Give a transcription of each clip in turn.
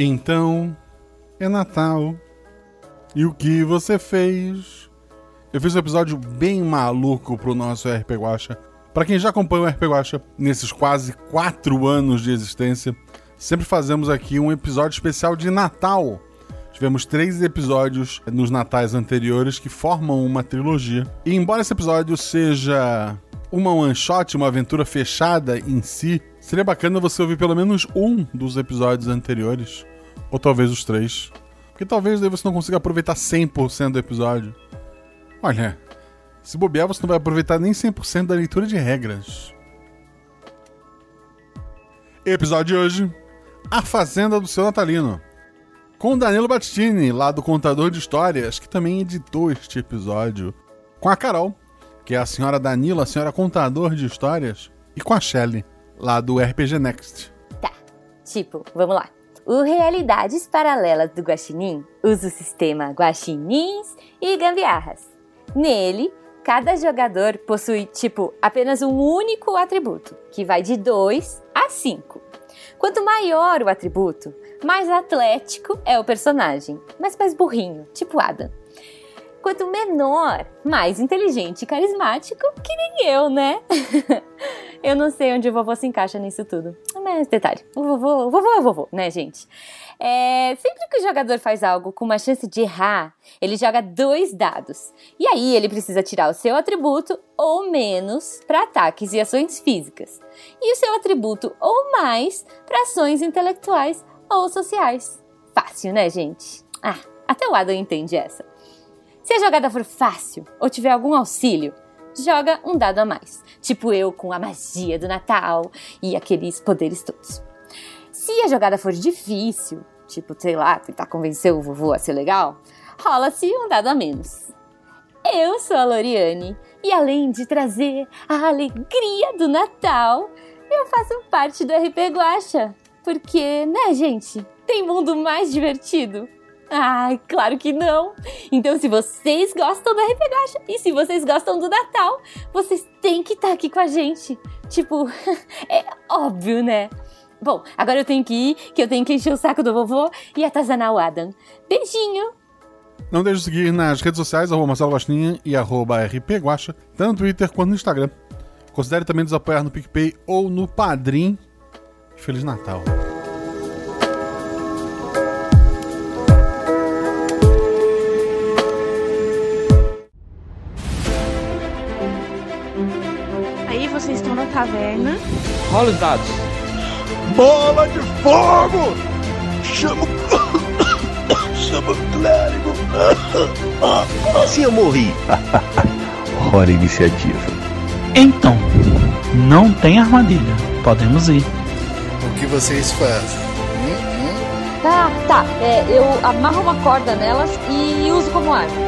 Então, é Natal. E o que você fez? Eu fiz um episódio bem maluco pro nosso RP Guacha. Para quem já acompanha o RP Guacha nesses quase quatro anos de existência, sempre fazemos aqui um episódio especial de Natal. Tivemos três episódios nos natais anteriores que formam uma trilogia. E embora esse episódio seja uma one shot, uma aventura fechada em si, seria bacana você ouvir pelo menos um dos episódios anteriores, ou talvez os três. Porque talvez daí você não consiga aproveitar 100% do episódio. Olha, se bobear, você não vai aproveitar nem 100% da leitura de regras. Episódio de hoje: A Fazenda do Seu Natalino. Com Danilo Battini, lá do Contador de Histórias, que também editou este episódio. Com a Carol, que é a senhora Danilo, a senhora contador de histórias. E com a Shelley, lá do RPG Next. Tá, tipo, vamos lá. O Realidades Paralelas do Guaxinim usa o sistema Guaxinins e Gambiarras. Nele, cada jogador possui, tipo, apenas um único atributo, que vai de 2 a 5. Quanto maior o atributo, mais atlético é o personagem, mas mais burrinho, tipo Adam. Quanto menor, mais inteligente e carismático, que nem eu, né? eu não sei onde o vovô se encaixa nisso tudo. Mas detalhe, o vovô, o vovô é o vovô, né, gente? É, sempre que o jogador faz algo com uma chance de errar, ele joga dois dados. E aí ele precisa tirar o seu atributo ou menos para ataques e ações físicas. E o seu atributo ou mais para ações intelectuais ou sociais. Fácil, né, gente? Ah, até o Adam entende essa. Se a jogada for fácil ou tiver algum auxílio, joga um dado a mais. Tipo eu com a magia do Natal e aqueles poderes todos. Se a jogada for difícil, tipo, sei lá, tentar convencer o vovô a ser legal, rola-se um dado a menos. Eu sou a Loriane e além de trazer a alegria do Natal, eu faço parte do RP Guacha. Porque, né, gente? Tem mundo mais divertido Ai, claro que não! Então, se vocês gostam da RP Gacha e se vocês gostam do Natal, vocês têm que estar aqui com a gente. Tipo, é óbvio, né? Bom, agora eu tenho que ir, que eu tenho que encher o saco do vovô e atazanar o Adam. Beijinho! Não deixe de seguir nas redes sociais, arroba Marcelo Gostinha e arroba rpguacha, tanto no Twitter quanto no Instagram. Considere também nos apoiar no PicPay ou no Padrim. Feliz Natal! Caverna. Rola os dados. Bola de fogo! Chama Chama o clérigo. Se eu morri. Hora iniciativa. Então, não tem armadilha. Podemos ir. O que vocês fazem? Hum, hum? Tá, tá. É, eu amarro uma corda nelas e uso como arma.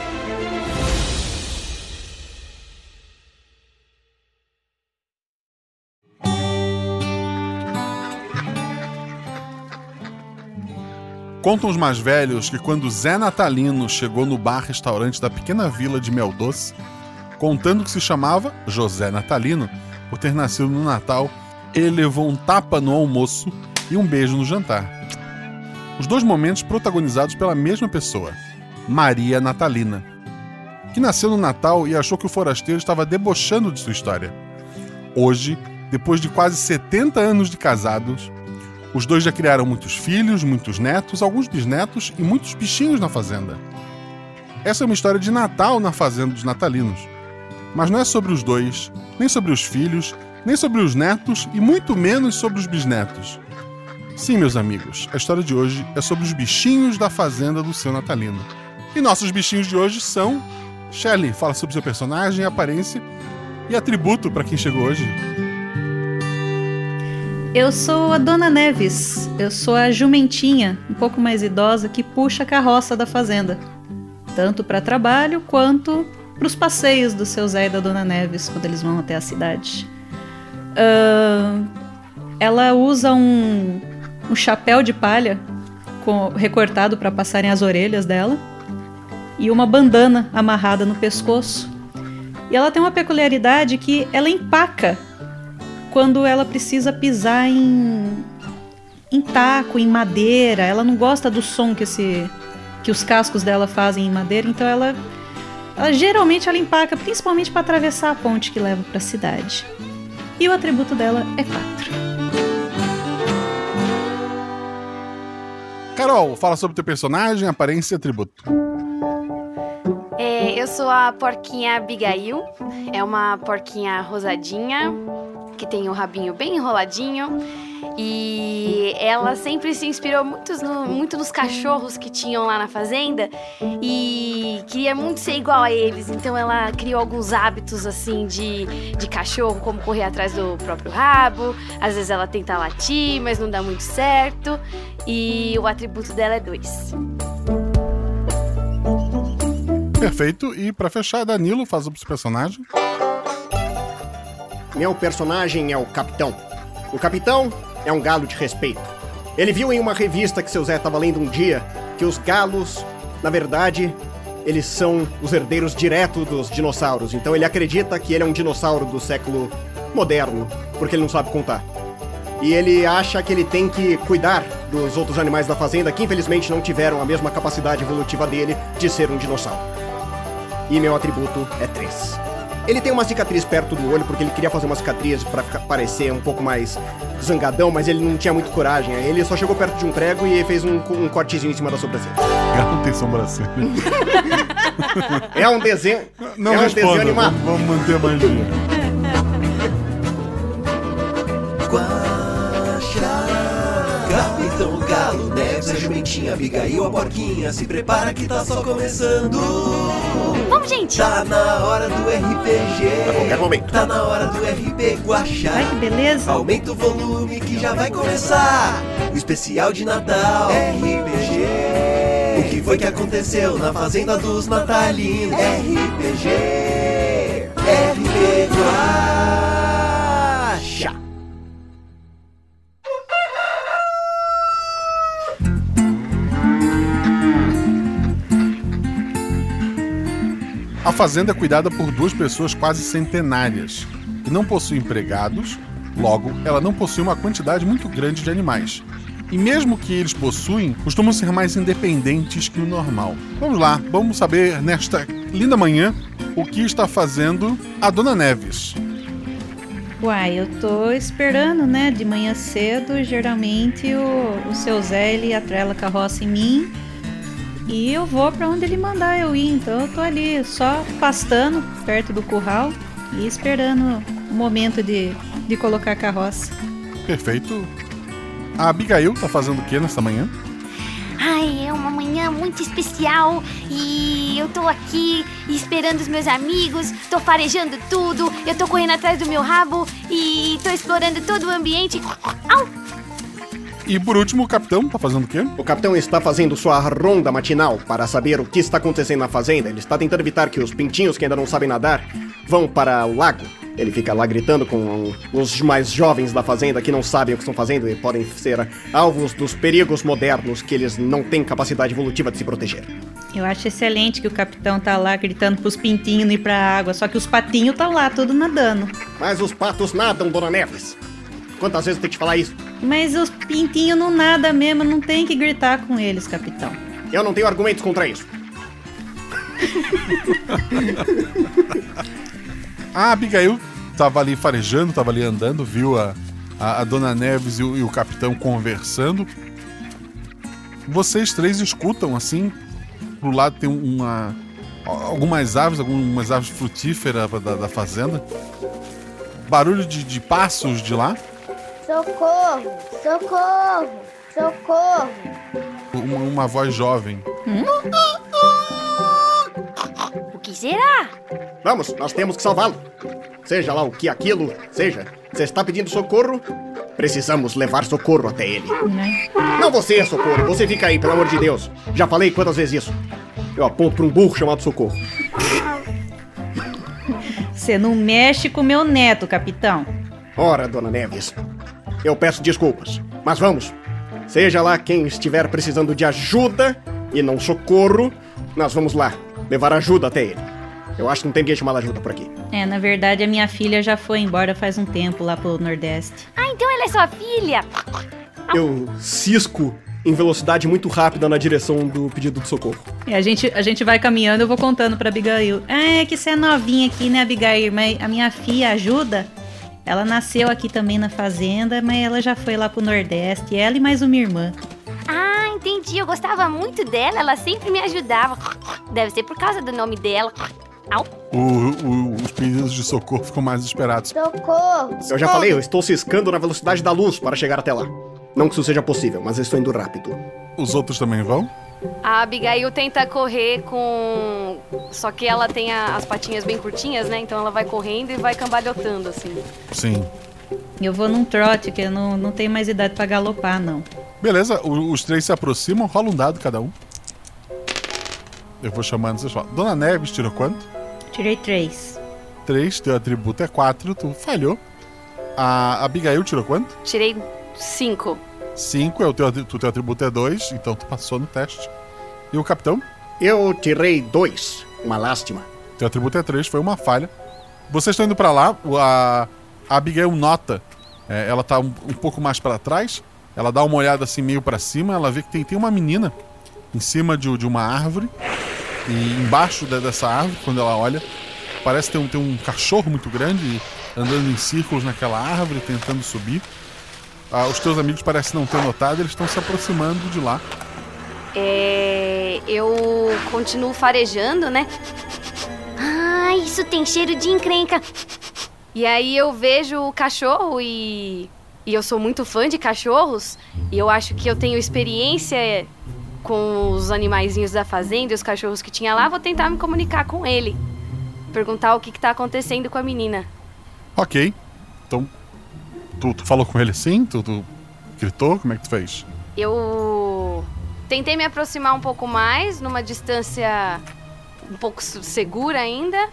Contam os mais velhos que quando Zé Natalino chegou no bar-restaurante da pequena vila de Mel Doce, contando que se chamava José Natalino, por ter nascido no Natal, ele levou um tapa no almoço e um beijo no jantar. Os dois momentos protagonizados pela mesma pessoa, Maria Natalina, que nasceu no Natal e achou que o forasteiro estava debochando de sua história. Hoje, depois de quase 70 anos de casados, os dois já criaram muitos filhos, muitos netos, alguns bisnetos e muitos bichinhos na fazenda. Essa é uma história de Natal na fazenda dos natalinos. Mas não é sobre os dois, nem sobre os filhos, nem sobre os netos e muito menos sobre os bisnetos. Sim, meus amigos, a história de hoje é sobre os bichinhos da fazenda do seu natalino. E nossos bichinhos de hoje são. Shelley, fala sobre seu personagem, aparência e atributo para quem chegou hoje. Eu sou a Dona Neves. Eu sou a jumentinha, um pouco mais idosa, que puxa a carroça da fazenda. Tanto para trabalho quanto para os passeios do seu Zé e da Dona Neves quando eles vão até a cidade. Uh, ela usa um, um chapéu de palha com, recortado para passarem as orelhas dela e uma bandana amarrada no pescoço. E ela tem uma peculiaridade que ela empaca quando ela precisa pisar em, em taco, em madeira. Ela não gosta do som que, esse, que os cascos dela fazem em madeira, então ela, ela geralmente ela empaca, principalmente para atravessar a ponte que leva para a cidade. E o atributo dela é 4. Carol, fala sobre teu personagem, aparência e atributo. É, eu sou a porquinha Abigail. É uma porquinha rosadinha, que tem o rabinho bem enroladinho. E ela sempre se inspirou muito, no, muito nos cachorros que tinham lá na fazenda e queria muito ser igual a eles. Então ela criou alguns hábitos assim de, de cachorro, como correr atrás do próprio rabo. Às vezes ela tenta latir, mas não dá muito certo. E o atributo dela é dois. Perfeito. E para fechar, Danilo faz o personagem. Meu personagem é o Capitão. O Capitão é um galo de respeito. Ele viu em uma revista que seu Zé estava lendo um dia que os galos, na verdade, eles são os herdeiros direto dos dinossauros. Então ele acredita que ele é um dinossauro do século moderno, porque ele não sabe contar. E ele acha que ele tem que cuidar dos outros animais da fazenda que infelizmente não tiveram a mesma capacidade evolutiva dele de ser um dinossauro. E meu atributo é 3. Ele tem uma cicatriz perto do olho porque ele queria fazer uma cicatriz para parecer um pouco mais zangadão, mas ele não tinha muito coragem. Ele só chegou perto de um prego e fez um, um cortezinho em cima da sobrancelha. Não tem sobrancelha. é um desenho. Não é um responda, desenho animado. Vamos manter a magia. Capitão Galo, Neves, a jumentinha, Abigail, a porquinha Se prepara que tá só começando. Vamos, gente! Tá na hora do RPG A qualquer momento Tá na hora do RP Guaxá. Ai, que beleza! Aumenta o volume que já vai começar. O especial de Natal RPG O que foi que aconteceu na Fazenda dos Natalinos? RPG RP Guaxá A fazenda é cuidada por duas pessoas quase centenárias, que não possuem empregados, logo, ela não possui uma quantidade muito grande de animais. E mesmo que eles possuem, costumam ser mais independentes que o normal. Vamos lá, vamos saber nesta linda manhã o que está fazendo a Dona Neves. Uai, eu tô esperando, né? De manhã cedo, geralmente o, o seu Zé ele atrela a carroça em mim e eu vou para onde ele mandar eu ir. Então eu tô ali só pastando perto do curral e esperando o momento de, de colocar a carroça. Perfeito. A Abigail tá fazendo o que nesta manhã? Ai, é uma manhã muito especial e eu tô aqui esperando os meus amigos, tô farejando tudo, eu tô correndo atrás do meu rabo e tô explorando todo o ambiente. Au! E por último, o capitão tá fazendo o quê? O capitão está fazendo sua ronda matinal para saber o que está acontecendo na fazenda. Ele está tentando evitar que os pintinhos que ainda não sabem nadar vão para o lago. Ele fica lá gritando com os mais jovens da fazenda que não sabem o que estão fazendo e podem ser alvos dos perigos modernos que eles não têm capacidade evolutiva de se proteger. Eu acho excelente que o capitão tá lá gritando pros pintinhos não ir pra água, só que os patinhos estão lá, tudo nadando. Mas os patos nadam, Dona Neves. Quantas vezes eu tenho que te falar isso? Mas os pintinhos não nada mesmo, não tem que gritar com eles, capitão. Eu não tenho argumentos contra isso. A Abigail tava ali farejando, tava ali andando, viu a, a, a Dona Neves e o, e o capitão conversando. Vocês três escutam assim, pro lado tem uma. algumas aves, algumas aves frutíferas da, da fazenda. Barulho de, de passos de lá. Socorro! Socorro! Socorro! Uma, uma voz jovem. O que será? Vamos, nós temos que salvá-lo. seja lá o que aquilo seja, você está pedindo socorro? Precisamos levar socorro até ele. Não você, socorro, você fica aí, pelo amor de Deus. Já falei quantas vezes isso. Eu aponto para um burro chamado socorro. Você não mexe com meu neto, capitão. Ora, dona Neves, eu peço desculpas, mas vamos. Seja lá quem estiver precisando de ajuda e não socorro, nós vamos lá levar ajuda até ele. Eu acho que não tem ninguém chamar ajuda por aqui. É, na verdade, a minha filha já foi embora faz um tempo lá pro Nordeste. Ah, então ela é sua filha? Eu cisco em velocidade muito rápida na direção do pedido de socorro. E a gente, a gente vai caminhando, eu vou contando pra Abigail. É que você é novinha aqui, né, Abigail? Mas a minha filha ajuda. Ela nasceu aqui também na fazenda, mas ela já foi lá pro Nordeste. Ela e mais uma irmã. Ah, entendi. Eu gostava muito dela, ela sempre me ajudava. Deve ser por causa do nome dela. Au. O- o- os pedidos de socorro ficam mais esperados. Socorro! Eu já falei, eu estou ciscando na velocidade da luz para chegar até lá. Não que isso seja possível, mas eu estou indo rápido. Os outros também vão? A Abigail tenta correr com. Só que ela tem a- as patinhas bem curtinhas, né? Então ela vai correndo e vai cambalhotando, assim. Sim. Eu vou num trote, que eu não, não tenho mais idade pra galopar, não. Beleza, o- os três se aproximam, rola um dado cada um. Eu vou chamando vocês falam. Dona Neves tirou quanto? Tirei três. Três, teu atributo é quatro, tu falhou. A Abigail tirou quanto? Tirei cinco. Cinco, é o teu, o teu atributo é dois, então tu passou no teste. E o capitão? Eu tirei dois. Uma lástima. Teu atributo é três, foi uma falha. Vocês estão indo pra lá, a, a Abigail nota, é, ela tá um, um pouco mais pra trás, ela dá uma olhada assim meio pra cima, ela vê que tem, tem uma menina em cima de, de uma árvore, e embaixo de- dessa árvore, quando ela olha, parece ter um, ter um cachorro muito grande andando em círculos naquela árvore, tentando subir. Ah, os teus amigos parecem não ter notado, eles estão se aproximando de lá. É. Eu continuo farejando, né? Ah, isso tem cheiro de encrenca. E aí eu vejo o cachorro e. E eu sou muito fã de cachorros. E eu acho que eu tenho experiência com os animaizinhos da fazenda e os cachorros que tinha lá. Vou tentar me comunicar com ele. Perguntar o que, que tá acontecendo com a menina. Ok, então tu, tu falou com ele assim? Tu, tu gritou? Como é que tu fez? Eu tentei me aproximar um pouco mais, numa distância um pouco segura ainda,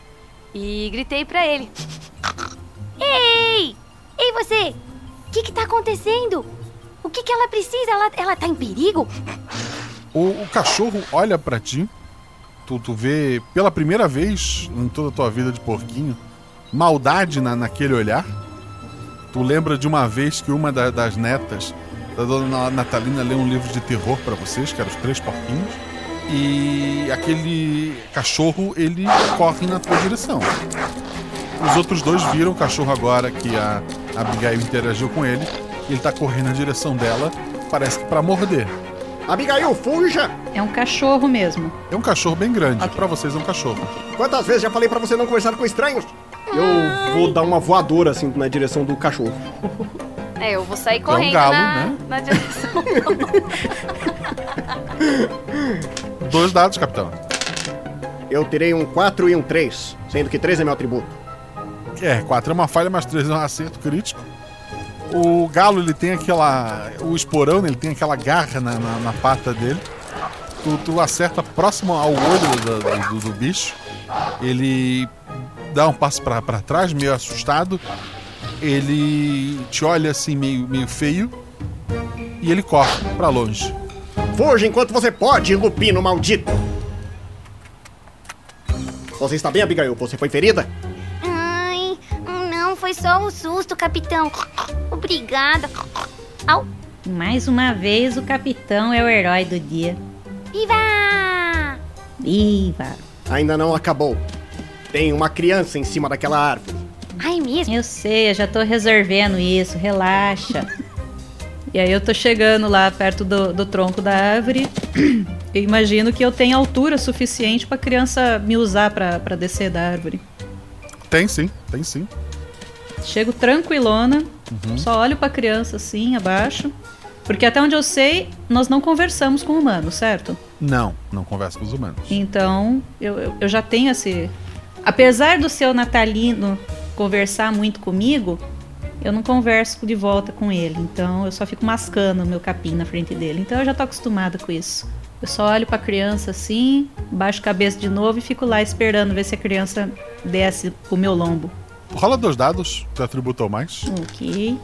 e gritei pra ele. Ei! Ei, você! O que que tá acontecendo? O que que ela precisa? Ela, ela tá em perigo? O, o cachorro olha pra ti. Tu, tu vê pela primeira vez em toda a tua vida de porquinho maldade na, naquele olhar. Tu lembra de uma vez que uma da- das netas da dona Natalina leu um livro de terror pra vocês, que eram os três porquinhos. E aquele cachorro ele corre na tua direção. Os outros dois viram o cachorro agora que a a Abigail interagiu com ele. E ele tá correndo na direção dela, parece que pra morder. Abigail, fuja! É um cachorro mesmo. É um cachorro bem grande. Pra vocês é um cachorro. Quantas vezes já falei pra você não conversar com estranhos? Eu vou dar uma voadora assim na direção do cachorro. É, eu vou sair um correndo galo, na, né? na direção. Dois dados, capitão. Eu tirei um 4 e um 3, sendo que 3 é meu atributo. É, 4 é uma falha, mas 3 é um acerto crítico. O galo, ele tem aquela. O esporão, ele tem aquela garra na, na, na pata dele. Tu, tu acerta próximo ao olho do, do- do bicho. Ele dá um passo pra pra trás, meio assustado. Ele te olha assim, meio, meio feio. E ele corre pra longe. Fuja enquanto você pode, lupino maldito! Você está bem, Abigail? Você foi ferida? Ai, não, foi só um susto, capitão. Obrigada. Au. Mais uma vez, o capitão é o herói do dia. Viva! Viva! Ainda não acabou. Tem uma criança em cima daquela árvore. Ai, mesmo? Eu sei, eu já tô resolvendo isso, relaxa. E aí eu tô chegando lá perto do, do tronco da árvore. Eu imagino que eu tenho altura suficiente pra criança me usar pra pra descer da árvore. Tem sim, tem sim. Chego tranquilona, Uhum. só olho pra criança assim, abaixo. Porque até onde eu sei, nós não conversamos com humanos, certo? Não, não conversa com os humanos. Então, eu, eu, eu já tenho esse. Apesar do seu natalino conversar muito comigo, eu não converso de volta com ele. Então eu só fico mascando o meu capim na frente dele. Então eu já tô acostumada com isso. Eu só olho pra criança assim, baixo a cabeça de novo e fico lá esperando ver se a criança desce pro meu lombo. Rola dois dados, tu atributou mais. Ok.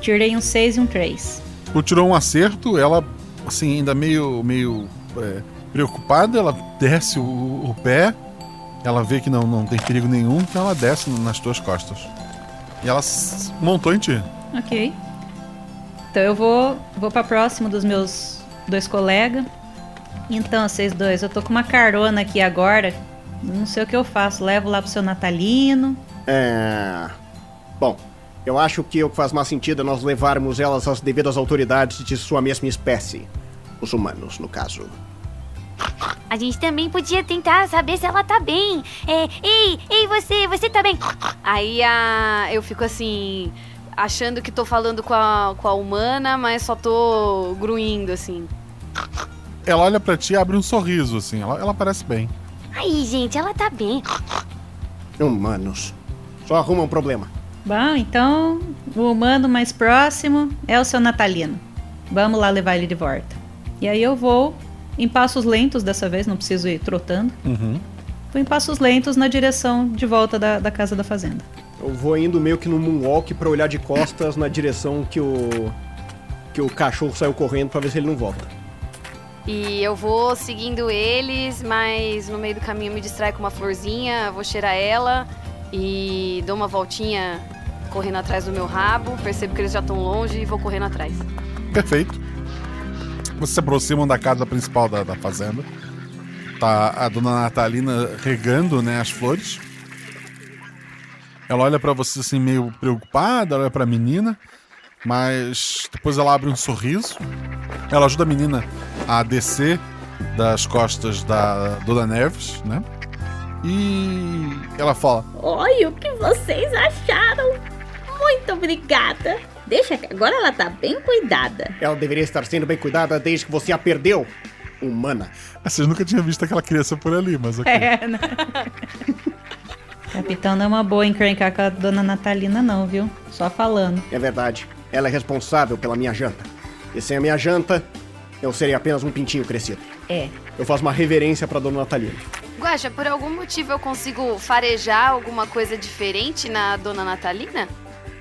Tirei um 6 e um 3. Tu tirou um acerto, ela, assim, ainda meio, meio é, preocupada, ela desce o, o pé, ela vê que não, não tem perigo nenhum, então ela desce nas tuas costas. E ela montou em ti. Ok. Então eu vou, vou pra próximo dos meus dois colegas. Então, vocês dois, eu tô com uma carona aqui agora. Não sei o que eu faço. Levo lá pro seu Natalino. É. Bom, eu acho que o que faz mais sentido é nós levarmos elas às devidas autoridades de sua mesma espécie. Os humanos, no caso. A gente também podia tentar saber se ela tá bem. É, ei, ei, você, você tá bem? Aí a, eu fico assim, achando que tô falando com a, com a humana, mas só tô gruindo, assim. Ela olha pra ti e abre um sorriso, assim. Ela, ela parece bem. Aí, gente, ela tá bem. Humanos. Só arruma um problema. Bom, então o humano mais próximo é o seu Natalino. Vamos lá levar ele de volta. E aí eu vou em passos lentos dessa vez, não preciso ir trotando. Uhum. Vou em passos lentos na direção de volta da, da casa da fazenda. Eu vou indo meio que no moonwalk pra olhar de costas na direção que o. que o cachorro saiu correndo pra ver se ele não volta. E eu vou seguindo eles, mas no meio do caminho me distraio com uma florzinha, vou cheirar ela e dou uma voltinha correndo atrás do meu rabo, percebo que eles já estão longe e vou correndo atrás. Perfeito. Vocês se aproximam da casa principal da, da fazenda. Tá a dona Natalina regando né, as flores. Ela olha pra você assim, meio preocupada, olha pra menina, mas depois ela abre um sorriso. Ela ajuda a menina a descer das costas da Dona Neves, né? E ela fala: Olha o que vocês acharam. Muito obrigada. Deixa que agora ela tá bem cuidada. Ela deveria estar sendo bem cuidada desde que você a perdeu. Humana. "Ah, Vocês nunca tinham visto aquela criança por ali, mas ok. É, né? Capitão não é uma boa encrencar com a dona Natalina, não, viu? Só falando. É verdade. Ela é responsável pela minha janta. E sem a minha janta, eu seria apenas um pintinho crescido. É. Eu faço uma reverência pra dona Natalina. Guaxa, por algum motivo eu consigo farejar alguma coisa diferente na dona Natalina?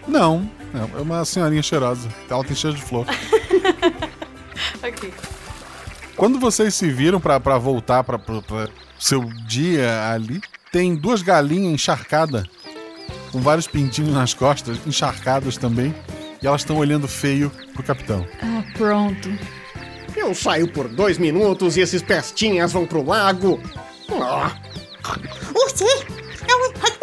Não, é uma senhorinha cheirosa. Ela tem cheiro de flor. ok. Quando vocês se viram pra pra voltar para seu dia ali, tem duas galinhas encharcadas, com vários pintinhos nas costas, encharcadas também, e elas estão olhando feio pro capitão. Ah, pronto. Eu saio por dois minutos e esses pestinhas vão pro lago. Ah, Você é o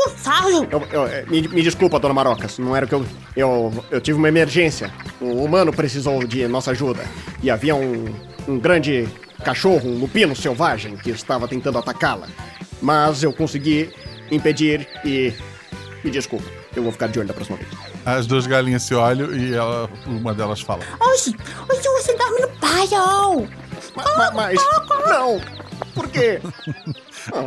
responsável. eu- eu- é, me, me desculpa, dona Marocas. Não era o que eu, eu. Eu tive uma emergência. O humano precisou de nossa ajuda. E havia um, um grande cachorro, um lupino selvagem, que estava tentando atacá-la. Mas eu consegui impedir e. Me desculpa. Eu vou ficar de olho da próxima vez. As duas galinhas se olham e ela- uma delas fala: Hoje, hoje você dorme no paio. mas. Não! Por quê?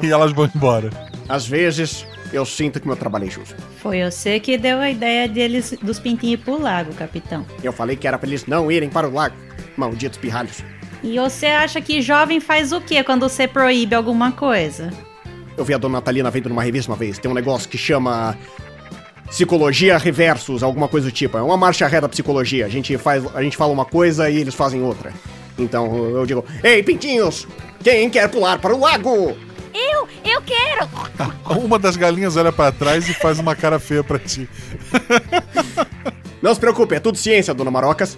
E elas vão embora. Às vezes, eu sinto que meu trabalho é injusto. Foi você que deu a ideia deles dos pintinhos pro lago, capitão. Eu falei que era pra eles não irem para o lago. Malditos pirralhos. E você acha que jovem faz o quê quando você proíbe alguma coisa? Eu vi a dona Natalina vendo numa revista uma vez. Tem um negócio que chama. Psicologia Reversus, alguma coisa do tipo. É uma marcha ré da psicologia. A gente, faz, a gente fala uma coisa e eles fazem outra. Então eu digo: Ei, pintinhos! Quem quer pular para o lago? Eu, eu quero. Uma das galinhas olha pra trás e faz uma cara feia pra ti. Não se preocupe, é tudo ciência, dona Marocas.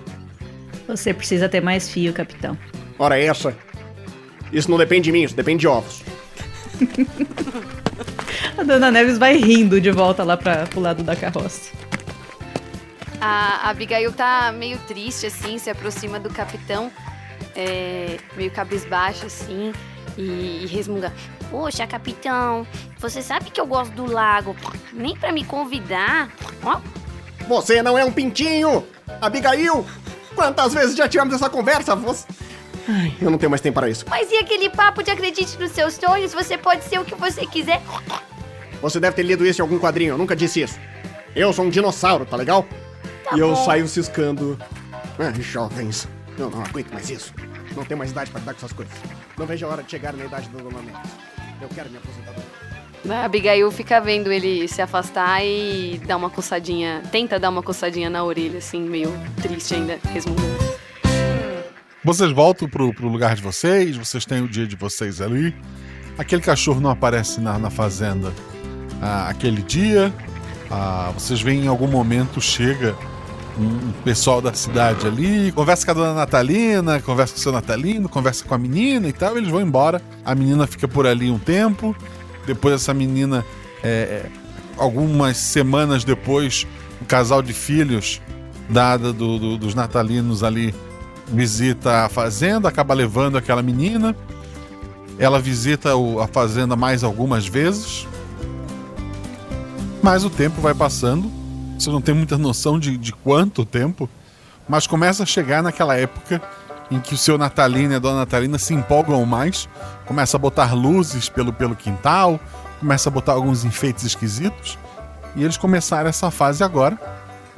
Você precisa ter mais fio, capitão. Ora, essa. Isso não depende de mim, isso depende de ovos. A dona Neves vai rindo de volta lá pra, pro lado da carroça. A Abigail tá meio triste, assim, se aproxima do capitão, é, meio cabisbaixo, assim, e, e resmunga. Poxa, capitão, você sabe que eu gosto do lago. Nem pra me convidar. Ó, Você não é um pintinho! Abigail! Quantas vezes já tivemos essa conversa? Você... Ai, eu não tenho mais tempo para isso. mas e aquele papo de acredite nos seus sonhos? Você pode ser o que você quiser. Você deve ter lido isso em algum quadrinho, eu nunca disse isso. Eu sou um dinossauro, tá legal? e eu bom. saio ciscando. Ah, jovens, eu não aguento mais isso. Não tenho mais idade pra lidar com essas coisas. Não vejo a hora de chegar na idade do Dona. Eu quero me aposentar. A Abigail fica vendo ele se afastar e dá uma coçadinha, tenta dar uma coçadinha na orelha, assim, meio triste ainda, resmungando. Vocês voltam pro, pro lugar de vocês, vocês têm o dia de vocês ali. Aquele cachorro não aparece na, na fazenda ah, aquele dia. Ah, vocês veem em algum momento chega um pessoal da cidade ali, conversa com a dona Natalina, conversa com o seu Natalino, conversa com a menina e tal, eles vão embora. A menina fica por ali um tempo. Depois essa menina, é, é, algumas semanas depois, um casal de filhos dada do- do- dos natalinos ali visita a fazenda, acaba levando aquela menina. Ela visita o- a fazenda mais algumas vezes. Mas o tempo vai passando. Você não tem muita noção de, de quanto tempo. Mas começa a chegar naquela época em que o seu Natalino e a dona Natalina se empolgam mais. Começa a botar luzes pelo, pelo quintal. Começa a botar alguns enfeites esquisitos. E eles começaram essa fase agora.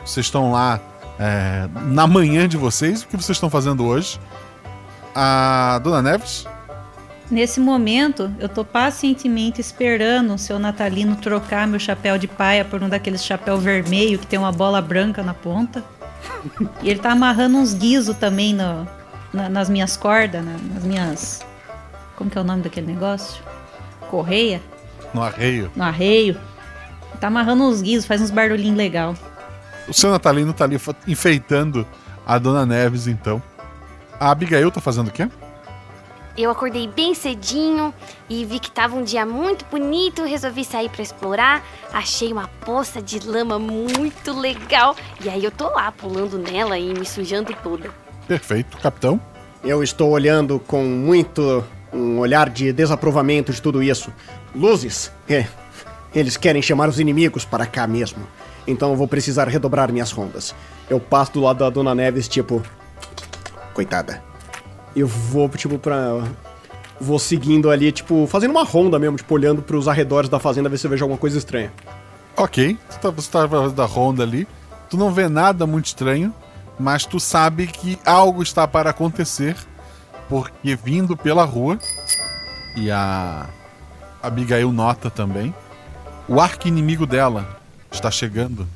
Vocês estão lá é, na manhã de vocês. O que vocês estão fazendo hoje? A Dona Neves? Nesse momento, eu tô pacientemente esperando o seu Natalino trocar meu chapéu de paia por um daqueles chapéu vermelho que tem uma bola branca na ponta. E ele tá amarrando uns guizos também no- na- nas minhas cordas, na- nas minhas. Como que é o nome daquele negócio? Correia? No arreio. No arreio. Tá amarrando uns guizos, faz uns barulhinhos legal. O seu Natalino tá ali enfeitando a Dona Neves, então. A Abigail tá fazendo o quê? Eu acordei bem cedinho e vi que tava um dia muito bonito, resolvi sair pra explorar. Achei uma poça de lama muito legal e aí eu tô lá pulando nela e me sujando toda. Perfeito, capitão. Eu estou olhando com muito um olhar de desaprovamento de tudo isso. Luzes, é, eles querem chamar os inimigos para cá mesmo. Então eu vou precisar redobrar minhas rondas. Eu passo do lado da Dona Neves, tipo. Coitada. Eu vou, tipo, pra. Vou seguindo ali, tipo, fazendo uma ronda mesmo, tipo, olhando pros arredores da fazenda, ver se eu vejo alguma coisa estranha. Ok, você tá, tá fazendo da ronda ali. Tu não vê nada muito estranho, mas tu sabe que algo está para acontecer, porque vindo pela rua, e a Abigail nota também, o arco inimigo dela está chegando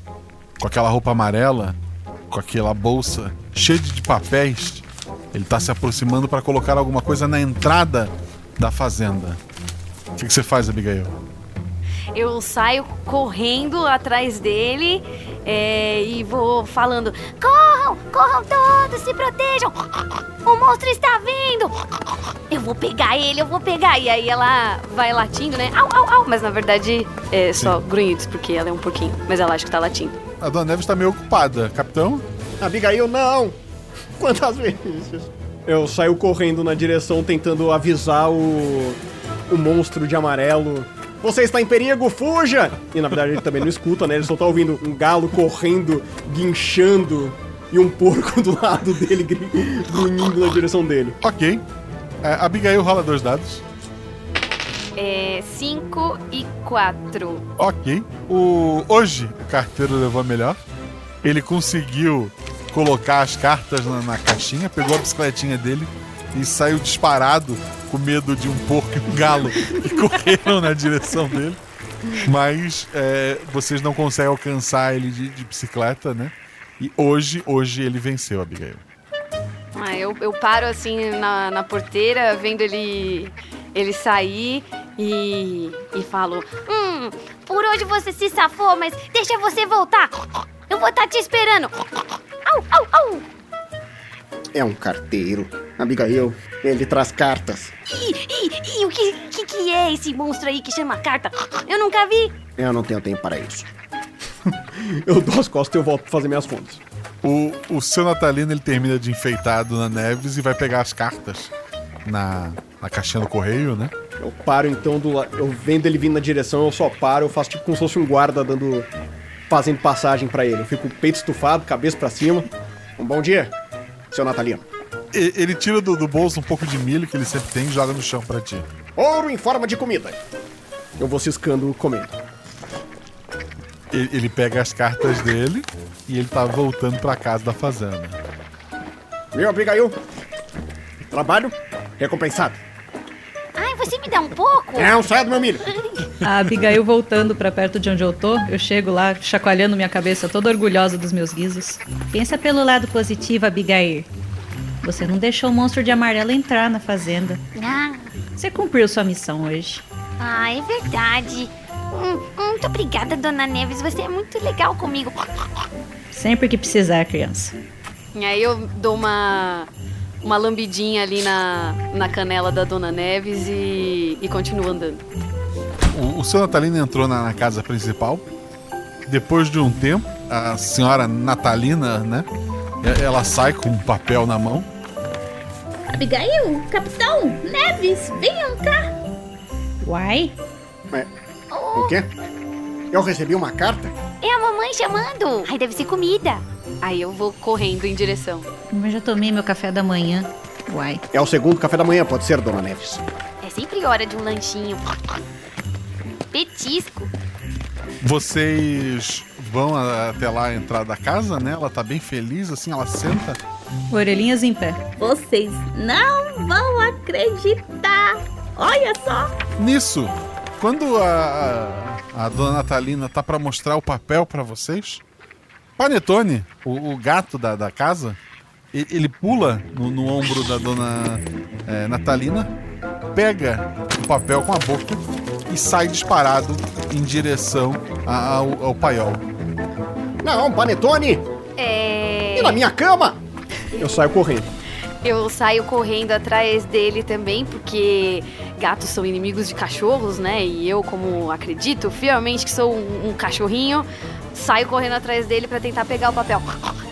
com aquela roupa amarela, com aquela bolsa cheia de papéis. Ele está se aproximando para colocar alguma coisa na entrada da fazenda. O que, que você faz, Abigail? Eu saio correndo atrás dele é, e vou falando: Corram, corram todos, se protejam. O monstro está vindo. Eu vou pegar ele, eu vou pegar. E aí ela vai latindo, né? Au, au, au. Mas na verdade é só grunhidos, porque ela é um porquinho. Mas ela acha que tá latindo. A Dona Neves está meio ocupada. Capitão? Abigail, não! Quantas vezes? Eu saio correndo na direção tentando avisar o. o monstro de amarelo. Você está em perigo, fuja! E na verdade ele também não escuta, né? Ele só tá ouvindo um galo correndo, guinchando e um porco do lado dele grunhindo na direção dele. Ok. É, Abigail rola dois dados. É 5 e 4. Ok. O, hoje o carteiro levou a melhor. Ele conseguiu colocar as cartas na, na caixinha, pegou a bicicletinha dele e saiu disparado com medo de um porco e um galo que correram na direção dele. Mas é, vocês não conseguem alcançar ele de, de bicicleta, né? E hoje, hoje ele venceu, Abigail. Ah, eu, eu paro assim na, na porteira, vendo ele, ele sair e, e falo: Hum, por hoje você se safou, mas deixa você voltar. Eu vou estar te esperando. Au, au, au. É um carteiro. Abigail, ele traz cartas. Ih, ih, ih, o que, que, que é esse monstro aí que chama carta? Eu nunca vi. Eu não tenho tempo para isso. eu dou as costas e eu volto pra fazer minhas fontes. O, o seu Natalino ele termina de enfeitar a Dona Neves e vai pegar as cartas na, na caixinha do correio, né? Eu paro então do lado. Eu vendo ele vindo na direção, eu só paro, eu faço tipo como se fosse um guarda dando. Fazendo passagem pra ele. Eu fico com o peito estufado, cabeça pra cima. Um bom dia, seu Natalino. E- Ele tira do, do bolso um pouco de milho que ele sempre tem e joga no chão pra ti. Ouro em forma de comida. Eu vou ciscando comendo. Ele, ele pega as cartas dele e ele tá voltando pra casa da fazenda. Viu, Abigail? Trabalho recompensado. Ai, você me dá um pouco? Não, sai do meu milho. A Abigail voltando pra perto de onde eu tô, eu chego lá, chacoalhando minha cabeça, toda orgulhosa dos meus guizos. Pensa pelo lado positivo, Abigail. Você não deixou o monstro de amarelo entrar na fazenda. Ah, Você cumpriu sua missão hoje. ah, é verdade. Hum, muito obrigada, Dona Neves. Você é muito legal comigo. Sempre que precisar, criança. E aí eu dou uma, uma lambidinha ali na, na canela da Dona Neves e, e continuo andando. O, o seu Natalino entrou na, na casa principal. Depois de um tempo, a senhora Natalina, né? Ela sai com um papel na mão. Abigail, capitão, Neves, venham cá. Uai? É, o quê? Eu recebi uma carta? É a mamãe chamando. Ai, deve ser comida. Aí eu vou correndo em direção. Mas já tomei meu café da manhã. Uai. É o segundo café da manhã, pode ser, Dona Neves. É sempre hora de um lanchinho. Petisco. Vocês vão até lá a entrada da casa, né? Ela tá bem feliz, assim, ela senta. Orelhinhas em pé. Vocês não vão acreditar. Olha só. Nisso, quando a, a, a dona Natalina tá pra mostrar o papel pra vocês, Panetone, o, o gato da, da casa, ele pula no, no ombro da dona é, Natalina, pega o papel com a boca e sai disparado em direção a- ao, ao paiol. Não, Panetone! É. E na minha cama? Eu saio correndo. Eu saio correndo atrás dele também, porque gatos são inimigos de cachorros, né? E eu, como acredito fielmente que sou um, um cachorrinho, saio correndo atrás dele pra tentar pegar o papel.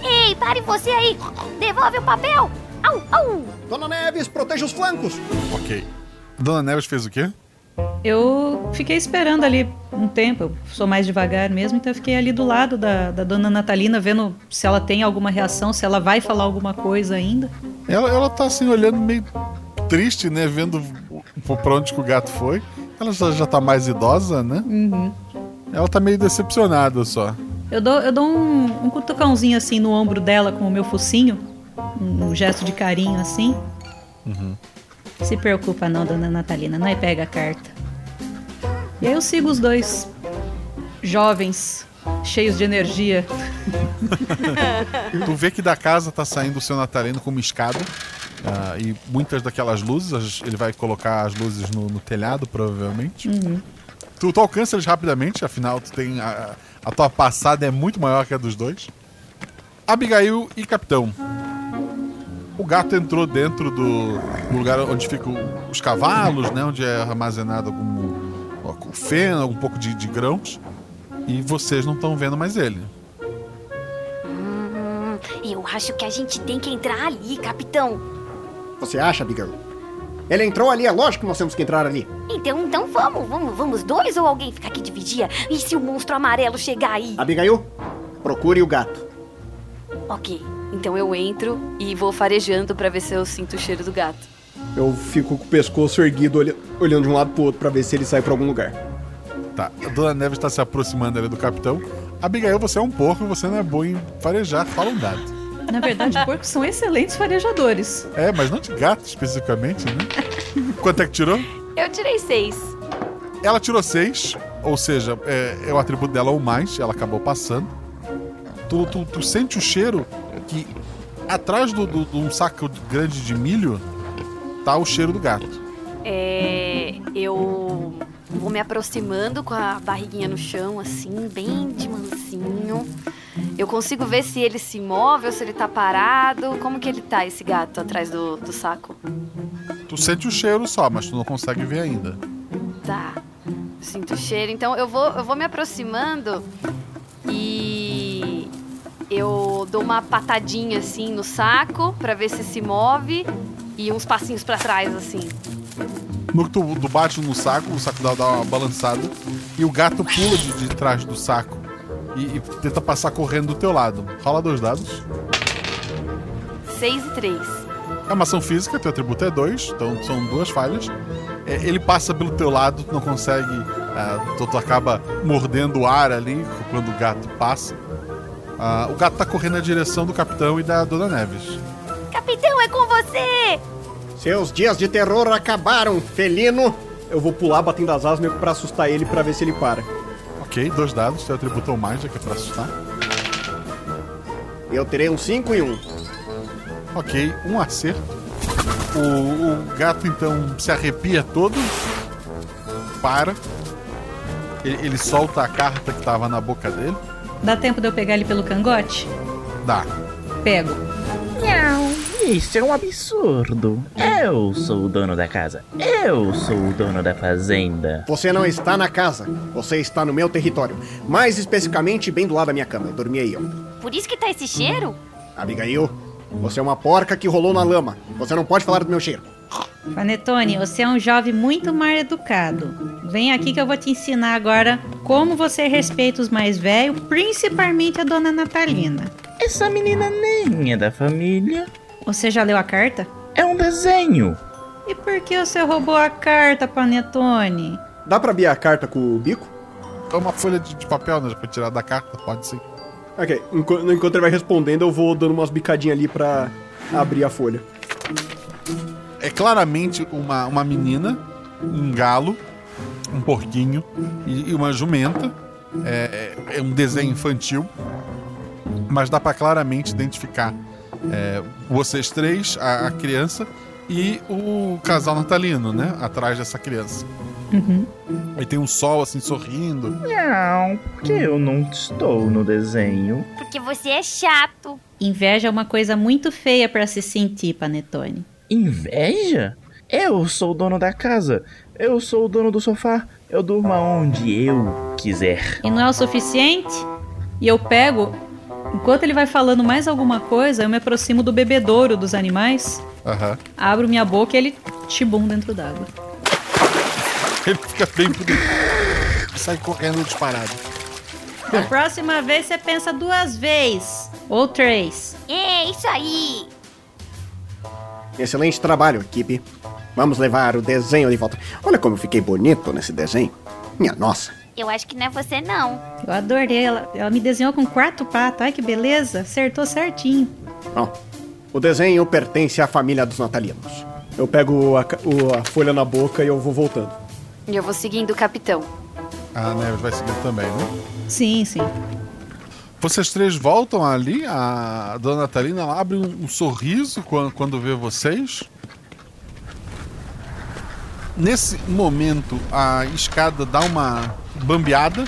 Ei, pare você aí. Devolve o papel. Au, au. Dona Neves, proteja os flancos. Ok. Dona Neves fez o quê? Eu fiquei esperando ali um tempo, eu sou mais devagar mesmo, então eu fiquei ali do lado da, da dona Natalina, vendo se ela tem alguma reação, se ela vai falar alguma coisa ainda. Ela, ela tá assim, olhando meio triste, né? Vendo pra onde que o gato foi. Ela já, já tá mais idosa, né? Uhum. Ela tá meio decepcionada só. Eu dou, eu dou um, um cutucãozinho assim no ombro dela com o meu focinho, um, um gesto de carinho assim. Uhum. Se preocupa não, dona Natalina, não é pega a carta. E aí eu sigo os dois jovens, cheios de energia. tu vê que da casa tá saindo o seu Natalino com uma escada. ah, e muitas daquelas luzes, ele vai colocar as luzes no, no telhado, provavelmente. Uhum. Tu, tu alcança eles rapidamente, afinal, tu tem. A, a tua passada é muito maior que a dos dois. Abigail e Capitão. O gato entrou dentro do, do lugar onde ficam os cavalos, né? Onde é armazenado algum ó, feno, algum pouco de, de grãos. E vocês não estão vendo mais ele. Hum, eu acho que a gente tem que entrar ali, capitão. Você acha, Abigail? Ele entrou ali, é lógico que nós temos que entrar ali. Então, então vamos, vamos, vamos dois ou alguém ficar aqui de vigia? E se o monstro amarelo chegar aí? Abigail, procure o gato. Ok, então eu entro e vou farejando pra ver se eu sinto o cheiro do gato. Eu fico com o pescoço erguido, olha- olhando de um lado pro outro pra ver se ele sai pra algum lugar. Tá, a Dona Neves está se aproximando ali do capitão. Abigail, você é um porco, você não é bom em farejar, fala um dado. Na verdade, porcos são excelentes farejadores. É, mas não de gato especificamente, né? Quanto é que tirou? Eu tirei seis. Ela tirou seis, ou seja, é, é o atributo dela ou mais, ela acabou passando. Tu, tu, tu sente o cheiro que atrás de um saco grande de milho tá o cheiro do gato. É. Eu vou me aproximando com a barriguinha no chão, assim, bem. Eu consigo ver se ele se move ou se ele tá parado. Como que ele tá, esse gato, atrás do, do saco? Tu sente o cheiro só, mas tu não consegue ver ainda. Tá. Sinto o cheiro. Então eu vou, eu vou me aproximando e eu dou uma patadinha assim no saco pra ver se se move e uns passinhos pra trás assim. No que tu, tu bate no saco, o saco dá, dá uma balançada e o gato pula de, de trás do saco e, e tenta passar correndo do teu lado. Rola dois dados. Seis e três. É uma ação física, teu atributo é dois, então são duas falhas. É, ele passa pelo teu lado, tu não consegue Ah, tu, tu acaba mordendo o ar ali quando o gato passa. Ah, o gato tá correndo na direção do capitão e da Dona Neves. Capitão, é com você! Seus dias de terror acabaram, felino! Eu vou pular batendo as asas meio que pra assustar ele pra ver se ele para. Ok, dois dados, teu atributo ou mais, já que é pra assustar. Eu terei um 5 e um. Ok, um acerto. O, o gato então se arrepia todo, para. Ele, ele solta a carta que tava na boca dele. Dá tempo de eu pegar ele pelo cangote? Dá. Pego. Não, isso é um absurdo. Eu sou o dono da casa. Eu sou o dono da fazenda. Você não está na casa. Você está no meu território. Mais especificamente, bem do lado da minha cama. Eu dormi aí, ó. Por isso que tá esse cheiro? Abigail, você é uma porca que rolou na lama. Você não pode falar do meu cheiro. Panetone, você é um jovem muito mal educado. Vem aqui que eu vou te ensinar agora como você respeita os mais velhos, principalmente a dona Natalina. Essa menina nem é da família. Você já leu a carta? É um desenho. E por que você roubou a carta, Panetone? Dá pra abrir a carta com o bico? É uma folha de, de papel, né? Pra tirar da carta, pode ser. Ok, enquanto, enquanto ele vai respondendo, eu vou dando umas bicadinhas ali pra abrir a folha. É claramente uma, uma menina, um galo, um porquinho e, e uma jumenta. É, é- é um desenho infantil, mas dá pra claramente identificar é, vocês três, a, a criança e o casal natalino, né? Atrás dessa criança. Uhum. Aí tem um sol assim sorrindo. Não, porque eu não estou no desenho. Porque você é chato. Inveja é uma coisa muito feia pra se sentir, Panetone. Inveja? Eu sou o dono da casa. Eu sou o dono do sofá. Eu durmo aonde eu quiser. E não é o suficiente? E eu pego, enquanto ele vai falando mais alguma coisa, eu me aproximo do bebedouro dos animais, Aham. abro minha boca e ele tibum dentro d'água. Ele fica bem. Sai correndo disparado. Da próxima vez você pensa duas vezes. Ou três. É, isso aí. Excelente trabalho, equipe. Vamos levar o desenho de volta. Olha como eu fiquei bonito nesse desenho. Minha nossa. Eu acho que não é você, não. Eu adorei. Ela, ela me desenhou com quatro patas. Ai, que beleza. Acertou certinho. Bom, o desenho pertence à família dos natalinos. Eu pego a, o- a folha na boca e eu vou voltando. E eu vou seguindo o capitão. A Neves vai seguir também, né? Sim, sim. Vocês três voltam ali, a dona Natalina abre um, um sorriso quando, quando vê vocês. Nesse momento, a escada dá uma bambeada.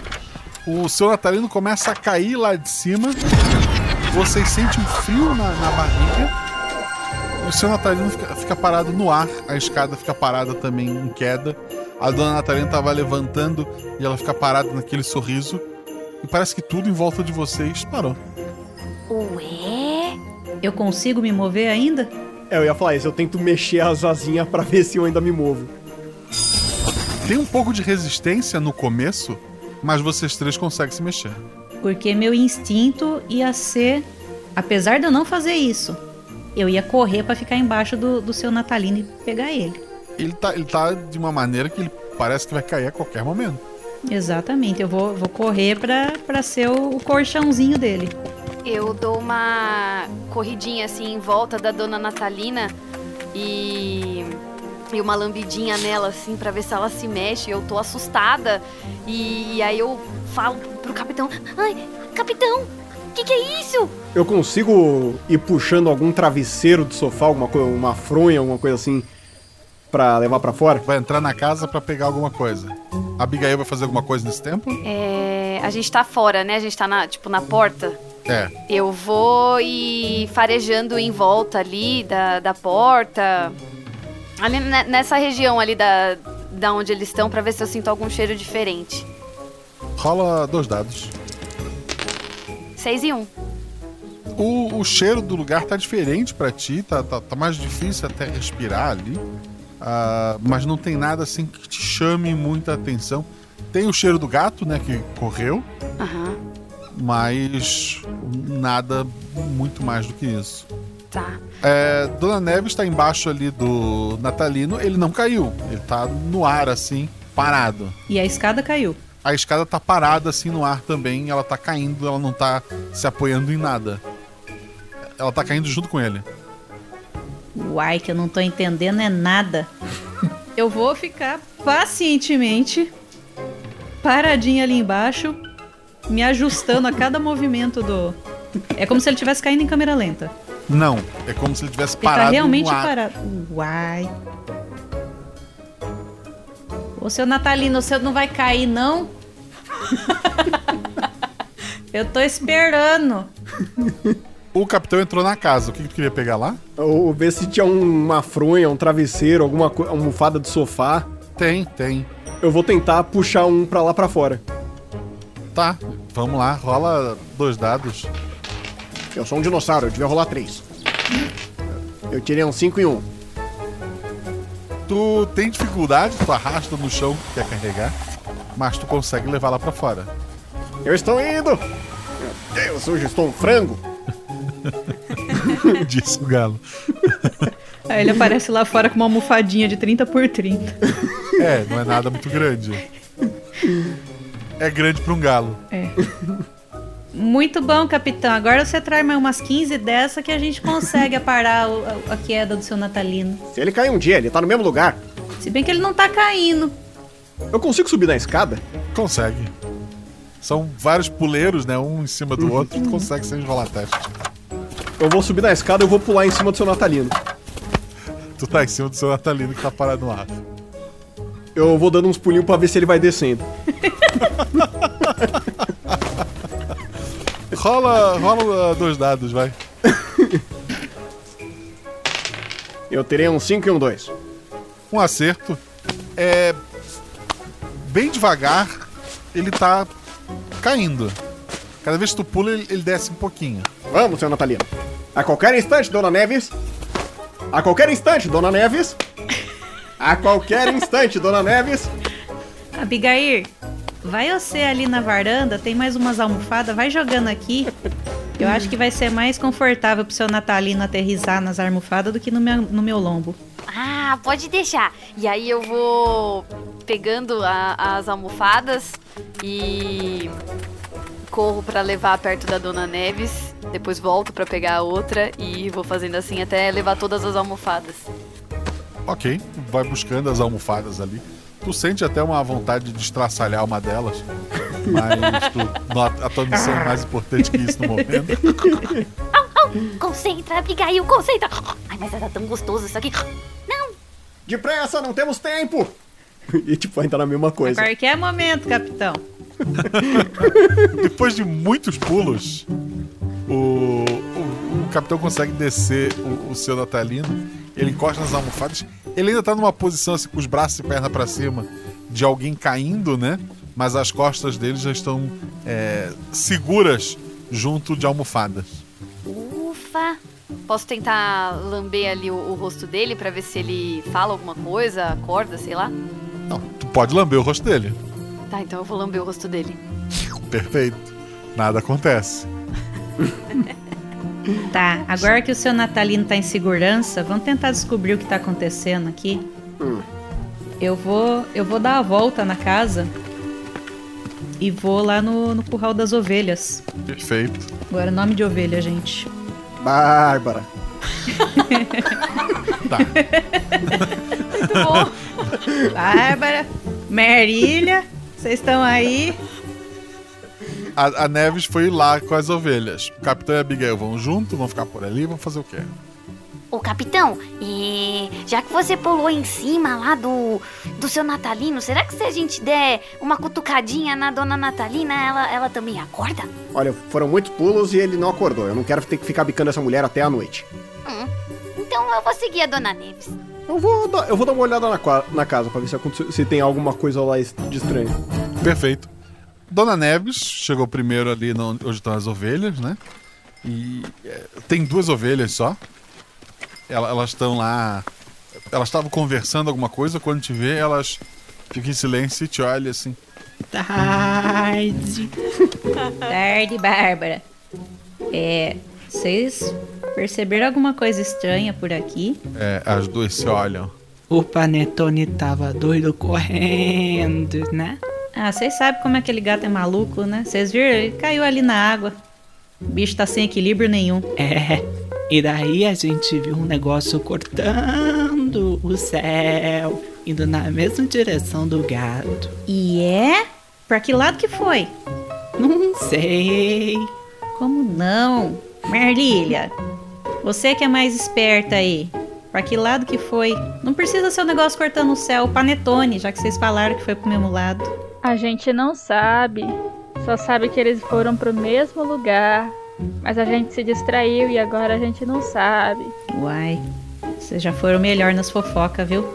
O seu Natalino começa a cair lá de cima. Vocês sentem um frio na, na barriga. O seu Natalino fica, fica parado no ar. A escada fica parada também em queda. A dona Natalina estava levantando e ela fica parada naquele sorriso. E parece que tudo em volta de vocês parou. Ué? Eu consigo me mover ainda? É, eu ia falar isso, eu tento mexer as asinhas pra ver se eu ainda me movo. Tem um pouco de resistência no começo, mas vocês três conseguem se mexer. Porque meu instinto ia ser. Apesar de eu não fazer isso, eu ia correr pra ficar embaixo do, do seu Natalino e pegar ele. Ele tá, ele tá de uma maneira que ele parece que vai cair a qualquer momento. Exatamente, eu vou, vou correr pra, pra ser o, o colchãozinho dele. Eu dou uma corridinha assim em volta da dona Natalina e, e uma lambidinha nela assim pra ver se ela se mexe. Eu tô assustada e, aí eu falo pro capitão: Ai, capitão, que que é isso? Eu consigo ir puxando algum travesseiro do sofá, alguma coisa, uma fronha, alguma coisa assim, pra levar pra fora? Vai entrar na casa pra pegar alguma coisa. A Abigail vai fazer alguma coisa nesse tempo? É, a gente tá fora, né? A gente tá na, tipo na porta. É. Eu vou ir farejando em volta ali da, da porta. Ali ne- nessa região ali da, da onde eles estão, pra ver se eu sinto algum cheiro diferente. Rola dois dados. Seis e um. O, o cheiro do lugar tá diferente pra ti, tá, tá, tá mais difícil até respirar ali. Ah, mas não tem nada assim que te chame muita atenção. Tem o cheiro do gato, né, que correu, Aham. mas nada muito mais do que isso. Tá. É, Dona Neves está embaixo ali do Natalino, ele não caiu, ele tá no ar assim, parado. E a escada caiu. A escada tá parada assim no ar também, ela tá caindo, ela não tá se apoiando em nada. Ela tá caindo junto com ele. Uai, que eu não tô entendendo é nada. Eu vou ficar pacientemente paradinha ali embaixo, me ajustando a cada movimento do. É como se ele tivesse caindo em câmera lenta. Não, é como se ele tivesse Ele parado tá realmente no ar. parado. Uai. Ô, seu Natalino, você não vai cair, não? Eu tô esperando. O capitão entrou na casa. O que, que tu queria pegar lá? Ou ver se tinha um- uma fronha, um travesseiro, alguma almofada de sofá. Tem, tem. Eu vou tentar puxar um pra lá pra fora. Tá, vamos lá, rola dois dados. Eu sou um dinossauro, eu devia rolar três. Eu tirei um 5 e um. Tu tem dificuldade, tu arrasta no chão que quer carregar, mas tu consegue levar lá pra fora. Eu estou indo! Meu Deus, hoje estou um frango! Disse o galo. Aí ele aparece lá fora com uma almofadinha de 30 por 30. É, não é nada muito grande. É grande pra um galo. É. Muito bom, capitão. Agora você traz mais umas 15 dessa que a gente consegue parar o- a, a queda do seu Natalino. Se ele cair um dia, ele tá no mesmo lugar. Se bem que ele não tá caindo. Eu consigo subir na escada? Consegue. São vários puleiros, né? Um em cima do outro, tu consegue sem enrolar a testa. Eu vou subir na escada e eu vou pular em cima do seu Natalino. Tu tá em cima do seu Natalino que tá parado no ar. Eu vou dando uns pulinhos pra ver se ele vai descendo. Rola, rola uh, dois dados, vai. Eu terei um 5 e um 2. Um acerto. É. Bem devagar, ele tá caindo. Cada vez que tu pula, ele, ele desce um pouquinho. Vamos, seu Natalino. A qualquer instante, dona Neves. A qualquer instante, dona Neves. A qualquer instante, dona Neves. Abigail, vai você ali na varanda, tem mais umas almofadas, vai jogando aqui. Eu acho que vai ser mais confortável pro seu Natalino aterrissar nas almofadas do que no meu, no meu lombo. Ah, pode deixar. E aí eu vou pegando a- as almofadas e corro pra levar perto da Dona Neves. Depois volto pra pegar a outra e vou fazendo assim até levar todas as almofadas. Ok, vai buscando as almofadas ali. Tu sente até uma vontade de estraçalhar uma delas. Mas tu, nota- a tua missão é mais importante que isso no momento. Concentra, Abigail, concentra. Ai, mas era tão gostoso isso aqui. Não, Depressa, não temos tempo. E tipo, ainda na mesma A coisa. qualquer momento, capitão. Depois de muitos pulos, o capitão consegue descer o, o seu Natalino. Ele encosta nas almofadas. Ele ainda tá numa posição assim, com os braços e perna pra cima, de alguém caindo, né? Mas as costas dele já estão é, seguras junto de almofadas. Ufa! Posso tentar lamber ali o, o rosto dele pra ver se ele fala alguma coisa, acorda, sei lá? Não, tu pode lamber o rosto dele. Tá, então eu vou lamber o rosto dele. Perfeito. Nada acontece. Tá, agora que o seu Natalino tá em segurança, vamos tentar descobrir o que tá acontecendo aqui. Eu vou, eu vou dar a volta na casa e vou lá no, no curral das ovelhas. Perfeito. Agora nome de ovelha, gente. Bárbara. Tá. Muito bom. Bárbara, Merilha, vocês estão aí? A, a Neves foi lá com as ovelhas. O capitão e a Abigail vão junto, vão ficar por ali, vão fazer o quê? Ô capitão, e já que você pulou em cima lá do, do seu Natalino, será que se a gente der uma cutucadinha na dona Natalina, ela, ela também acorda? Olha, foram muitos pulos e ele não acordou. Eu não quero ter que ficar bicando essa mulher até a noite. Hum, então eu vou seguir a dona Neves. Eu vou dar, eu vou dar uma olhada na, na casa pra ver se, se tem alguma coisa lá de estranho. Perfeito. Dona Neves chegou primeiro ali no- onde estão as ovelhas, né? E é, tem duas ovelhas só. Ela- Elas estão lá. Elas estavam conversando alguma coisa, quando te vê, elas ficam em silêncio e te olham assim. Tarde. Tarde, Bárbara. É, vocês perceberam alguma coisa estranha por aqui? É, as duas se olham. O Panetone tava doido correndo, né? Ah, vocês sabem como aquele gato é maluco, né? Vocês viram? Ele caiu ali na água. O bicho tá sem equilíbrio nenhum. É. E daí a gente viu um negócio cortando o céu, indo na mesma direção do gato. E é? Pra que lado que foi? Não sei. Como não? Merlília, você que é mais esperta aí. Pra que lado que foi? Não precisa ser um negócio cortando o céu, o panetone, já que vocês falaram que foi pro mesmo lado. A gente não sabe. Só sabe que eles foram pro mesmo lugar. Mas a gente se distraiu e agora a gente não sabe. Uai, vocês já foram melhor nas fofocas, viu?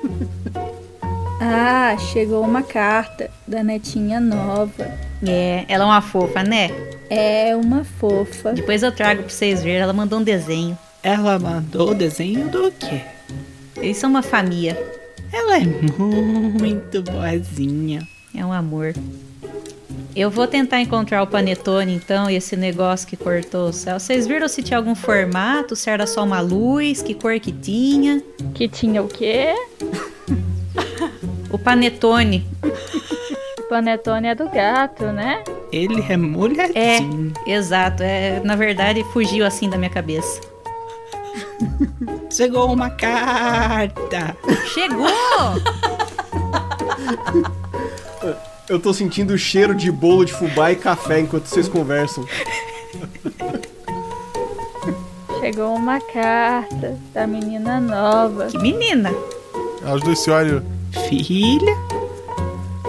ah, chegou uma carta da netinha nova. É, ela é uma fofa, né? É uma fofa. Depois eu trago pra vocês verem. Ela mandou um desenho. Ela mandou o desenho do quê? Eles são uma família. Ela é muito boazinha. É um amor. Eu vou tentar encontrar o panetone, então, e esse negócio que cortou o céu. Vocês viram se tinha algum formato, se era só uma luz, que cor que tinha? Que tinha o quê? o panetone. O panetone é do gato, né? Ele é molhadinho. É, exato. É, na verdade, fugiu assim da minha cabeça. Chegou uma carta! Chegou! Eu tô sentindo o cheiro de bolo de fubá e café enquanto vocês conversam. Chegou uma carta da menina nova. Que menina? As duas se olham. Filha?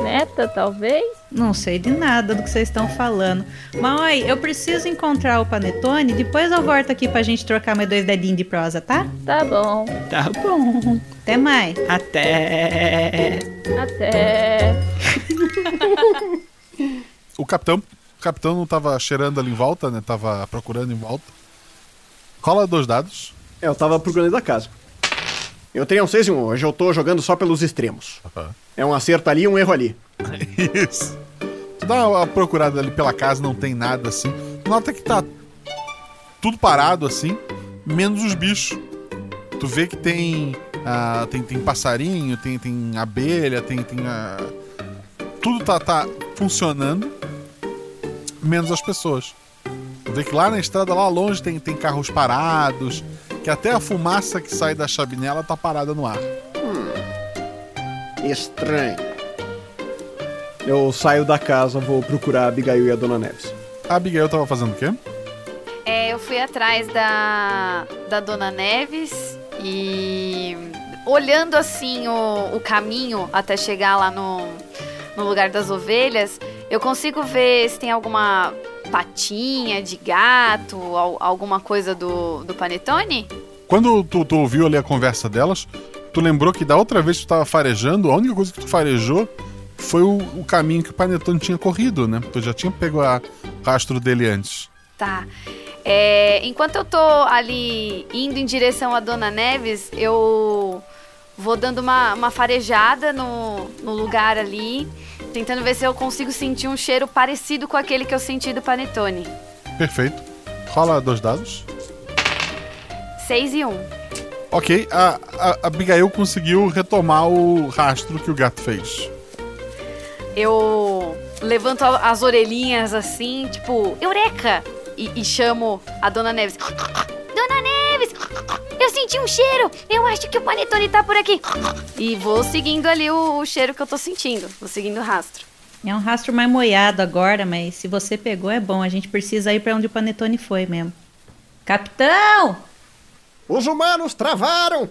Neta, talvez? Não sei de nada do que vocês estão falando. Mãe, eu preciso encontrar o Panetone. Depois eu volto aqui pra gente trocar mais dois dedinhos de prosa, tá? Tá bom. Tá bom. Até mais. Até. Até. o capitão. O capitão não tava cheirando ali em volta, né? Tava procurando em volta. Rola dois dados. É, eu tava procurando da casa. Eu tenho um 6 e um. Hoje eu tô jogando só pelos extremos. Uhum. É um acerto ali e um erro ali. Isso. Tu dá uma procurada ali pela casa, não tem nada assim. Nota que tá tudo parado assim, menos os bichos. Tu vê que tem uh, tem, tem passarinho, tem, tem abelha, tem. tem uh, tudo tá, tá funcionando, menos as pessoas. Tu vê que lá na estrada, lá longe, tem, tem carros parados, que até a fumaça que sai da chaminela tá parada no ar. Hum, estranho. Eu saio da casa, vou procurar a Abigail e a Dona Neves. A Abigail tava fazendo o quê? É, eu fui atrás da, da Dona Neves e olhando assim o, o caminho até chegar lá no, no lugar das ovelhas, eu consigo ver se tem alguma patinha de gato, alguma coisa do, do panetone? Quando tu, tu ouviu ali a conversa delas, tu lembrou que da outra vez que tu tava farejando, a única coisa que tu farejou foi o, o caminho que o panetone tinha corrido, né? Tu já tinha pego o rastro dele antes. Tá. É, enquanto eu tô ali indo em direção à Dona Neves, eu vou dando uma, uma farejada no, no lugar ali, tentando ver se eu consigo sentir um cheiro parecido com aquele que eu senti do panetone. Perfeito. Rola dois dados. Seis e um. Ok, a, a, a Abigail conseguiu retomar o rastro que o gato fez. Eu levanto as orelhinhas assim, tipo, Eureka! E, e chamo a Dona Neves. Dona Neves! Eu senti um cheiro! Eu acho que o panetone tá por aqui. E vou seguindo ali o, o cheiro que eu tô sentindo. Vou seguindo o rastro. É um rastro mais moiado agora, mas se você pegou é bom. A gente precisa ir para onde o panetone foi mesmo. Capitão! Os humanos travaram!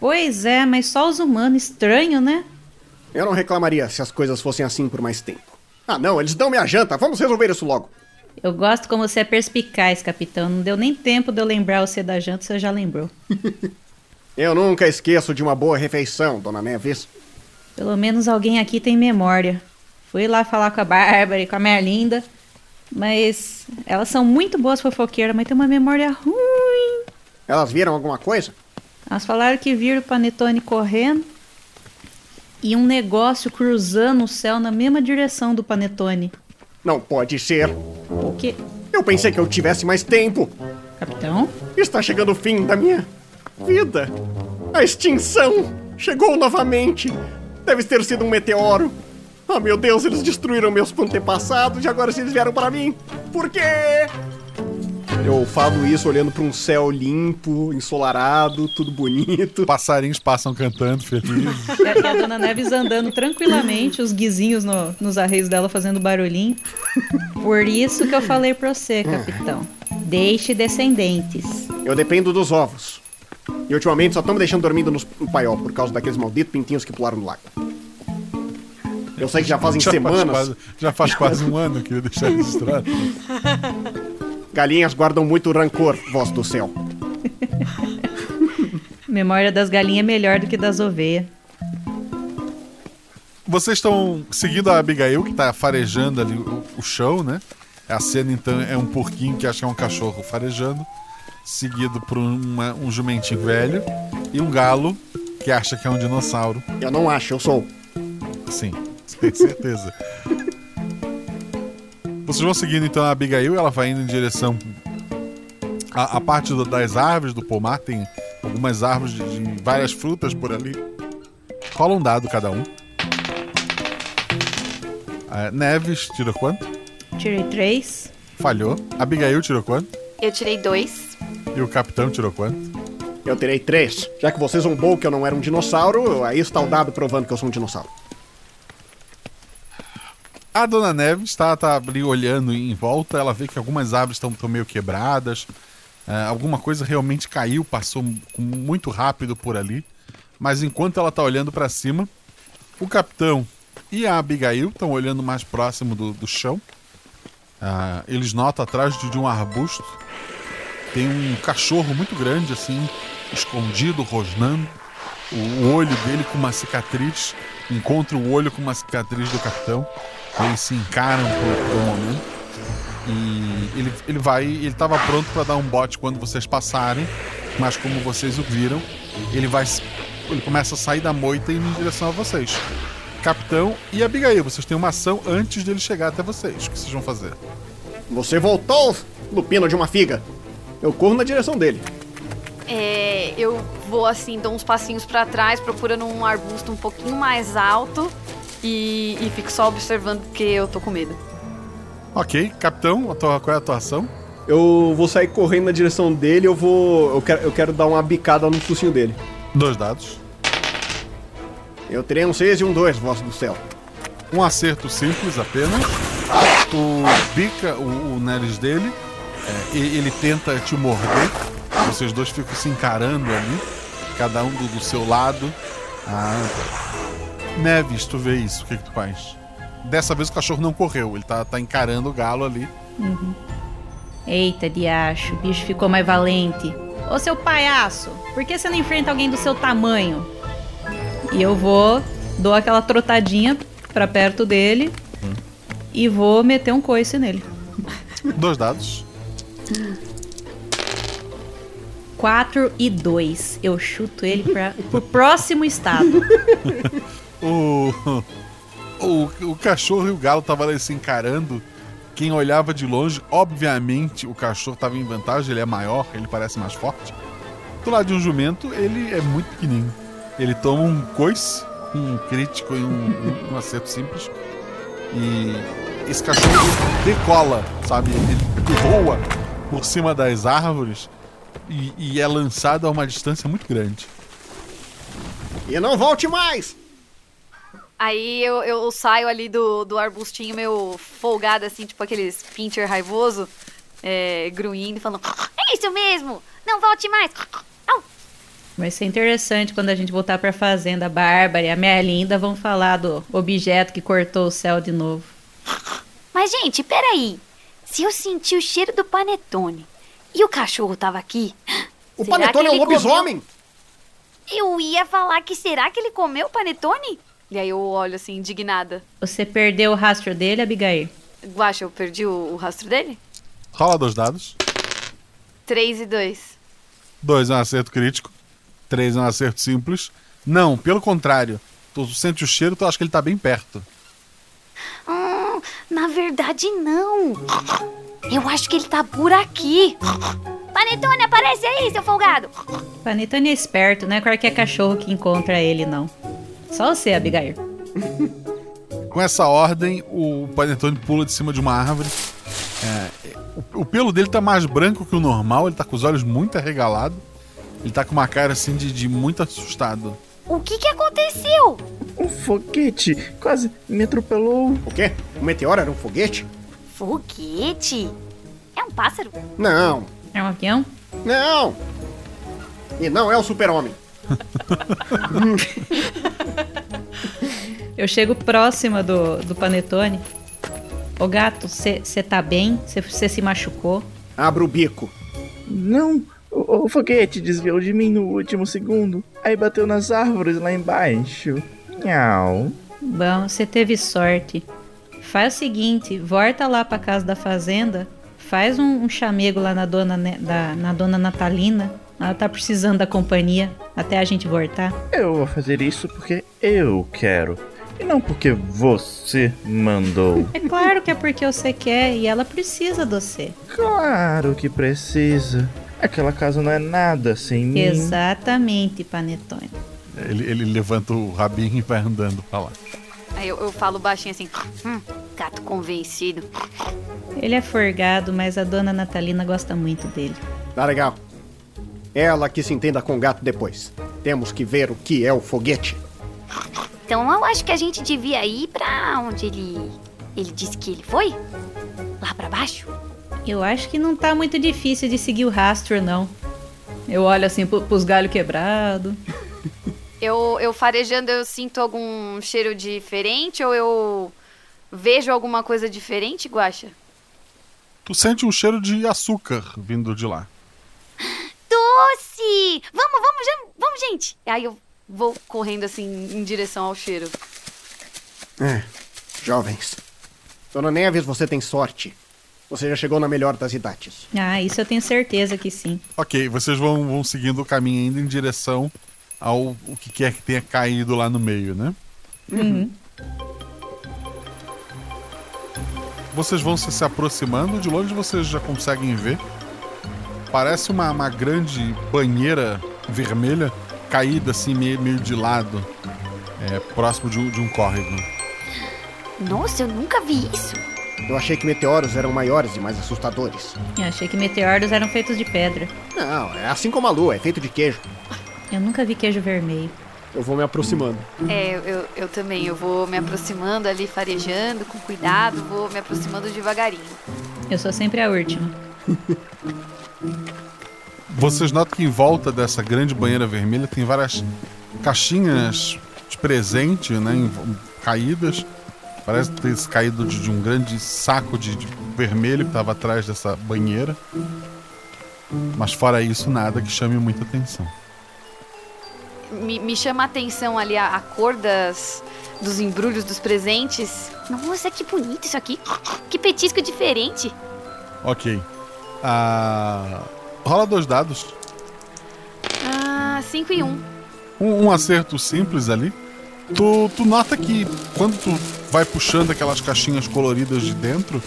Pois é, mas só os humanos. Estranho, né? Eu não reclamaria se as coisas fossem assim por mais tempo. Ah, não, eles dão minha janta. Vamos resolver isso logo. Eu gosto como você é perspicaz, capitão. Não deu nem tempo de eu lembrar você da janta, você já lembrou. eu nunca esqueço de uma boa refeição, dona Neves. Pelo menos alguém aqui tem memória. Fui lá falar com a Bárbara e com a Merlinda, mas elas são muito boas fofoqueiras, mas tem uma memória ruim. Elas viram alguma coisa? Elas falaram que viram o Panetone correndo e um negócio cruzando o céu na mesma direção do Panetone. Não pode ser. O quê? Eu pensei que eu tivesse mais tempo. Capitão? Está chegando o fim da minha vida. A extinção chegou novamente. Deve ter sido um meteoro. Ah, meu Deus, eles destruíram meus antepassados e agora eles vieram para mim. Por quê? Eu falo isso olhando para um céu limpo, ensolarado, tudo bonito. Passarinhos passam cantando, felizes. E a Dona Neves andando tranquilamente, os guizinhos no- nos arreios dela fazendo barulhinho. Por isso que eu falei pra você, capitão. Deixe descendentes. Eu dependo dos ovos. E ultimamente só estão me deixando dormindo nos- no paiol por causa daqueles malditos pintinhos que pularam no lago. Eu sei que já fazem Já faz semanas. quase- já faz quase um ano que eu deixei registrado. Galinhas guardam muito rancor, voz do céu. Memória das galinhas é melhor do que das ovelhas. Vocês estão seguindo a Abigail, que tá farejando ali o, o chão, né? A cena, então, é um porquinho que acha que é um cachorro farejando, seguido por uma- um jumentinho velho e um galo que acha que é um dinossauro. Eu não acho, eu sou. Sim, tenho certeza. Vocês vão seguindo então a Abigail, ela vai indo em direção à, à parte do- das árvores do pomar, tem algumas árvores de, de várias frutas por ali. Rola um dado cada um. Ah, Neves tirou quanto? Tirei três. Falhou. Abigail tirou quanto? Eu tirei dois. E o capitão tirou quanto? Eu terei três. Já que você zombou que eu não era um dinossauro, aí está o dado provando que eu sou um dinossauro. A dona Neves está tá ali olhando em volta, ela vê que algumas árvores estão meio quebradas, é, alguma coisa realmente caiu, passou muito rápido por ali. Mas enquanto ela está olhando para cima, o capitão e a Abigail estão olhando mais próximo do, do chão. Ah, eles notam atrás de, de um arbusto tem um cachorro muito grande assim, escondido, rosnando. O olho dele com uma cicatriz encontra o olho com uma cicatriz do capitão. Eles se encaram por, por um momento. E ele, ele vai. Ele estava pronto para dar um bote quando vocês passarem, mas como vocês o viram, ele vai. Ele começa a sair da moita e ir em direção a vocês. Capitão e Abigail, vocês têm uma ação antes dele chegar até vocês. O que vocês vão fazer? Você voltou, lupino de uma figa. Eu corro na direção dele. É, eu vou assim, dou uns passinhos pra trás, procurando um arbusto um pouquinho mais alto e, e fico só observando porque eu tô com medo. Ok, capitão, a tua- qual é a tua ação? Eu vou sair correndo na direção dele, eu vou. Eu quero, eu quero dar uma bicada no focinho dele. Dois dados. Eu terei um 6 e um 2, voz do céu. Um acerto simples apenas. Tu bica o, o nariz dele, é, e ele tenta te morder. Vocês dois ficam se encarando ali, cada um do, do seu lado. Ah. Neves, tu vê isso, o que, que tu faz? Dessa vez o cachorro não correu, ele tá, tá encarando o galo ali. Uhum. Eita, diacho, o bicho ficou mais valente. Ô seu palhaço, por que você não enfrenta alguém do seu tamanho? E eu vou, dou aquela trotadinha pra perto dele e vou meter um coice nele. Dois dados. 4 e 2. Eu chuto ele pra, pro próximo estado. O, o, o cachorro e o galo estavam ali se encarando. Quem olhava de longe, obviamente o cachorro estava em vantagem, ele é maior, ele parece mais forte. Do lado de um jumento, ele é muito pequenininho. Ele toma um coice, um crítico e um, um acerto simples. E esse cachorro decola, sabe? Ele voa por cima das árvores e, e é lançado a uma distância muito grande. E não volte mais! Aí eu, eu saio ali do, do arbustinho meio folgado, assim, tipo aqueles pincher raivoso, é, grunhindo e falando: É isso mesmo! Não volte mais! Vai ser interessante quando a gente voltar pra fazenda. A Bárbara e a Merlinda vão falar do objeto que cortou o céu de novo. Mas, gente, peraí. Se eu senti o cheiro do panetone e o cachorro tava aqui. O panetone é um lobisomem! comeu- Eu ia falar que será que ele comeu o panetone? E aí eu olho assim, indignada. Você perdeu o rastro dele, Abigail? Guaxa, eu perdi o, o rastro dele? Rola dois dados. 3 e 2. Dois é um acerto crítico. Três é um acerto simples. Não, pelo contrário. Tu sente o cheiro, tu acha que ele tá bem perto. Hum, na verdade, não. Eu acho que ele tá por aqui. Panetone, aparece aí, seu folgado! Panetone é esperto, não é qualquer cachorro que encontra ele, não. Só você, Abigail. Com essa ordem, o Panetone pula de cima de uma árvore. É, o, o pelo dele tá mais branco que o normal, ele tá com os olhos muito arregalados. Ele tá com uma cara assim de, de muito assustado. O que que aconteceu? Um foguete quase me atropelou. O quê? O meteoro era um foguete? Foguete? É um pássaro? Não. É um avião? Não. E não é o super-homem. Eu chego próxima do, do Panetone. Ô gato, você tá bem? Você se machucou? Abra o bico. Não, o, o foguete desviou de mim no último segundo. Aí bateu nas árvores lá embaixo. Nhau. Bom, você teve sorte. Faz o seguinte, volta lá pra casa da fazenda, faz um, um chamego lá na dona, na dona Natalina. Ela tá precisando da companhia até a gente voltar. Eu vou fazer isso porque eu quero. E não porque você mandou. É claro que é porque você quer e ela precisa de você. Claro que precisa. Aquela casa não é nada sem mim. Exatamente, Panetone. Ele, ele levanta o rabinho e vai andando pra lá. Aí eu, eu falo baixinho assim, hum, gato convencido. Ele é forgado, mas a dona Natalina gosta muito dele. Tá legal. Ela que se entenda com o gato depois. Temos que ver o que é o foguete. Então eu acho que a gente devia ir pra onde ele. Ele disse que ele foi? Lá pra baixo? Eu acho que não tá muito difícil de seguir o rastro, não. Eu olho assim pro, pros galhos quebrados. Eu, eu farejando, eu sinto algum cheiro diferente ou eu vejo alguma coisa diferente, Guaxa? Tu sente um cheiro de açúcar vindo de lá. Doce! Vamos, vamos, já- vamos, gente! Aí eu vou correndo assim em direção ao cheiro. É, jovens. Dona Neves, você tem sorte. Você já chegou na melhor das idades. Ah, isso eu tenho certeza que sim. Ok, vocês vão, vão seguindo o caminho ainda em direção ao o que quer que tenha caído lá no meio, né? Uhum. Vocês vão se, se aproximando, de longe vocês já conseguem ver. Parece uma, uma grande banheira vermelha caída assim, meio, meio de lado, é, próximo de um, de um córrego. Nossa, eu nunca vi isso. Eu achei que meteoros eram maiores e mais assustadores. Eu achei que meteoros eram feitos de pedra. Não, é assim como a lua, é feito de queijo. Eu nunca vi queijo vermelho. Eu vou me aproximando. É, eu, eu, eu também. Eu vou me aproximando ali, farejando, com cuidado, vou me aproximando devagarinho. Eu sou sempre a última. Vocês notam que em volta dessa grande banheira vermelha tem várias caixinhas de presente, né? em- caídas. Parece ter caído de, de um grande saco de, de vermelho que estava atrás dessa banheira. Mas fora isso, nada que chame muita atenção. Me, me chama a atenção ali a, a cor das, dos embrulhos dos presentes. Nossa, que bonito isso aqui. Que petisco diferente. Ok. Ah, rola dois dados. Ah, 5 e 1. Um. Um, um acerto simples ali. Tu, tu nota que quando tu vai puxando aquelas caixinhas coloridas de dentro,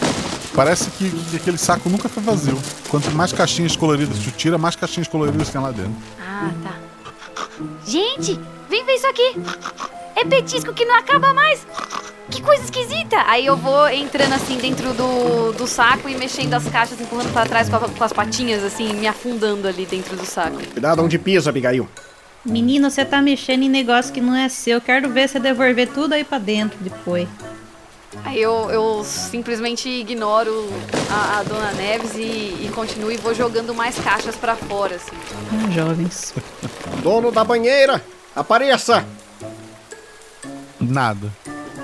parece que, que aquele saco nunca foi vazio. Quanto mais caixinhas coloridas tu tira, mais caixinhas coloridas tem lá dentro. Ah, tá. Gente, vem ver isso aqui. É petisco que não acaba mais. Que coisa esquisita. Aí eu vou entrando assim dentro do, do saco e mexendo as caixas, empurrando pra trás com, a- com as patinhas, assim, me afundando ali dentro do saco. Cuidado onde pisa, Abigail. Menino, você tá mexendo em negócio que não é seu. Quero ver você devolver tudo aí pra dentro depois. Aí eu, eu simplesmente ignoro a, a Dona Neves e, e continuo e vou jogando mais caixas pra fora, assim. Ah, jovens. Dono da banheira, apareça! Nada.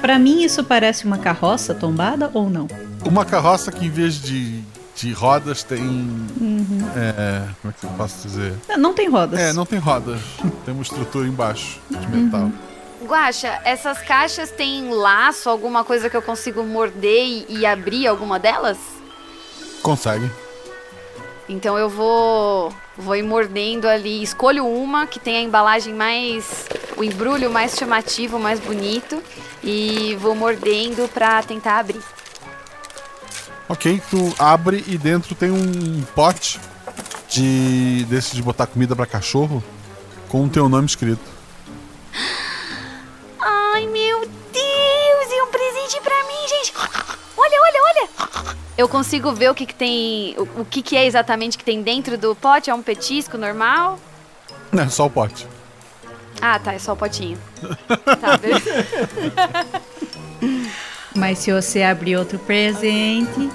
Pra mim, isso parece uma carroça tombada ou não? Uma carroça que em vez de, de rodas tem. Uhum. É, como é que eu posso dizer? Não, não tem rodas. É, não tem rodas. Tem uma estrutura embaixo de metal. Guaxa, essas caixas têm laço, alguma coisa que eu consigo morder e, e abrir alguma delas? Consegue. Então eu vou vou ir mordendo ali, escolho uma que tem a embalagem mais o embrulho mais chamativo, mais bonito e vou mordendo pra tentar abrir. Ok, tu abre e dentro tem um pote de desse de botar comida pra cachorro com o teu nome escrito. Ai, meu Deus! E um presente pra mim, gente! Olha, olha, olha! Eu consigo ver o que, que tem. O, o que, que é exatamente que tem dentro do pote? É um petisco normal? Não, é só o pote. Ah, tá, é só o potinho. tá, beleza. Mas se você abrir outro presente.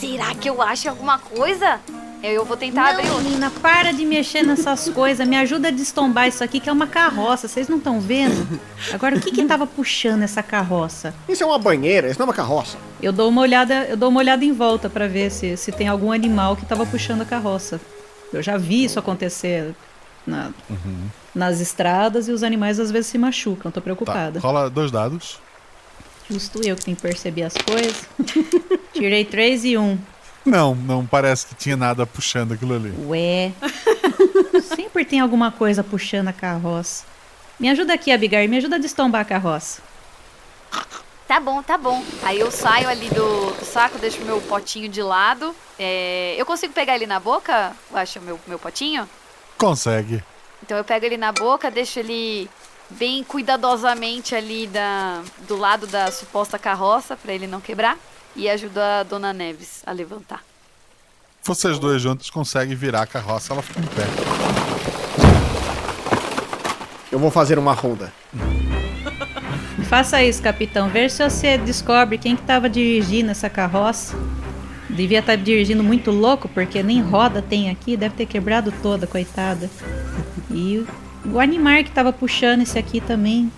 Será que eu acho alguma coisa? Eu, vou tentar abrir Não, outro. menina, para de mexer nessas coisas. Me ajuda a destombar isso aqui, que é uma carroça. Vocês não estão vendo? Agora, o que que tava puxando essa carroça? Isso é uma banheira, isso não é uma carroça. Eu dou uma olhada, eu dou uma olhada em volta pra ver se, se tem algum animal que tava puxando a carroça. Eu já vi isso acontecer na- nas estradas e os animais às vezes se machucam. Tô Tá, preocupada. rola dois dados. Justo eu que tenho que perceber as coisas. Tirei três e um. Não, não parece que tinha nada puxando aquilo ali. Ué. Sempre tem alguma coisa puxando a carroça. Me ajuda aqui, Abigail. Me ajuda a destombar a carroça. Tá bom, tá bom. Aí eu saio ali do, do saco, deixo meu potinho de lado. É, eu consigo pegar ele na boca? Eu acho meu, meu potinho? Consegue. Então eu pego ele na boca, deixo ele bem cuidadosamente ali da, do lado da suposta carroça pra ele não quebrar e ajudo a Dona Neves a levantar. Vocês dois juntos conseguem virar a carroça, ela fica em pé. Eu vou fazer uma ronda. Faça isso, capitão. Veja se você descobre quem que tava dirigindo essa carroça. Devia estar dirigindo muito louco, porque nem roda tem aqui. Deve ter quebrado toda, coitada. E o, animal que tava puxando esse aqui também.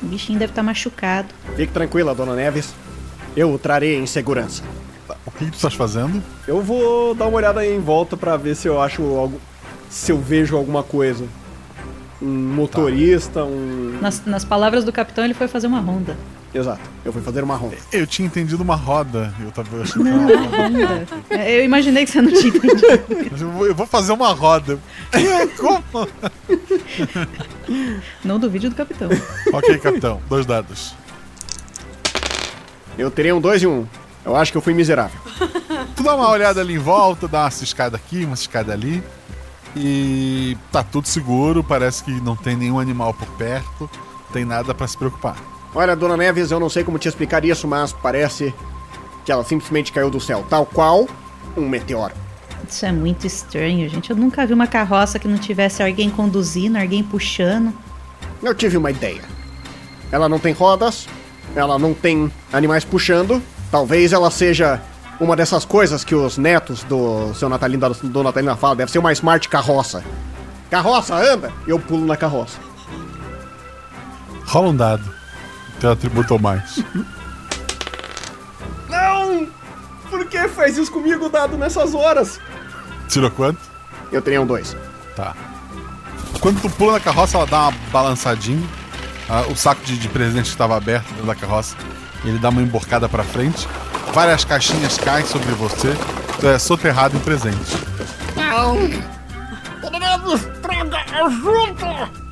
O bichinho deve estar machucado. Fique tranquila, dona Neves. Eu o trarei em segurança. O que, tu estás fazendo? Eu vou dar uma olhada aí em volta pra ver se eu acho algo. Se eu vejo alguma coisa. Um motorista, um. Nas, nas palavras do capitão, ele foi fazer uma ronda. Exato. Eu fui fazer uma ronda. Eu tinha entendido uma roda. Eu tava achando que era uma ronda. É, Eu imaginei que você não tinha entendido. Eu vou- fazer uma roda. Como? Não duvide do capitão. ok, capitão. Dois dados. Eu terei um 2 e um. Eu acho que eu fui miserável. Tu dá uma olhada ali em volta, dá uma ciscada aqui, uma ciscada ali. E tá tudo seguro, parece que não tem nenhum animal por perto, não tem nada pra se preocupar. Olha, dona Neves, eu não sei como te explicar isso, mas parece que ela simplesmente caiu do céu, tal qual um meteoro. Isso é muito estranho, gente. Eu nunca vi uma carroça que não tivesse alguém conduzindo, alguém puxando. Eu tive uma ideia. Ela não tem rodas, ela não tem animais puxando. Talvez ela seja uma dessas coisas que os netos do seu Natalino, do Natalina falam. Deve ser uma smart carroça. Carroça, anda! Eu pulo na carroça. Rola um dado. Teu atributo ou mais. Não! Por que faz isso comigo, dado nessas horas? Tirou quanto? Eu teria um 2. Tá. Quando tu pula na carroça, ela dá uma balançadinha. Ah, o saco de, de presente que estava aberto dentro da carroça, ele dá uma emborcada pra frente. Várias caixinhas caem sobre você. Tu é soterrado em presente. Não! Neves, droga, ajuda!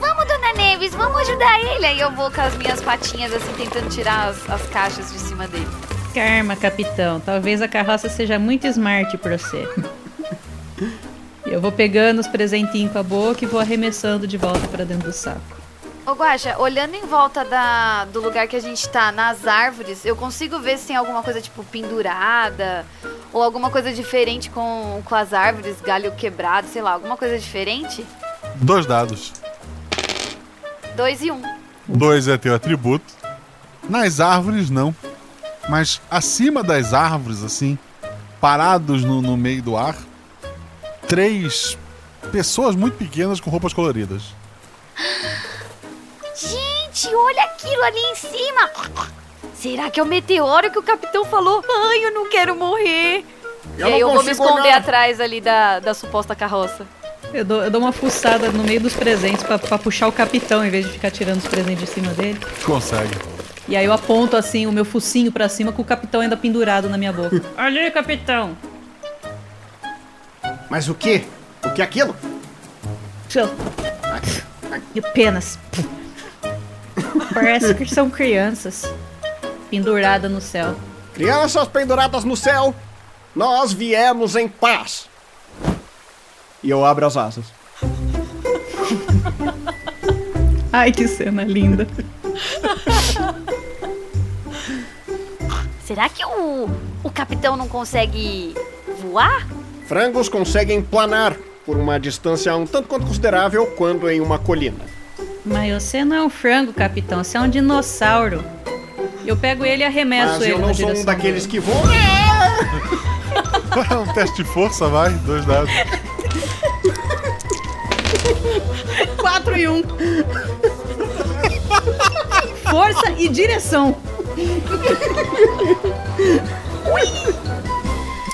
Vamos, Dona Neves, vamos ajudar ele. Aí eu vou com as minhas patinhas assim, tentando tirar as, as caixas de cima dele. Karma, capitão. Talvez a carroça seja muito smart pra você. Eu vou pegando os presentinhos com a boca e vou arremessando de volta pra dentro do saco. Ô Guaxa, olhando em volta da, do lugar que a gente tá, nas árvores, eu consigo ver se tem alguma coisa tipo pendurada ou alguma coisa diferente com, com as árvores, galho quebrado, sei lá, alguma coisa diferente? Dois dados. Dois e um. Dois é teu atributo. Nas árvores, não. Mas acima das árvores, assim, parados no, no meio do ar, três pessoas muito pequenas com roupas coloridas. Gente, olha aquilo ali em cima! Será que é o meteoro que o capitão falou? Ai, eu não quero morrer! Eu e aí não eu vou me esconder olhar. atrás ali da, da suposta carroça. Eu dou, eu dou uma fuçada no meio dos presentes pra, pra puxar o capitão em vez de ficar tirando os presentes de cima dele. Consegue. E aí eu aponto assim o meu focinho pra cima com o capitão ainda pendurado na minha boca. Olha aí, capitão! Mas o que? O que é aquilo? E penas. Parece que são crianças. Pendurada no céu. Crianças penduradas no céu. Nós viemos em paz. E eu abro as asas. Ai, que cena linda. Será que o, o capitão não consegue voar? Frangos conseguem planar por uma distância um tanto quanto considerável quando em uma colina. Mas você não é um frango, capitão, você é um dinossauro. Eu pego ele e arremesso Mas ele eu na não sou um daqueles dele. que voam. um teste de força, vai. Dois dados. 4 e 1. Um. Força e direção.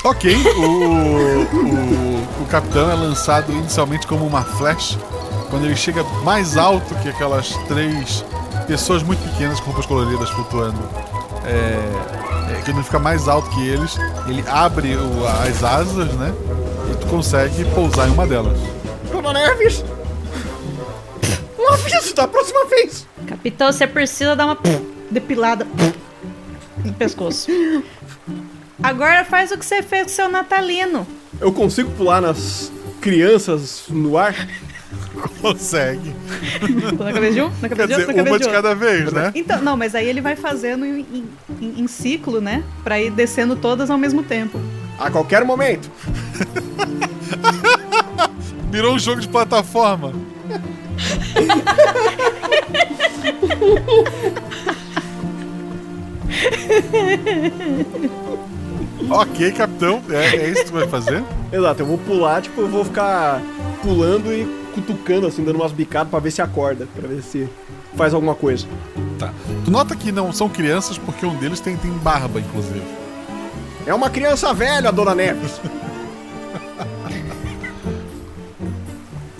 Ok, o, o, o capitão é lançado inicialmente como uma flecha. Quando ele chega mais alto que aquelas três pessoas muito pequenas com roupas coloridas flutuando, é, é, quando ele fica mais alto que eles, ele abre o- as asas, né? E tu consegue pousar em uma delas. Dona Neves! Aviso da próxima vez! Capitão, você precisa dar uma depilada no pescoço. Agora faz o que você fez com o seu natalino. Eu consigo pular nas crianças no ar? Consegue. Na cabeça de um? Na cabeça Quer de outro? dizer, Na cabeça uma de de cada vez, né? Então, não, mas aí ele vai fazendo em, em- em- em ciclo, né? Pra ir descendo todas ao mesmo tempo. A qualquer momento. Virou um jogo de plataforma. Ok, capitão. É, é isso que tu vai fazer? Exato, eu vou pular, tipo, eu vou ficar pulando e cutucando, assim, dando umas bicadas pra ver se acorda, pra ver se faz alguma coisa. Tá. Tu nota que não são crianças porque um deles tem, tem barba, inclusive. É uma criança velha, Dona Neves.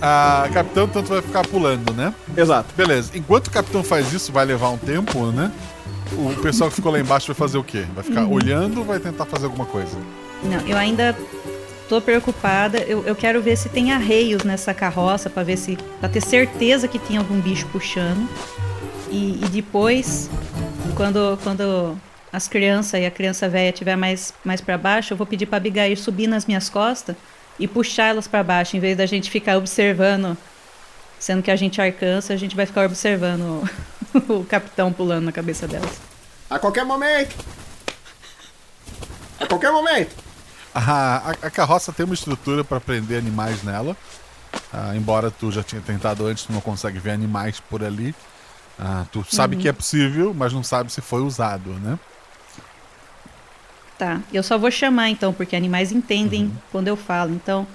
Ah, capitão, tu vai ficar pulando, né? Exato. Beleza. Enquanto o capitão faz isso, vai levar um tempo, né? O pessoal que ficou lá embaixo vai fazer o quê? Vai ficar Uhum. olhando ou vai tentar fazer alguma coisa? Não, eu ainda tô preocupada. Eu, eu quero ver se tem arreios nessa carroça pra ver se. pra ter certeza que tem algum bicho puxando. E, e depois, quando, quando as crianças e a criança velha estiver mais, mais para baixo, eu vou pedir pra Abigail subir nas minhas costas e puxar elas para baixo, em vez da gente ficar observando. Sendo que a gente alcança, a gente vai ficar observando o, o capitão pulando na cabeça delas. A qualquer momento. A qualquer momento. A, a, a carroça tem uma estrutura para prender animais nela. Ah, embora tu já tinha tentado antes, tu não consegue ver animais por ali. Ah, tu sabe Uhum. que é possível, mas não sabe se foi usado, né? Tá, eu só vou chamar então, porque animais entendem quando eu falo. Então,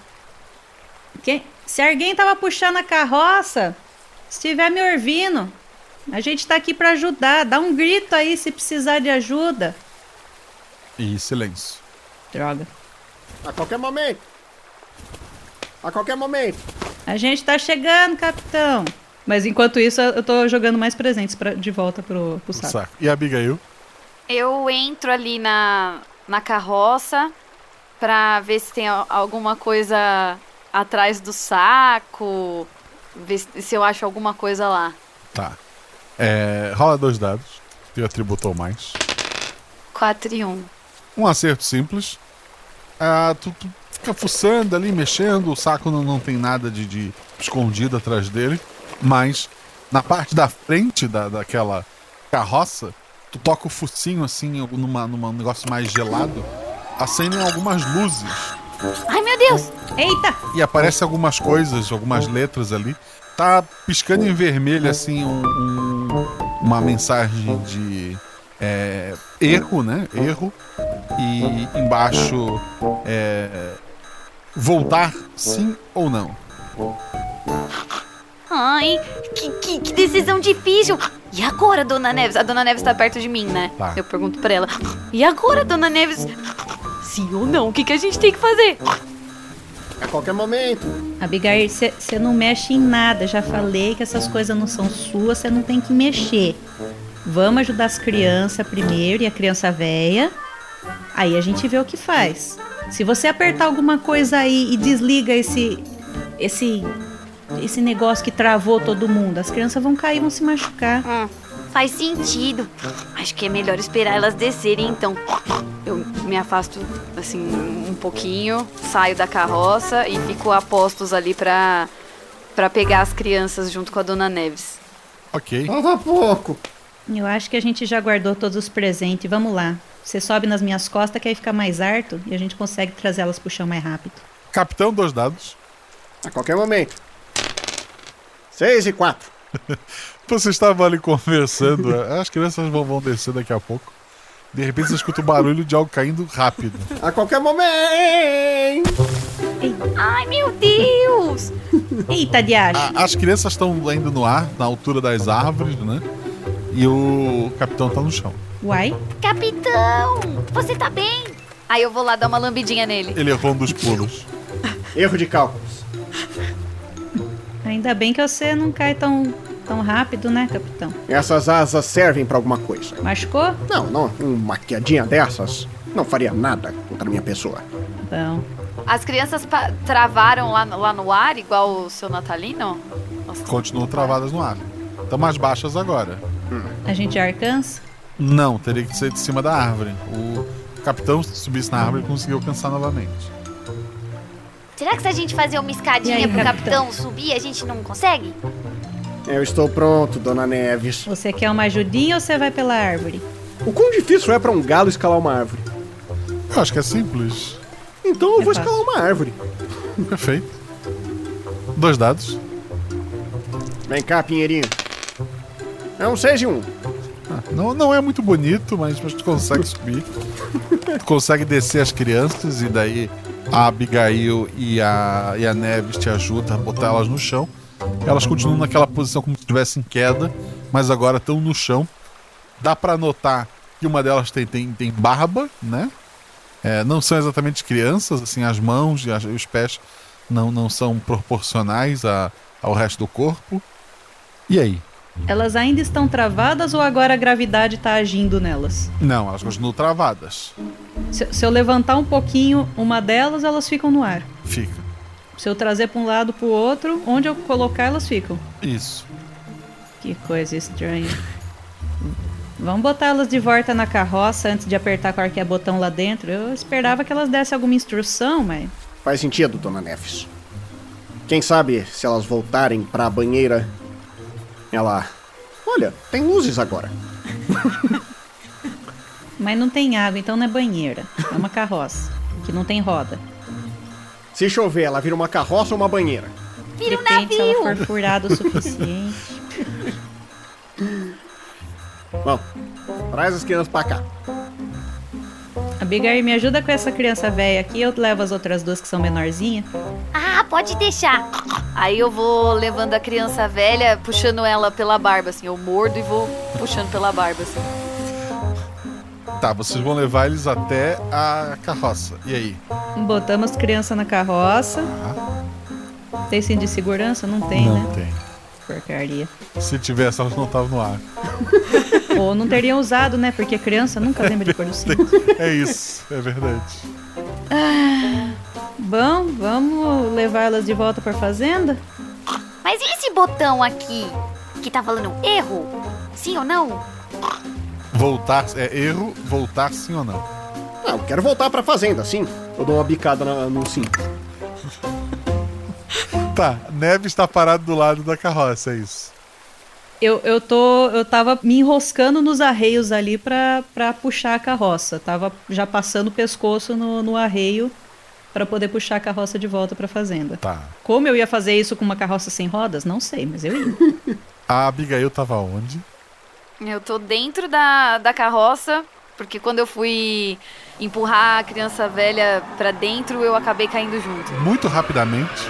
quem, se alguém tava puxando a carroça, estiver me ouvindo, a gente tá aqui pra ajudar. Dá um grito aí se precisar de ajuda. E silêncio. Droga. A qualquer momento. A qualquer momento. A gente tá chegando, capitão. Mas enquanto isso, eu tô jogando mais presentes pra, de volta pro, pro saco. Saco. E a Abigail? Eu entro ali na, na carroça pra ver se tem al- alguma coisa atrás do saco, ver se, eu acho alguma coisa lá. Tá. É, rola dois dados. Teu atributo ou mais. 4 e 1. Um acerto simples. Ah, tu, tu fica fuçando ali, mexendo. O saco não, não tem nada de, de escondido atrás dele. Mas na parte da frente da, daquela carroça, tu toca o focinho assim, numa, numa negócio mais gelado. Acendem algumas luzes. Ai, meu Deus! Eita! E aparecem algumas coisas, algumas letras ali. Tá piscando em vermelho, assim, um- um- uma mensagem de é, erro, né? Erro. E embaixo é, voltar sim ou não. Ai, que, que, que decisão difícil. E agora, Dona Neves? A Dona Neves tá perto de mim, né? Tá. Eu pergunto pra ela. E agora, Dona Neves? Sim ou não? O que, que a gente tem que fazer? A qualquer momento. Abigail, você não mexe em nada. Já falei que essas coisas não são suas, você não tem que mexer. Vamos ajudar as crianças primeiro e a criança velha. Aí a gente vê o que faz. Se você apertar alguma coisa aí e desliga esse esse esse negócio que travou todo mundo, as crianças vão cair, vão se machucar. Faz sentido. Acho que é melhor esperar elas descerem então. Eu me afasto, assim, um pouquinho, saio da carroça e fico a postos ali pra, pra pegar as crianças junto com a Dona Neves. Ok. Falta pouco. Eu acho que a gente já guardou todos os presentes. Vamos lá. Você sobe nas minhas costas que aí fica mais harto e a gente consegue trazer elas pro chão mais rápido. Capitão, dois dados. A qualquer momento. Seis e quatro. Vocês estavam ali conversando, as crianças vão, vão descer daqui a pouco. De repente você escuta o barulho de algo caindo rápido. A qualquer momento! Ai, meu Deus! Eita, diacho. A- as crianças estão ainda no ar, na altura das árvores, né? E o capitão tá no chão. Uai? Capitão, você tá bem? Aí eu vou lá dar uma lambidinha nele. Ele errou um dos pulos. Erro de cálculos. Ainda bem que você não cai tão, tão rápido, né, capitão? Essas asas servem pra alguma coisa. Machucou? Não, não. Uma quedinha dessas não faria nada contra a minha pessoa. Bom. As crianças travaram lá, no- lá no ar, igual o seu Natalino? Nossa, Continuam travadas no ar. Estão mais baixas agora. A gente já alcança? Não, teria que ser de cima da árvore. O capitão, se subisse na árvore, conseguiu alcançar novamente. Será que se a gente fazer uma escadinha aí, pro capitão? capitão subir, a gente não consegue? Eu estou pronto, Dona Neves. Você quer uma ajudinha ou você vai pela árvore? O quão difícil é pra um galo escalar uma árvore? Eu acho que é simples. Então eu É vou fácil. escalar uma árvore. Perfeito. Dois dados. Vem cá, Pinheirinho. É um 6 e um. Ah, não, não é muito bonito, mas, mas tu consegue subir. tu consegue descer as crianças e daí a Abigail e a, e a Neves te ajudam a botar elas no chão. Elas continuam naquela posição como se estivessem em queda, mas agora estão no chão. Dá pra notar que uma delas tem, tem, tem barba, né? É, não são exatamente crianças, assim, as mãos e as- os pés não, não são proporcionais a- ao resto do corpo. E aí? Elas ainda estão travadas ou agora a gravidade tá agindo nelas? Não, elas continuam travadas. Se, se eu levantar um pouquinho uma delas, elas ficam no ar. Fica. Se eu trazer pra um lado pro outro, onde eu colocar, elas ficam. Isso. Que coisa estranha. Vamos botar elas de volta na carroça antes de apertar qualquer botão lá dentro. Eu esperava que elas dessem alguma instrução, mas. Faz sentido, Dona Neves. Quem sabe se elas voltarem pra banheira, ela. Olha, tem luzes agora. Mas não tem água, então não é banheira. É uma carroça. Que não tem roda. Se chover, ela vira uma carroça ou uma banheira? Vira um Depende se ela navio! for furada o suficiente. Bom, traz as crianças pra cá. Abigail, me ajuda com essa criança velha aqui. Eu levo as outras duas que são menorzinhas. Ah, pode deixar. Aí eu vou levando a criança velha, puxando ela pela barba, assim. Eu mordo e vou puxando pela barba, assim. Tá, vocês vão levar eles até a carroça. E aí? Botamos criança na carroça. Tem cinto de segurança? Não tem, não né? tem. Porcaria. Se tivesse, elas não estavam no ar. Ou não teriam usado, né? Porque criança nunca lembra de pôr o cinto. É isso, é verdade. Ah, bom, vamos levar elas de volta pra fazenda? Mas e esse botão aqui? Que tá falando erro? Sim ou não? Voltar, é erro, voltar sim ou não? Ah, eu quero voltar pra fazenda, sim. Eu dou uma bicada na- no cinto. Tá, Neve está parado do lado da carroça, é isso. Eu, eu tô. Eu tava me enroscando nos arreios ali pra, pra puxar a carroça. Tava já passando o pescoço no, no arreio pra poder puxar a carroça de volta pra fazenda. Tá. Como eu ia fazer isso com uma carroça sem rodas? Não sei, mas eu ia. A Abigail tava onde? Eu tô dentro da, da carroça, porque quando eu fui empurrar a criança velha pra dentro, eu acabei caindo junto. Muito rapidamente.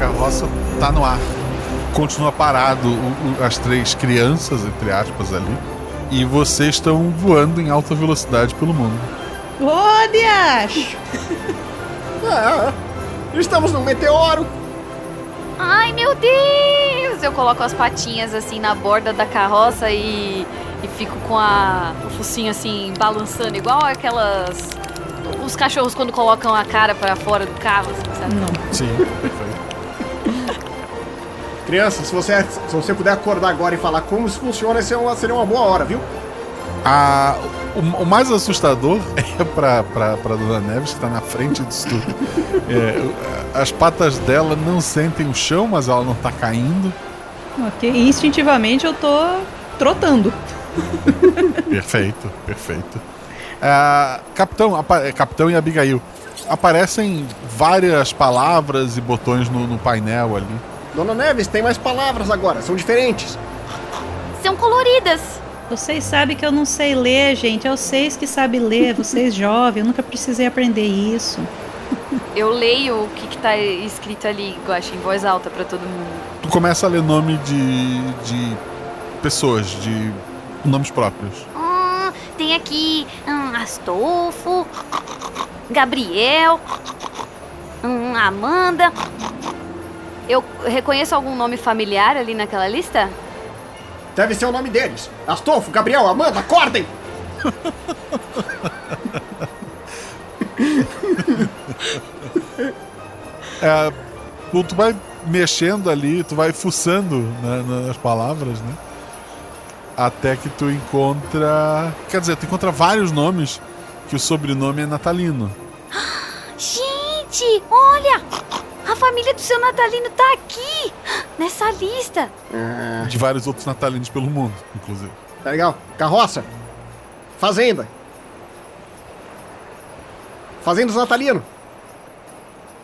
A carroça tá no ar. Continua parado o- o- as três crianças, entre aspas, ali. E vocês estão voando em alta velocidade pelo mundo. Ô, Diacho! Ah, estamos num meteoro. Ai, meu Deus! Eu coloco as patinhas assim na borda da carroça e, e fico com a, o focinho assim balançando, igual aquelas. Os cachorros quando colocam a cara pra fora do carro, assim, sabe? Não. Sim, perfeito. Criança, se você, se você puder acordar agora e falar como isso funciona, seria uma, seria uma boa hora, viu? A, o, o mais assustador é pra, pra, pra Dona Neves, que tá na frente disso tudo. É, as patas dela não sentem o chão, mas ela não tá caindo. Ok, instintivamente eu tô trotando. Perfeito, perfeito. Ah, capitão, apa- é, capitão e Abigail. Aparecem várias palavras e botões no, no painel ali. Dona Neves, tem mais palavras agora, são diferentes. São coloridas. Vocês sabem que eu não sei ler, gente. É vocês que sabem ler, vocês jovens. Eu nunca precisei aprender isso. Eu leio o que, que tá escrito ali, Guaxa, em voz alta pra todo mundo. Tu começa a ler nome de, de pessoas, de nomes próprios. Hum, tem aqui hum, Astolfo, Gabriel, hum, Amanda. Eu reconheço algum nome familiar ali naquela lista? Deve ser o nome deles. Astolfo, Gabriel, Amanda, acordem! É, tu vai mexendo ali, tu vai fuçando né, nas palavras, né? Até que tu encontra. Quer dizer, tu encontra vários nomes que o sobrenome é natalino. Gente, olha! A família do seu Natalino tá aqui, nessa lista. De vários outros natalinos pelo mundo, inclusive. Tá legal. Carroça. Fazenda. Fazendas natalino.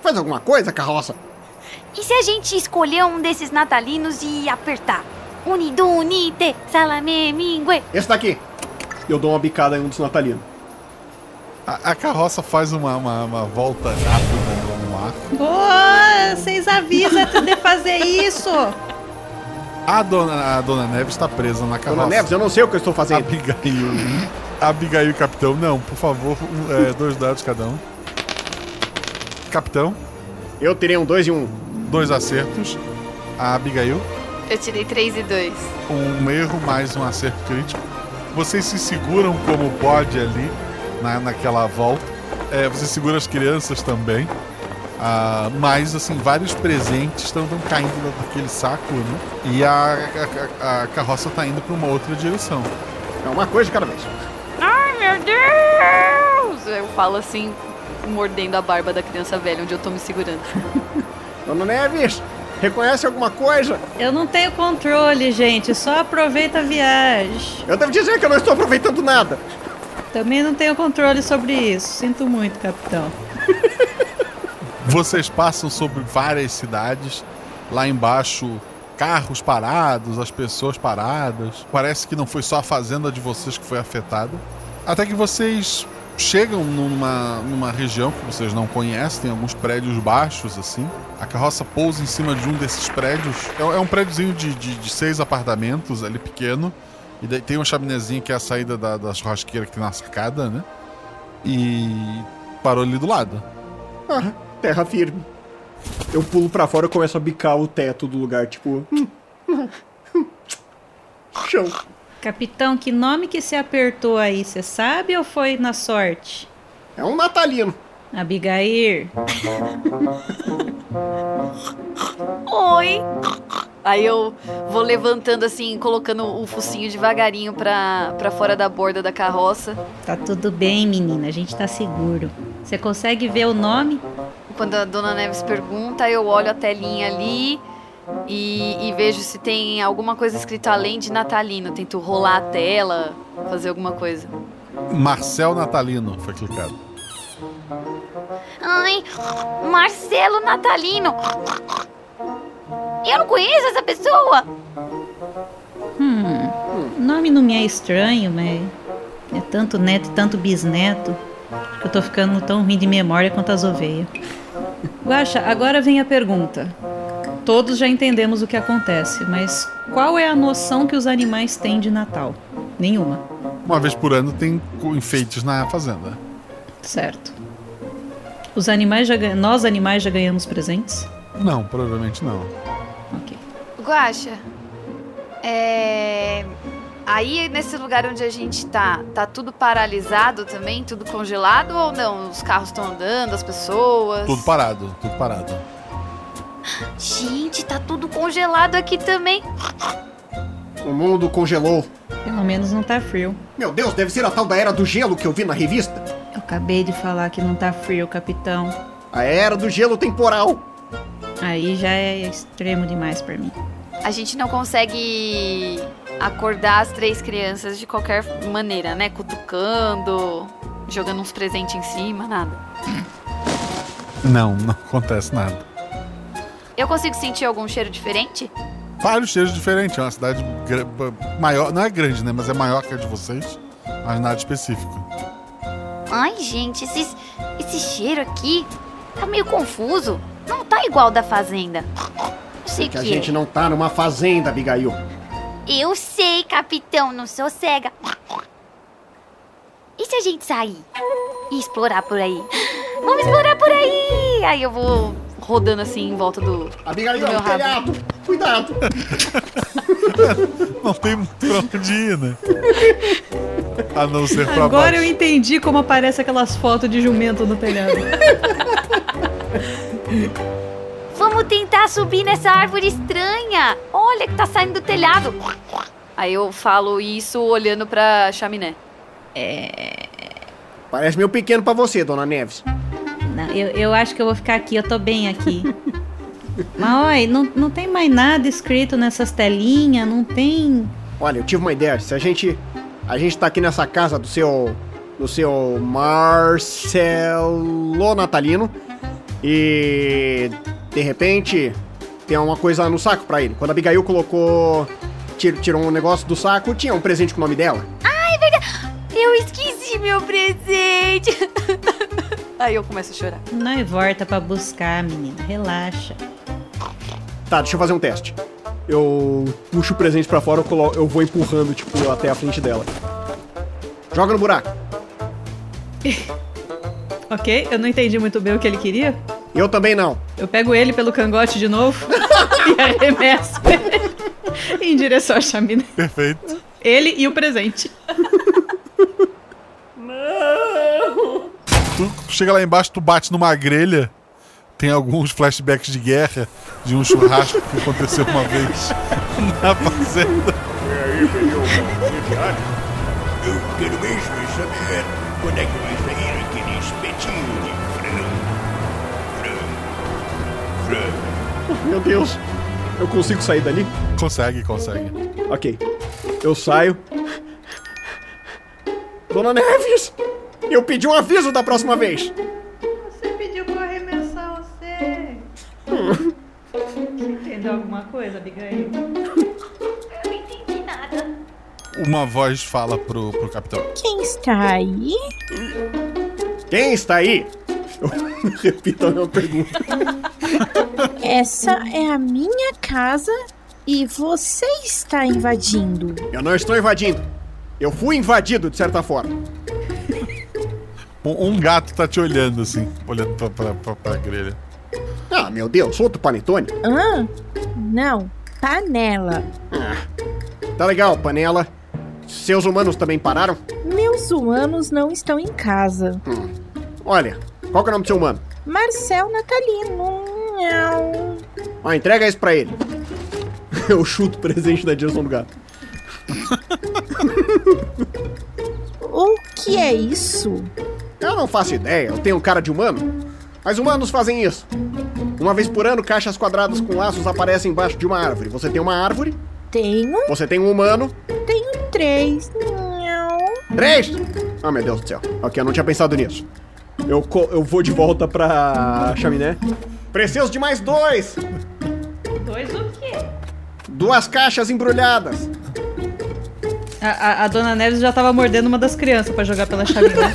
Faz alguma coisa, carroça? E se a gente escolher um desses natalinos e apertar? Unido, unite, salame, mingue. Esse daqui. Eu dou uma bicada em um dos natalinos. A, a carroça faz uma, uma, uma volta rápida Ô, vocês avisam de fazer isso. A dona, a dona Neves está presa na carroça. Dona Neves, eu não sei o que eu estou fazendo. Abigail. Abigail e capitão, não, por favor, um, é, dois dados cada um. Capitão. Eu tirei um dois e um. Dois acertos. A Abigail. Eu tirei 3 e 2. Um erro mais um acerto crítico. Vocês se seguram como pode ali na, naquela volta. É, você segura as crianças também. Ah, mas, assim, vários presentes estão caindo da- daquele saco, né? E a, a- a carroça tá indo para uma outra direção. É uma coisa de cada vez. Ai, meu Deus! Eu falo assim, mordendo a barba da criança velha, onde eu tô me segurando. Dona Neves, reconhece alguma coisa? Eu não tenho controle, gente. Só aproveita a viagem. Eu devo dizer que eu não estou aproveitando nada. Também não tenho controle sobre isso. Sinto muito, capitão. Vocês passam sobre várias cidades. Lá embaixo, carros parados, as pessoas paradas. Parece que não foi só a fazenda de vocês que foi afetada. Até que vocês chegam numa, numa região que vocês não conhecem, tem alguns prédios baixos assim. A carroça pousa em cima de um desses prédios. É, é um prédiozinho de, de, de seis apartamentos, ali pequeno. E daí tem uma chaminézinha que é a saída da, da churrasqueira que tem na sacada, né? E parou ali do lado. Ah, terra firme. Eu pulo pra fora e começo a bicar o teto do lugar, tipo. hum, hum, hum. Chão. Capitão, que nome que se apertou aí, você sabe ou foi na sorte? É um natalino. Abigail. Oi! Aí eu vou levantando assim, colocando o focinho devagarinho pra, pra fora da borda da carroça. Tá tudo bem, menina. A gente tá seguro. Você consegue ver o nome? Quando a dona Neves pergunta, eu olho a telinha ali e, e vejo se tem alguma coisa escrita além de natalino. Tento rolar a tela, fazer alguma coisa. Marcel Natalino foi clicado. Ai, Marcelo Natalino. Eu não conheço essa pessoa. Hum, o nome não me é estranho, mas é tanto neto e tanto bisneto que eu tô ficando tão ruim de memória quanto as ovelhas. Guaxa, agora vem a pergunta. Todos já entendemos o que acontece, mas qual é a noção que os animais têm de Natal? Nenhuma. Uma vez por ano tem enfeites na fazenda. Certo. Os animais já ganham, nós animais já ganhamos presentes? Não, provavelmente não. Guaxa, é. Aí nesse lugar onde a gente tá, tá tudo paralisado também, tudo congelado ou não? Os carros estão andando, as pessoas. Tudo parado, tudo parado. Gente, tá tudo congelado aqui também. O mundo congelou. Pelo menos não tá frio. Meu Deus, deve ser a tal da Era do Gelo que eu vi na revista. Eu acabei de falar que não tá frio, capitão. A Era do Gelo temporal. Aí já é extremo demais pra mim. A gente não consegue acordar as três crianças de qualquer maneira, né? Cutucando, jogando uns presentes em cima, nada. Não, não acontece nada. Eu consigo sentir algum cheiro diferente? Vários cheiros diferentes. É uma cidade maior. Não é grande, né? Mas é maior que a de vocês. Mas nada específico. Ai, gente, esse, esse cheiro aqui tá meio confuso. Não tá igual da fazenda. Não sei o Que que, a gente é. não tá numa fazenda, Abigail. Eu sei, capitão, não sou cega. E se a gente sair e explorar por aí? Vamos explorar por aí! Aí eu vou rodando assim em volta do, Abigail, do meu rabo. telhado! Cuidado! Não tem muito pra onde ir, né? A não ser pra Agora baixo. eu entendi como aparece aquelas fotos de jumento no telhado. Vamos tentar subir nessa árvore estranha. Olha que tá saindo do telhado. Aí eu falo isso olhando pra chaminé. É. Parece meio pequeno pra você, dona Neves. Não, eu, eu acho que eu vou ficar aqui, eu tô bem aqui. Mas olha, não, não tem mais nada escrito nessas telinhas, não tem. Olha, eu tive uma ideia. Se a gente. A gente tá aqui nessa casa do seu. Do seu Marcelo Natalino. E. De repente. Tem uma coisa no saco pra ele. Quando a Abigail colocou. tir- Tirou um negócio do saco, tinha um presente com o nome dela. Ai, é verdade. Eu esqueci meu presente. Aí eu começo a chorar. Nós volta pra buscar, menina. Relaxa. Tá, deixa eu fazer um teste. Eu puxo o presente pra fora, eu, colo- eu vou empurrando, tipo, até a frente dela. Joga no buraco. Ok, eu não entendi muito bem o que ele queria. Eu também não. Eu pego ele pelo cangote de novo e arremesso ele em direção à chaminé. Perfeito. Ele e o presente. Tu chega lá embaixo, tu bate numa grelha. Tem alguns flashbacks de guerra, de um churrasco que aconteceu uma vez na fazenda. Eu quero mesmo é saber quando é que vai Meu Deus. Eu consigo sair dali? Consegue, consegue. Ok. Eu saio. Dona Neves! Eu pedi um aviso da próxima vez! Você pediu pra eu arremessar você. Entendeu alguma coisa, Abigail? Eu não entendi nada. Uma voz fala pro, pro capitão. Quem está aí? Quem está aí? Eu repito a minha pergunta. Essa é a minha casa e você está invadindo. Eu não estou invadindo. Eu fui invadido, de certa forma. Um, um gato tá te olhando assim, olhando pra, pra, pra, pra grelha. Ah, meu Deus, outro panetone? Hã? Não, panela. Tá legal, panela. Seus humanos também pararam? Meus humanos não estão em casa. Olha, qual que é o nome do seu humano? Marcel Natalino. Ah, entrega isso pra ele. Eu chuto o presente na direção do gato. O que é isso? Eu não faço ideia, eu tenho cara de humano. Mas humanos fazem isso. Uma vez por ano, caixas quadradas com laços aparecem embaixo de uma árvore. Você tem uma árvore, Tenho, você tem um humano. tenho três. Três! Ah, meu Deus do céu. Ok, eu não tinha pensado nisso. Eu, eu vou de volta pra chaminé. Preciso de mais dois! Dois o quê? Duas caixas embrulhadas. A, a- a dona Neves já tava mordendo uma das crianças pra jogar pela chaminé.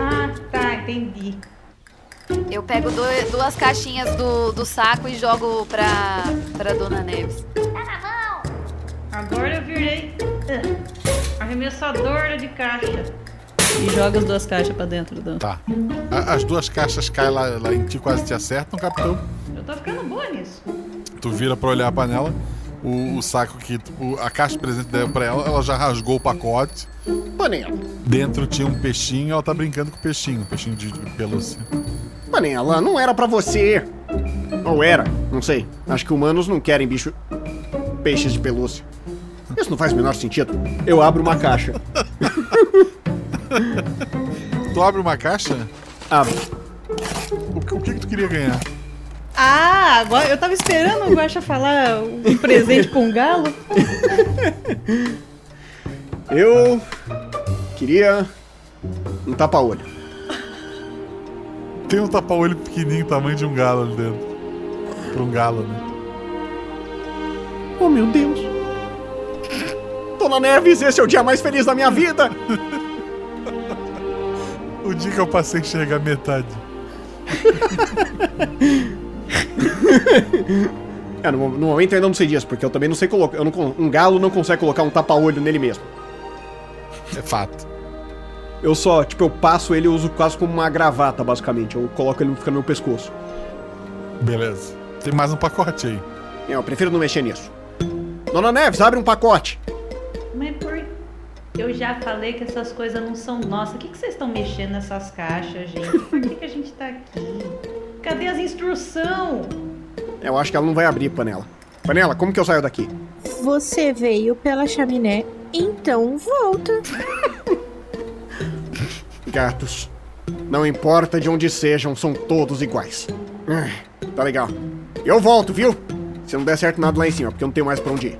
ah, tá, entendi. Eu pego do- duas caixinhas do, do saco e jogo pra, pra Dona Neves. Agora eu virei ah, arremessadora de caixa. E joga as duas caixas pra dentro do. Tá. A- As duas caixas caem lá, lá em ti, quase te acertam, capitão. Eu tô ficando boa nisso. Tu vira pra olhar a panela. O, o saco que. o- a caixa de presente deu pra ela, ela já rasgou o pacote. Panela. Dentro tinha um peixinho, ela tá brincando com o peixinho, um peixinho de, de pelúcia. Panela, não era pra você. Ou era, não sei. Acho que humanos não querem bicho. peixes de pelúcia. Isso não faz o menor sentido. Eu abro uma caixa. Tu abre uma caixa? Abre. O, que- o que, que tu queria ganhar? Ah, agora eu tava esperando o Guaxa falar um presente com um galo. Eu. queria. um tapa-olho. Tem um tapa-olho pequenininho, tamanho de um galo ali dentro. Pra um galo, né? Oh, meu Deus. Dona Neves, esse é o dia mais feliz da minha vida. O dia que eu passei a enxergar metade. É, no, no momento eu ainda não sei disso, porque eu também não sei colocar. não um galo não consegue colocar um tapa-olho nele mesmo. É fato. Eu só, tipo, eu passo ele e uso quase como uma gravata, basicamente. Eu coloco ele fica no meu pescoço. Beleza. Tem mais um pacote aí. É, Eu prefiro não mexer nisso. Dona Neves, abre um pacote. Mas. Eu já falei que essas coisas não são nossas. O que, que vocês estão mexendo nessas caixas, gente? Por que, que a gente tá aqui? Cadê as instruções? Eu acho que ela não vai abrir, Panela. Panela, como que eu saio daqui? Você veio pela chaminé, então volta. Gatos. Não importa de onde sejam, são todos iguais. Ah, tá legal. Eu volto, viu? Se não der certo nada lá em cima, porque eu não tenho mais pra onde ir.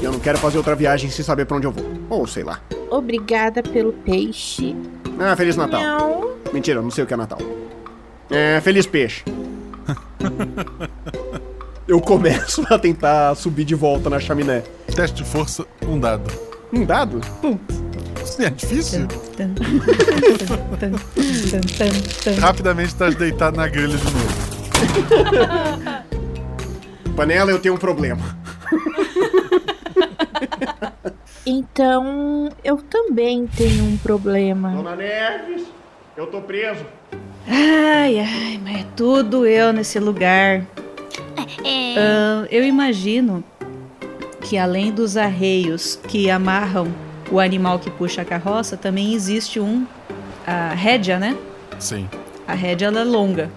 E eu não quero fazer outra viagem sem saber pra onde eu vou. Ou sei lá. Obrigada pelo peixe. Ah, Feliz Natal. Não. Mentira, eu não sei o que é Natal. É, Feliz Peixe. Eu começo a tentar subir de volta na chaminé. Teste de força, um dado. Um dado? Isso é difícil? Rapidamente estás deitado na grelha de novo. Panela, eu tenho um problema. Então, eu também tenho um problema. Dona Neves, eu tô preso. Ai, ai, mas é tudo eu nesse lugar. Ah, eu imagino que além dos arreios que amarram o animal que puxa a carroça, também existe um a rédea, né? Sim. A rédea ela é longa.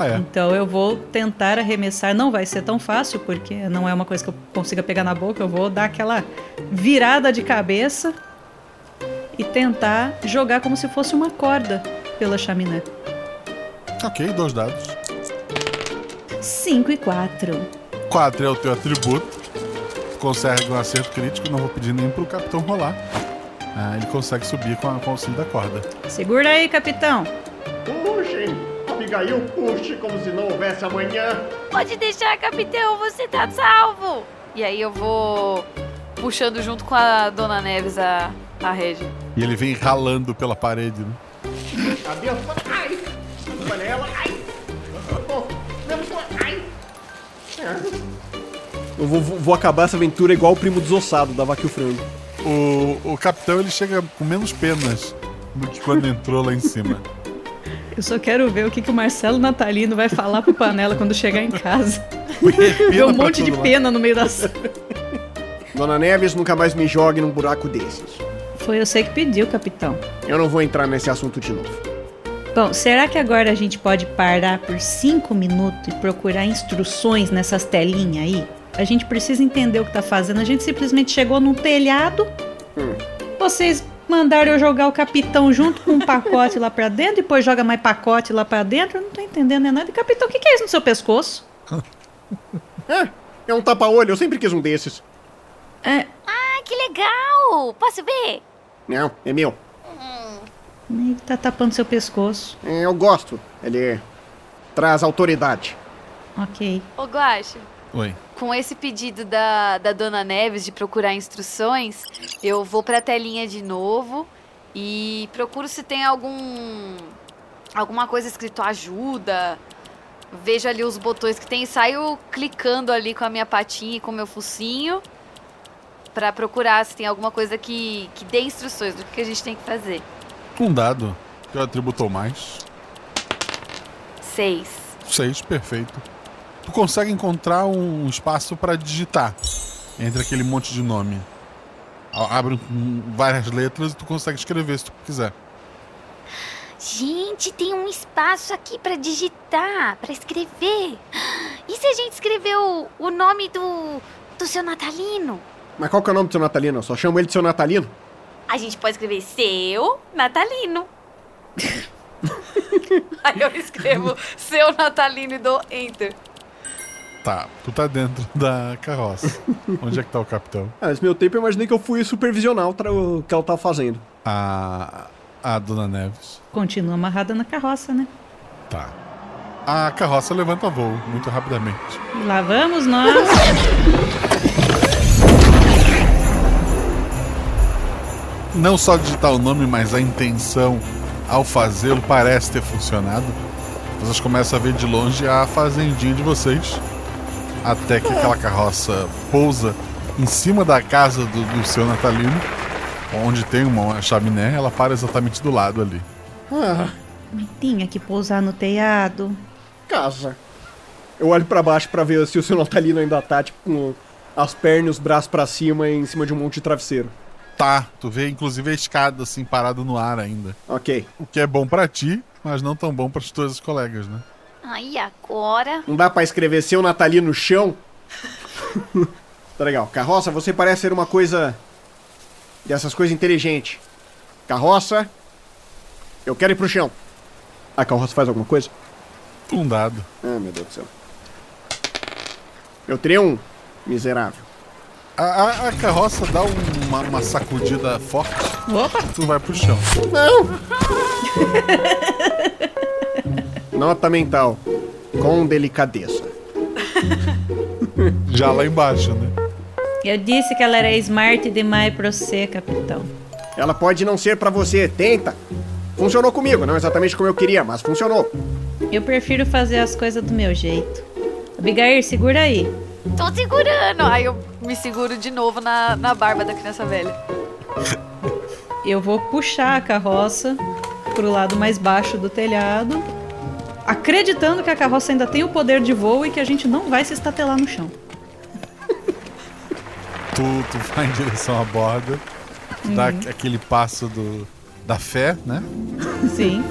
Ah, é? Então eu vou tentar arremessar. Não vai ser tão fácil, porque não é uma coisa que eu consiga pegar na boca. Eu vou dar aquela virada de cabeça e tentar jogar como se fosse uma corda pela chaminé. Ok, dois dados. 5 e 4. 4 é o teu atributo. Consegue um acerto crítico, não vou pedir nem pro capitão rolar. Ah, ele consegue subir com, a, com o auxílio da corda. Segura aí, capitão. Puxem! Abigail, puxe como se não houvesse amanhã. Pode deixar, capitão, você tá salvo. E aí eu vou puxando junto com a Dona Neves a, a rede. E ele vem ralando pela parede. Né? Adeus. Ai! Panela, ai! Ai! Eu vou, vou- vou acabar essa aventura igual o primo desossado da Vaca e o Frango. O, o capitão ele chega com menos penas do que quando entrou lá em cima. Eu só quero ver o que, que o Marcelo Natalino vai falar pro Panela quando chegar em casa. Ver um monte de lá. pena no meio da sala. Dona Neves, nunca mais me jogue num buraco desses. Foi você que pediu, capitão. Eu não vou entrar nesse assunto de novo. Bom, será que agora a gente pode parar por cinco minutos e procurar instruções nessas telinhas aí? A gente precisa entender o que tá fazendo. A gente simplesmente chegou num telhado. Vocês mandaram eu jogar o capitão junto com um pacote lá pra dentro, depois joga mais pacote lá pra dentro. Eu não tô entendendo é nada. Capitão, o que, que é isso no seu pescoço? É, é um tapa-olho, eu sempre quis um desses. É, Ah, que legal! Posso ver? Não, é meu. ele tá tapando seu pescoço. É, eu gosto. Ele traz autoridade. Ok. Ô, Guacho, Oi. Com esse pedido da, da Dona Neves de procurar instruções, eu vou pra telinha de novo e procuro se tem algum. alguma coisa escrito ajuda. Vejo ali os botões que tem e saio clicando ali com a minha patinha e com o meu focinho pra procurar se tem alguma coisa que, que dê instruções do que a gente tem que fazer. Um dado. Teu atributo ou mais. Seis. Seis, perfeito. Tu consegue encontrar um espaço pra digitar entre aquele monte de nome. Abre várias letras e tu consegue escrever se tu quiser. Gente, tem um espaço aqui pra digitar, pra escrever. E se a gente escrever o, o nome do, do seu natalino? Mas qual que é o nome do seu Natalino? Eu só chamo ele de seu Natalino. A gente pode escrever seu natalino. Aí eu escrevo seu natalino e dou enter. Tá, tu tá dentro da carroça. Onde é que tá o capitão? Ah, nesse meu tempo eu imaginei que eu fui supervisionar o, que ela tava fazendo. A. A Dona Neves. Continua amarrada na carroça, né? Tá. A carroça levanta voo muito rapidamente. E lá vamos nós. Não só digitar o nome, mas a intenção ao fazê-lo parece ter funcionado. Vocês começam a ver de longe a fazendinha de vocês. Até que aquela carroça pousa em cima da casa do, do seu natalino, onde tem uma chaminé, ela para exatamente do lado ali. Ah, Tinha que pousar no telhado. casa. Eu olho pra baixo pra ver se o seu Natalino ainda tá, tipo, com as pernas e os braços pra cima em cima de um monte de travesseiro. Tá, tu vê inclusive a escada assim parada no ar ainda. Ok. O que é bom pra ti, mas não tão bom para os teus colegas, né? Aí agora. Não dá pra escrever seu Natalino no chão? tá legal. Carroça, você parece ser uma coisa. dessas coisas inteligentes. Carroça, eu quero ir pro chão. A carroça faz alguma coisa? Um dado. Ah, meu Deus do céu. Eu tirei um, miserável. A, a- a carroça dá uma, uma sacudida forte. Opa! Tu vai pro chão. Não! Nota mental. Com delicadeza. Já lá embaixo, né? Eu disse que ela era smart demais pra você, capitão. Ela pode não ser pra você, tenta. Funcionou comigo, não exatamente como eu queria, mas funcionou. Eu prefiro fazer as coisas do meu jeito. Abigail, segura aí. Tô segurando. Aí eu me seguro de novo na, na barba da criança velha. Eu vou puxar a carroça pro lado mais baixo do telhado, acreditando que a carroça ainda tem o poder de voo e que a gente não vai se estatelar no chão. Tu, tu vai em direção à borda, tu dá Uhum. aquele passo do, da fé, né? Sim.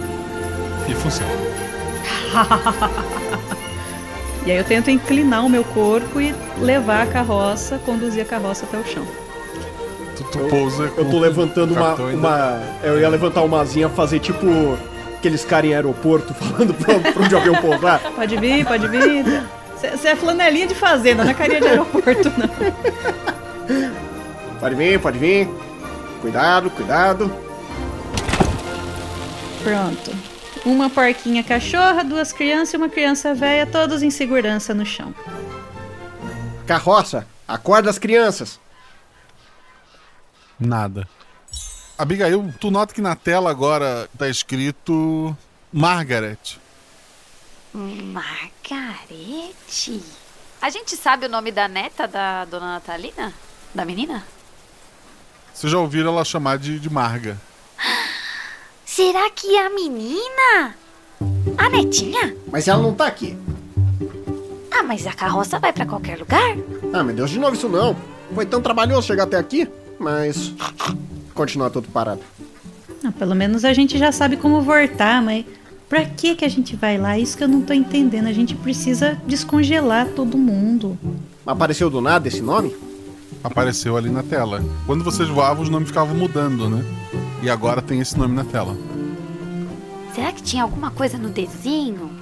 E funciona. e aí eu tento inclinar o meu corpo e levar a carroça, conduzir a carroça até o chão. Tu, tu pousa Eu tô levantando uma. uma eu ia levantar uma asinha, fazer tipo aqueles caras em aeroporto falando pra, pra onde o avião pousar. Pode vir, pode vir. Você é flanelinha de fazenda, não é carinha de aeroporto, não. Pode vir, pode vir. Cuidado, cuidado. Pronto. Uma porquinha cachorra, duas crianças e uma criança velha, todos em segurança no chão. Carroça, acorda as crianças. Nada. Abigail, tu nota que na tela agora tá escrito Margaret. Margarete? A gente sabe o nome da neta da dona Natalina? Da menina? Vocês já ouviram ela chamar de, de Marga. Será que é a menina? A netinha? Mas ela não tá aqui. Ah, mas a carroça vai pra qualquer lugar? Ah, meu Deus, de novo isso não. Foi tão trabalhoso chegar até aqui, mas. Continua tudo parado. Não, pelo menos a gente já sabe como voltar, mas pra que que a gente vai lá? Isso que eu não tô entendendo. A gente precisa descongelar todo mundo. Apareceu do nada esse nome? Apareceu ali na tela. Quando vocês voavam, os nomes ficavam mudando, né? E agora tem esse nome na tela. Será que tinha alguma coisa no desenho?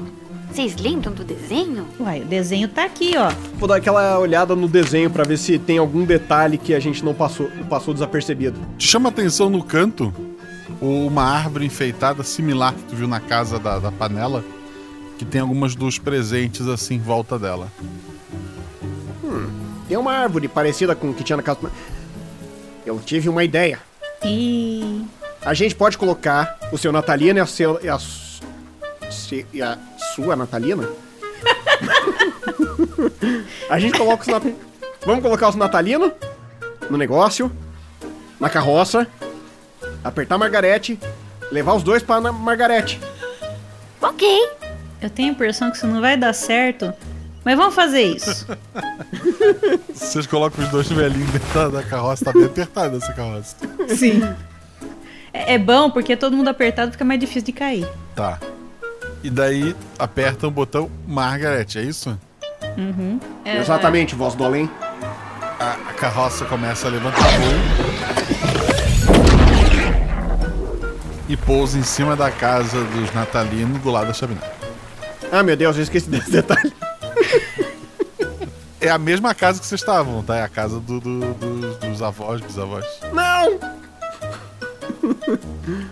Vocês lembram do desenho? Uai, o desenho tá aqui, ó. Vou dar aquela olhada no desenho pra ver se tem algum detalhe que a gente não passou, passou desapercebido. Te chama atenção no canto uma árvore enfeitada similar que tu viu na casa da, da panela, que tem algumas dos presentes assim em volta dela. Hum, tem uma árvore parecida com o que tinha na casa. Eu tive uma ideia. E. A gente pode colocar o seu Natalina e a, seu, e a, se- e a sua Natalina? a gente coloca os Nat... Vamos colocar os Natalino no negócio, na carroça, apertar a Margarete, levar os dois pra Margarete. Ok. Eu tenho a impressão que isso não vai dar certo, mas vamos fazer isso. Vocês colocam os dois velhinhos dentro da, da carroça, tá bem apertada essa carroça. Sim. É é bom porque todo mundo apertado fica mais difícil de cair. Tá. E daí aperta o botão Margaret, é isso? Uhum. Exatamente, voz do além. A, a carroça começa a levantar voo. E pousa em cima da casa dos natalinos do lado da chaminé. Ah, meu Deus, eu esqueci desse detalhe. É a mesma casa que vocês estavam, tá? É a casa do- do- dos- dos avós, bisavós. Não!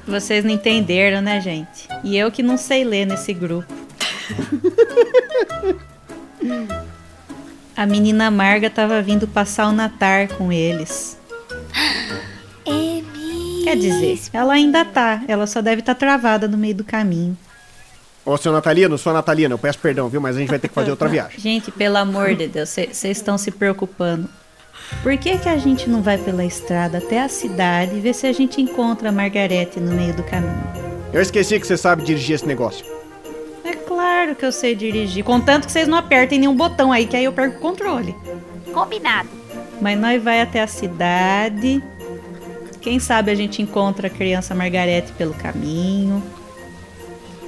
Vocês não entenderam, né, gente? E eu que não sei ler nesse grupo. A menina Marga tava vindo passar o Natal com eles. Quer dizer, ela ainda tá. Ela só deve estar travada no meio do caminho. Ô, seu Natalino, sua Natalina, eu peço perdão, viu? Mas a gente vai ter que fazer outra viagem. Gente, pelo amor de Deus, vocês estão se preocupando. Por que, que a gente não vai pela estrada até a cidade e ver se a gente encontra a Margarete no meio do caminho? Eu esqueci que você sabe dirigir esse negócio. É claro que eu sei dirigir. Contanto que vocês não apertem nenhum botão aí, que aí eu perco o controle. Combinado. Mas nós vai até a cidade. Quem sabe a gente encontra a criança Margarete pelo caminho.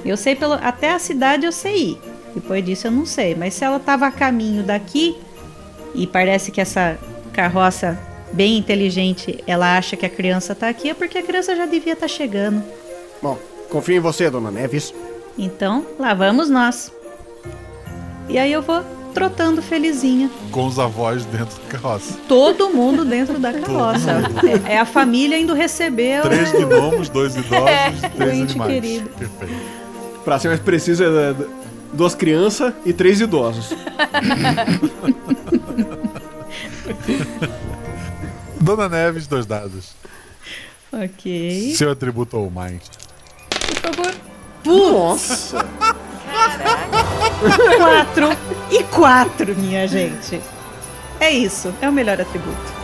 Eu sei pelo. Até a cidade eu sei ir. Depois disso eu não sei. Mas se ela tava a caminho daqui, e parece que essa carroça bem inteligente, ela acha que a criança tá aqui, é porque a criança já devia estar chegando. Bom, confio em você, dona Neves. Então, lá vamos nós. E aí eu vou trotando felizinha. Com os avós dentro da carroça. Todo mundo dentro da carroça. É, é a família indo receber o- Três gnomos, dois idosos, três Ente animais. querido. Perfeito. Pra ser mais preciso, é é, duas crianças e três idosos. Dona Neves, dois dados. Ok. Seu atributo ou mais. Por favor. Nossa! quatro e quatro, minha gente. É isso, é o melhor atributo.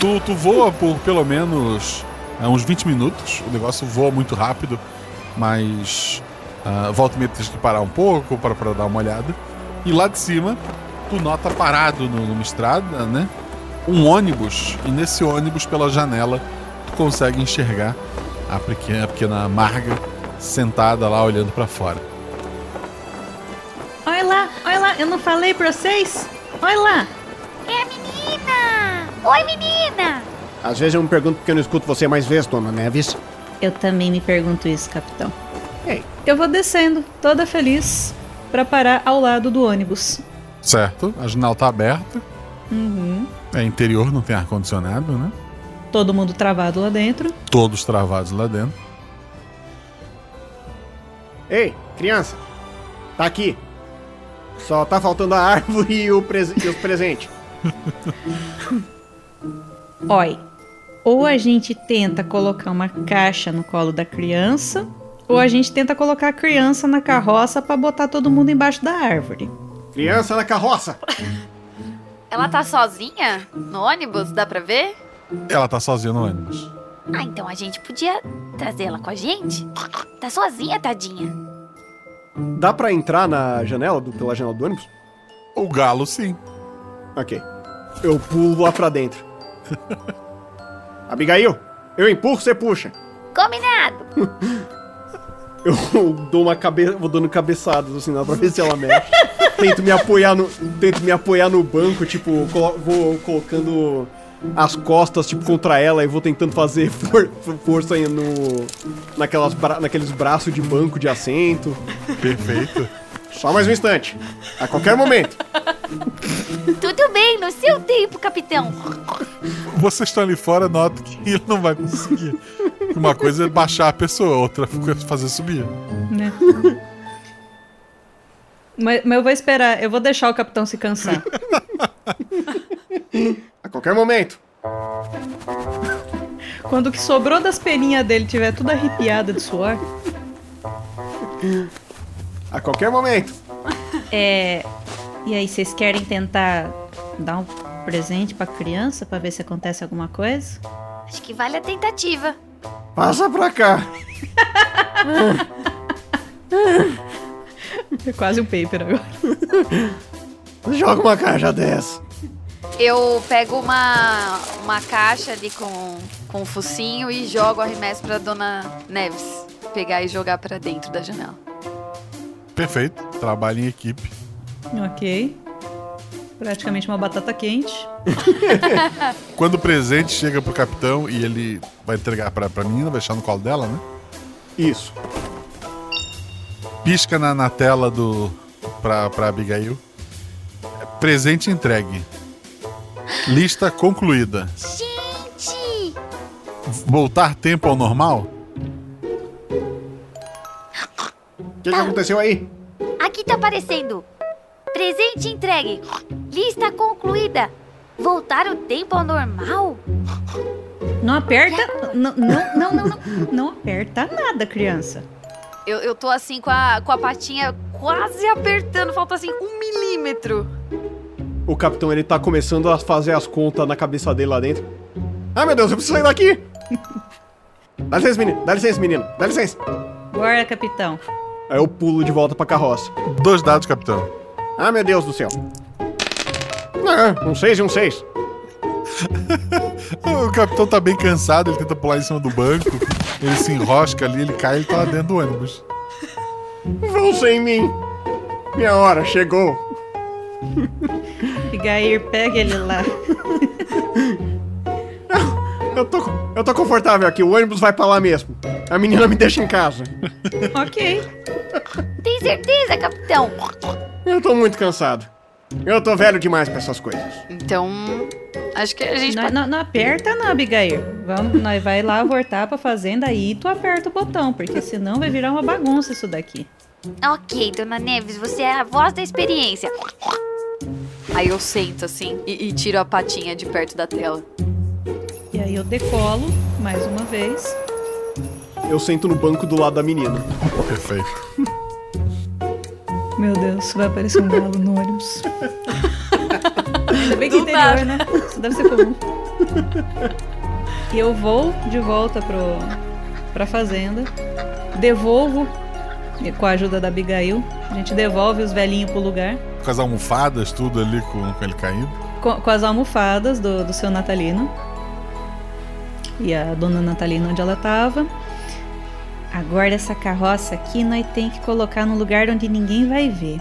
Tu, tu voa por pelo menos ah, uns 20 minutos. O negócio voa muito rápido, mas ah, volta e meia tens que parar um pouco para, para dar uma olhada. E lá de cima, tu nota parado no- numa estrada, né? Um ônibus. E nesse ônibus, pela janela, tu consegue enxergar a pequena, a pequena Marga sentada lá olhando para fora. Olha lá, olha lá, eu não falei pra vocês? Olha lá. É a menina! Oi, menina! Às vezes eu me pergunto por que eu não escuto você mais vezes, dona Neves. Eu também me pergunto isso, capitão. Ei. Eu vou descendo, toda feliz, pra parar ao lado do ônibus. Certo? A janela tá aberta. Uhum. É interior, não tem ar-condicionado, né? Todo mundo travado lá dentro. Todos travados lá dentro. Ei, criança. Tá aqui. Só tá faltando a árvore e, o pres- e os presentes. Oi, ou a gente tenta colocar uma caixa no colo da criança, ou a gente tenta colocar a criança na carroça pra botar todo mundo embaixo da árvore. Criança na carroça. Ela tá sozinha no ônibus? Dá pra ver? Ela tá sozinha no ônibus. Ah, então a gente podia trazer ela com a gente? Tá sozinha, tadinha. Dá pra entrar na janela, do, pela janela do ônibus? O galo, sim. Ok. Eu pulo lá pra dentro. Abigail, eu empurro, você puxa. Combinado! Eu dou uma cabeça, vou dando cabeçadas assim, lá pra ver se ela mexe. tento me apoiar no, tento me apoiar no banco, tipo, colo- vou colocando as costas tipo contra ela e vou tentando fazer for- força aí no naquelas bra- naqueles braços de banco de assento. Perfeito. Só mais um instante. A qualquer momento. Tudo bem, no seu tempo, capitão. Vocês estão ali fora, nota que ele não vai conseguir. Uma coisa é baixar a pessoa, outra é fazer subir. Né? Mas, mas eu vou esperar, eu vou deixar o capitão se cansar. A qualquer momento. Quando o que sobrou das peninhas dele tiver tudo arrepiada de suor. A qualquer momento. É. E aí, vocês querem tentar dar um presente pra criança pra ver se acontece alguma coisa? Acho que vale a tentativa. Passa pra cá. É quase um paper agora. Joga uma caixa dessa. Eu pego uma, uma caixa ali com, com o focinho e jogo o arremesso pra Dona Neves pegar e jogar pra dentro da janela. Perfeito. Trabalho em equipe. Ok. Praticamente uma batata quente. Quando o presente chega pro capitão e ele vai entregar pra, pra menina, vai deixar no colo dela, né? Isso. Pisca na, na tela do. pra, pra Abigail. Presente entregue. Lista concluída. Gente! Voltar tempo ao normal? O que, que aconteceu aí? Aqui tá aparecendo. Presente entregue. Lista concluída. Voltar o tempo ao normal? Não aperta. Não, não, não, não, não. Não aperta nada, criança. Eu, eu tô assim com a, com a patinha quase apertando, falta assim um milímetro. O capitão ele tá começando a fazer as contas na cabeça dele lá dentro. Ah, meu Deus, eu preciso sair daqui! Dá licença, menino. Dá licença, menino. Dá licença. Bora, capitão. Aí eu pulo de volta pra carroça. Dois dados, capitão. Ah, meu Deus do céu. Ah, um seis e um seis. O capitão tá bem cansado, ele tenta pular em cima do banco, ele se enrosca ali, ele cai e ele tá lá dentro do ônibus. Vão sem mim. Minha hora chegou. Abigail, pega ele lá. Eu tô, eu tô confortável aqui, o ônibus vai pra lá mesmo. A menina me deixa em casa. ok. Tem certeza, capitão? Eu tô muito cansado. Eu tô velho demais pra essas coisas. Então, acho que a gente Não, não, não aperta não, Abigail. Vamos, nós vai lá voltar pra fazenda aí tu aperta o botão, porque senão vai virar uma bagunça isso daqui. Ok, dona Neves, você é a voz da experiência. Aí eu sento assim e, e tiro a patinha de perto da tela. E aí eu decolo mais uma vez. Eu sento no banco do lado da menina. Perfeito. Meu Deus, vai aparecer um galo no ônibus. Ainda bem que Do interior, nada. né? Isso deve ser comum. E eu vou de volta pro, pra fazenda. Devolvo, com a ajuda da Abigail, a gente devolve os velhinhos pro lugar. Com as almofadas, tudo ali com, com ele caindo. Com, com as almofadas do, do seu Natalino. E a dona Natalina onde ela tava. Agora essa carroça aqui nós tem que colocar no lugar onde ninguém vai ver.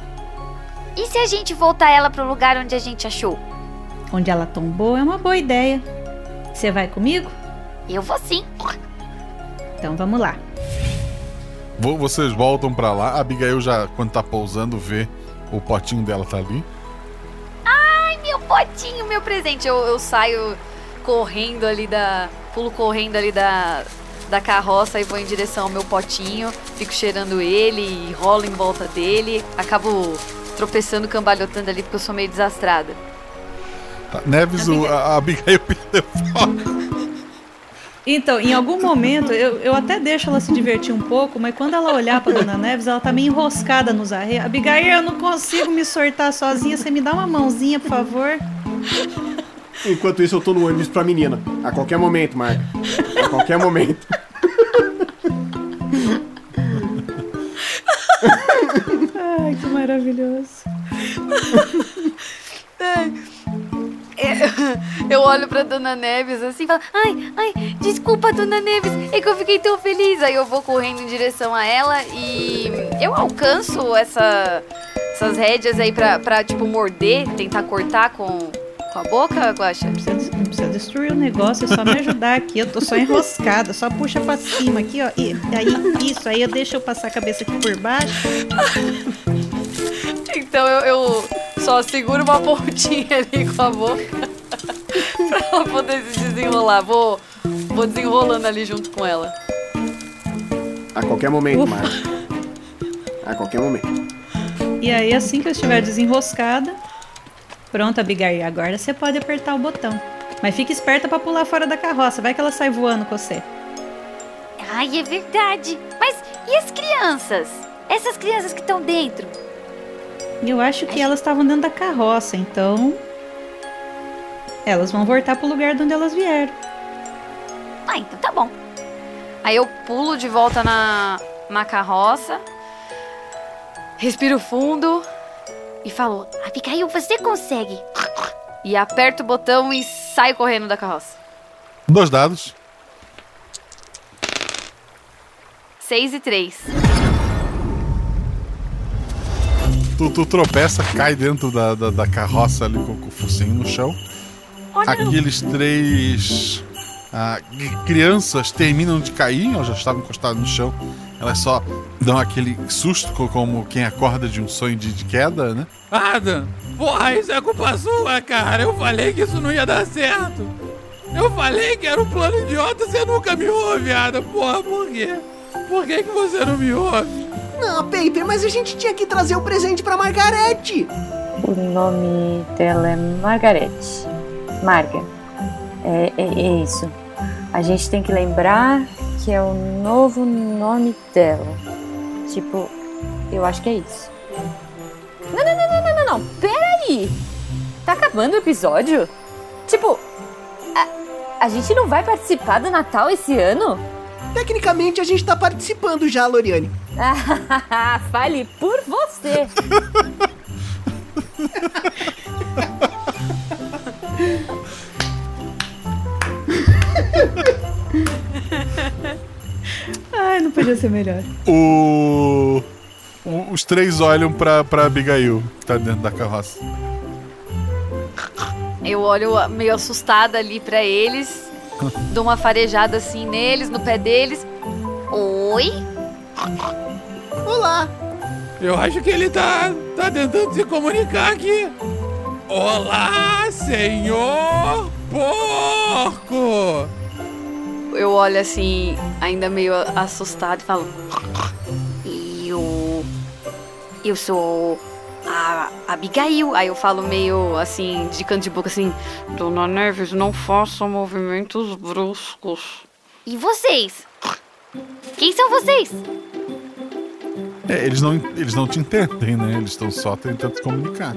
E se a gente voltar ela pro lugar onde a gente achou? Onde ela tombou é uma boa ideia. Você vai comigo? Eu vou sim. Então vamos lá. Vo- Vocês voltam pra lá. A Abigail já, quando tá pousando, vê o potinho dela tá ali. Ai, meu potinho, meu presente. Eu, eu saio correndo ali da. Pulo correndo ali da, da carroça e vou em direção ao meu potinho. Fico cheirando ele e rolo em volta dele. Acabo tropeçando, cambalhotando ali porque eu sou meio desastrada. Tá, Neves, o, a, a Abigail perdeu foco. Então, em algum momento, eu, eu até deixo ela se divertir um pouco, mas quando ela olhar pra Dona Neves, ela tá meio enroscada nos arreios. Abigail, eu não consigo me sortar sozinha. Você me dá uma mãozinha, por favor? Enquanto isso, eu tô no ônibus pra menina. A qualquer momento, Marca. A qualquer momento. Ai, que maravilhoso. Eu, eu olho pra Dona Neves assim e falo: Ai, ai, desculpa, Dona Neves, é que eu fiquei tão feliz. Aí eu vou correndo em direção a ela e eu alcanço essa, essas rédeas aí pra, pra, tipo, morder, tentar cortar com, com a boca, Guaxa? Não precisa destruir o negócio, é só me ajudar aqui. Eu tô só enroscada, só puxa pra cima aqui, ó. E aí, isso, aí eu deixo eu passar a cabeça aqui por baixo. Então eu, eu só seguro uma pontinha ali com a boca pra poder se desenrolar. Vou, vou desenrolando ali junto com ela. A qualquer momento, Marca. A qualquer momento. E aí, assim que eu estiver desenroscada, pronto, Abigail, agora você pode apertar o botão. Mas fique esperta pra pular fora da carroça, vai que ela sai voando com você. Ai, é verdade. Mas e as crianças? Essas crianças que estão dentro? Eu acho que elas estavam dentro da carroça, então. Elas vão voltar pro lugar de onde elas vieram. Ah, então tá bom. Aí eu pulo de volta na, na carroça, respiro fundo e falou: ah, Abigail, você consegue! E aperta o botão e sai correndo da carroça. Dois dados. seis e três Tu, tu, tropeça, cai dentro da, da, da carroça ali com, com, o focinho no chão. Oh, Aqueles três ah, crianças terminam de cair, elas já estavam encostadas no chão. Elas só dão aquele susto, co- como quem acorda de um sonho de, de queda, né? Adam, porra, isso é culpa sua, cara. Eu falei que isso não ia dar certo. Eu falei que era um plano idiota, você nunca me ouve, Adam. Porra, por quê? Por que, que você não me ouve? Não, Paper, mas a gente tinha que trazer o presente pra Margarete. O nome dela é Margarete. Marga. É, é, é isso. A gente tem que lembrar que é o novo nome dela. Tipo, eu acho que é isso. Não, não, não, não, não, não, não. Peraí! Tá acabando o episódio? Tipo, a, a gente não vai participar do Natal esse ano? Tecnicamente, a gente tá participando já, Loriane. Fale por você! Ai, não podia ser melhor. O... o- Os três olham pra, pra Abigail, que tá dentro da carroça. Eu olho meio assustada ali pra eles, dou uma farejada assim neles, no pé deles. Oi? Olá! Eu acho que ele tá, tá tentando se comunicar aqui. Olá, senhor porco! Eu olho assim, ainda meio assustado e falo: Eu. Eu sou a Abigail. Aí eu falo meio assim, de canto de boca assim: Dona Neves, não faça movimentos bruscos. E vocês? Quem são vocês? É, eles, não, eles não te entendem, né? Eles estão só tentando se comunicar.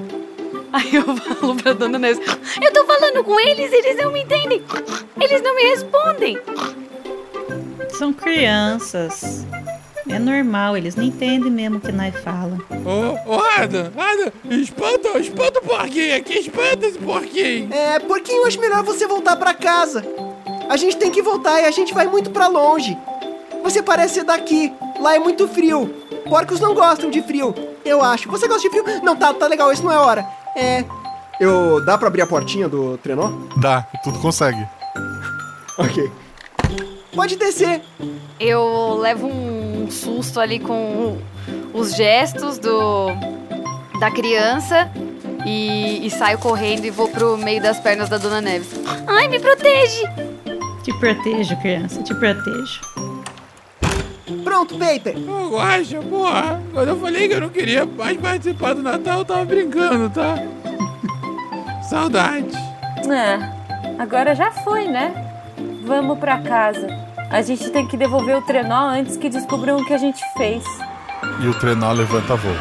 Aí eu falo pra Dona Neves: Eu tô falando com eles, eles não me entendem. Eles não me respondem. São crianças. É normal, eles não entendem mesmo o que nós fala. Ô, ô Adam, Adam, espanta, espanta o porquinho aqui, espanta esse porquinho. É, porquinho, acho melhor você voltar pra casa. A gente tem que voltar e a gente vai muito pra longe. Você parece ser daqui. Lá é muito frio. Porcos não gostam de frio, eu acho. Você gosta de frio? Não, tá, tá legal, isso não é hora. É. Eu. Dá pra abrir a portinha do trenó? Dá, tudo consegue. Ok. Pode descer. Eu levo um susto ali com os gestos do da criança e, e saio correndo e vou pro meio das pernas da Dona Neves. Ai, me protege! Te protejo, criança, te protejo. Pronto, Paper. Ô, Guaxa, porra, quando eu falei que eu não queria mais participar do Natal, eu tava brincando, tá? Saudade. É, agora já foi, né? Vamos pra casa. A gente tem que devolver o trenó antes que descubram o que a gente fez. E o trenó levanta voo.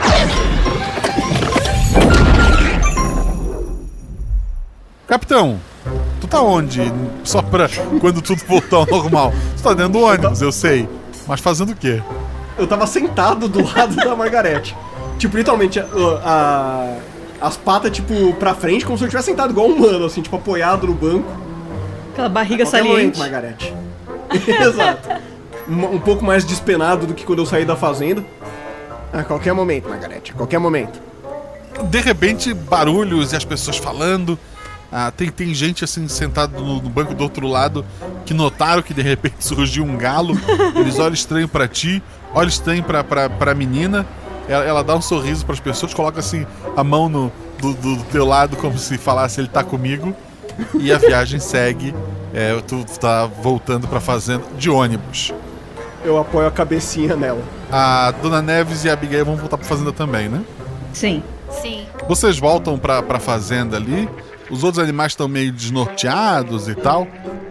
Capitão, tu tá onde? Só pra quando tudo voltar ao normal. Tu tá dentro do ônibus, eu sei. Mas fazendo o quê? Eu tava sentado do lado da Margarete. Tipo, literalmente, a, a- as patas, tipo, pra frente, como se eu tivesse sentado igual um humano, assim, tipo, apoiado no banco. Aquela barriga Qualquer saliente. momento, Margarete. Exato. Um, um pouco mais despenado do que quando eu saí da fazenda. A qualquer momento, Margarete, a qualquer momento. De repente, barulhos e as pessoas falando. Ah, tem, tem gente assim sentado no, no banco do outro lado que notaram que de repente surgiu um galo. Eles olham estranho pra ti, olham estranho pra, pra, pra menina. Ela, ela dá um sorriso pras pessoas, coloca assim a mão no, do, do- do teu lado como se falasse ele tá comigo. E a viagem segue. É, tu tá voltando pra fazenda de ônibus. Eu apoio a cabecinha nela. A Dona Neves e a Abigail vão voltar pra fazenda também, né? Sim. Sim. Vocês voltam pra, pra fazenda ali. Os outros animais estão meio desnorteados e tal.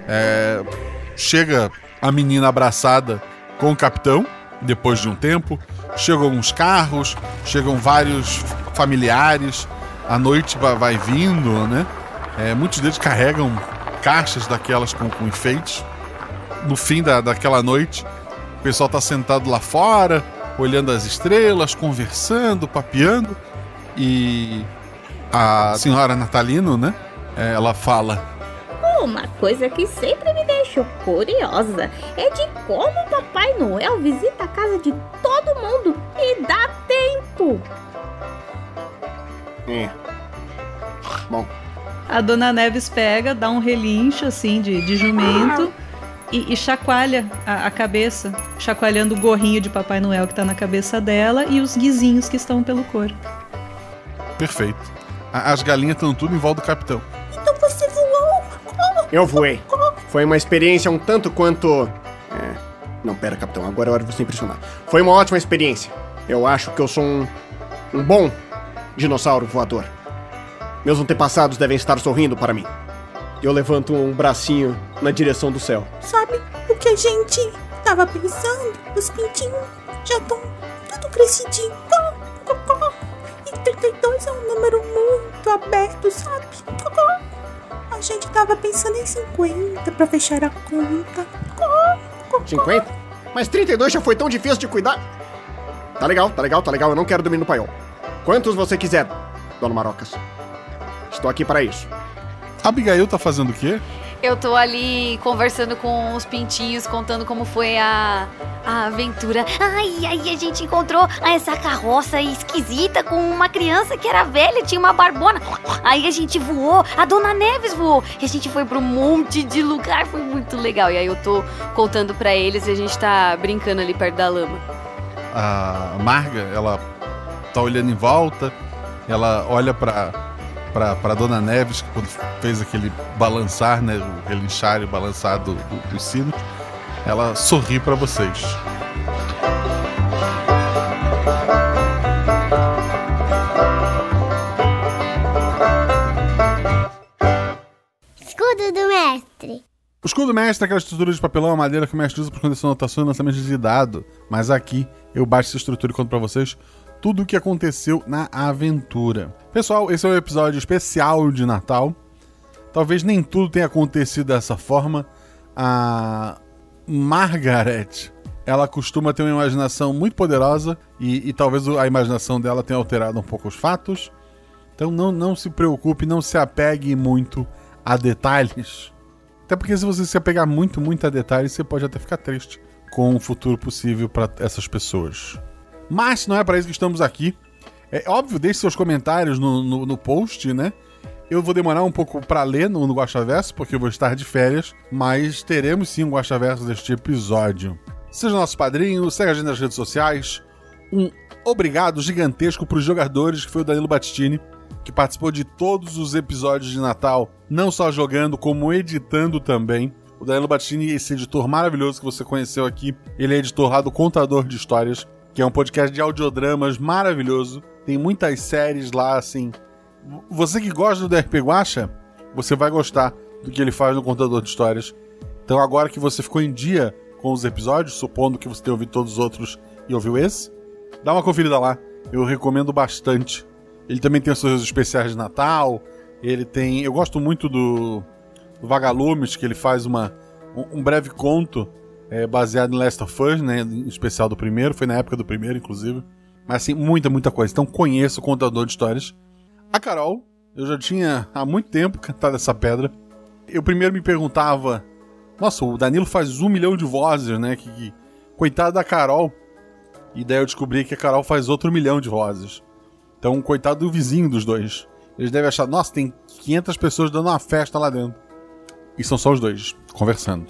É, chega a menina abraçada com o capitão, depois de um tempo. Chegam uns carros, chegam vários familiares. A noite vai, vindo, né? É, muitos deles carregam caixas daquelas com, com enfeites. No fim da, daquela noite, o pessoal tá sentado lá fora, olhando as estrelas, conversando, papeando. E a senhora Natalino, né? Ela fala: Uma coisa que sempre me deixou curiosa é de como o Papai Noel visita a casa de todo mundo e dá tempo. É. Bom, A dona Neves pega, dá um relincho assim de, de jumento e, e chacoalha a, a cabeça, chacoalhando o gorrinho de Papai Noel que tá na cabeça dela e os guizinhos que estão pelo corpo. Perfeito. As galinhas estão tudo em volta do capitão. Então você voou? Como? eu voei. Foi uma experiência um tanto quanto. É. Não, pera, capitão, agora é hora de você impressionar. Foi uma ótima experiência. Eu acho que eu sou um. um bom dinossauro voador. Meus antepassados devem estar sorrindo para mim. Eu levanto um bracinho na direção do céu. Sabe o que a gente tava pensando? Os pintinhos já estão tudo crescidinho. Có. E 32 é um número muito aberto, sabe? A gente tava pensando em 50 pra fechar a conta. Có, có, có. 50? Mas 32 já foi tão difícil de cuidar. Tá legal, tá legal, tá legal. Eu não quero dormir no paiol. Quantos você quiser, Dona Marocas. Estou aqui para isso. Abigail tá fazendo o quê? Eu tô ali conversando com os pintinhos, contando como foi a, a aventura. Ai, aí a gente encontrou essa carroça esquisita com uma criança que era velha, tinha uma barbona. Aí a gente voou, a Dona Neves voou. E a gente foi pra um monte de lugar, foi muito legal. E aí eu tô contando pra eles e a gente tá brincando ali perto da lama. A Marga, ela tá olhando em volta, ela olha pra, pra Dona Neves, que quando fez aquele balançar, né? O relinchar e o balançar do, do, dos sinos, ela sorri pra vocês. Escudo do mestre. O escudo mestre é aquela estrutura de papelão ou madeira que o mestre usa para esconder suas anotações e lançamentos de dado. Mas aqui eu baixo essa estrutura e conto pra vocês tudo o que aconteceu na aventura. Pessoal, esse é um episódio especial de Natal. Talvez nem tudo tenha acontecido dessa forma. A Margaret, ela costuma ter uma imaginação muito poderosa e, e talvez a imaginação dela tenha alterado um pouco os fatos. Então não, não se preocupe, não se apegue muito a detalhes. Até porque se você se apegar muito, muito a detalhes, você pode até ficar triste com o futuro possível para essas pessoas. Mas não é para isso que estamos aqui. É óbvio, deixe seus comentários no, no, no post, né? Eu vou demorar um pouco para ler no, no Guaxaverso, porque eu vou estar de férias, mas teremos sim um Guaxaverso deste episódio. Seja nosso padrinho, segue a gente nas redes sociais. Um obrigado gigantesco para os jogadores, que foi o Danilo Battistini, que participou de todos os episódios de Natal, não só jogando, como editando também. O Danilo Battini, esse editor maravilhoso que você conheceu aqui, ele é editor lá do Contador de Histórias, que é um podcast de audiodramas maravilhoso. Tem muitas séries lá, assim. Você que gosta do DRP Guacha, você vai gostar do que ele faz no Contador de Histórias. Então agora que você ficou em dia com os episódios, supondo que você tenha ouvido todos os outros e ouviu esse, dá uma conferida lá. Eu recomendo bastante. Ele também tem os seus especiais de Natal. Ele tem. Eu gosto muito do, do Vagalumes, que ele faz uma, um, um breve conto é, baseado em Last of Us, né? Em especial do primeiro. Foi na época do primeiro, inclusive. Mas assim, muita, muita coisa. Então conheço o contador de histórias. A Carol, eu já tinha há muito tempo cantado essa pedra. Eu primeiro me perguntava. Nossa, o Danilo faz um milhão de vozes, né? Que, que... Coitado da Carol. E daí eu descobri que a Carol faz outro milhão de vozes. Então, coitado do vizinho dos dois. Eles devem achar, nossa, tem 500 pessoas dando uma festa lá dentro. E são só os dois, conversando.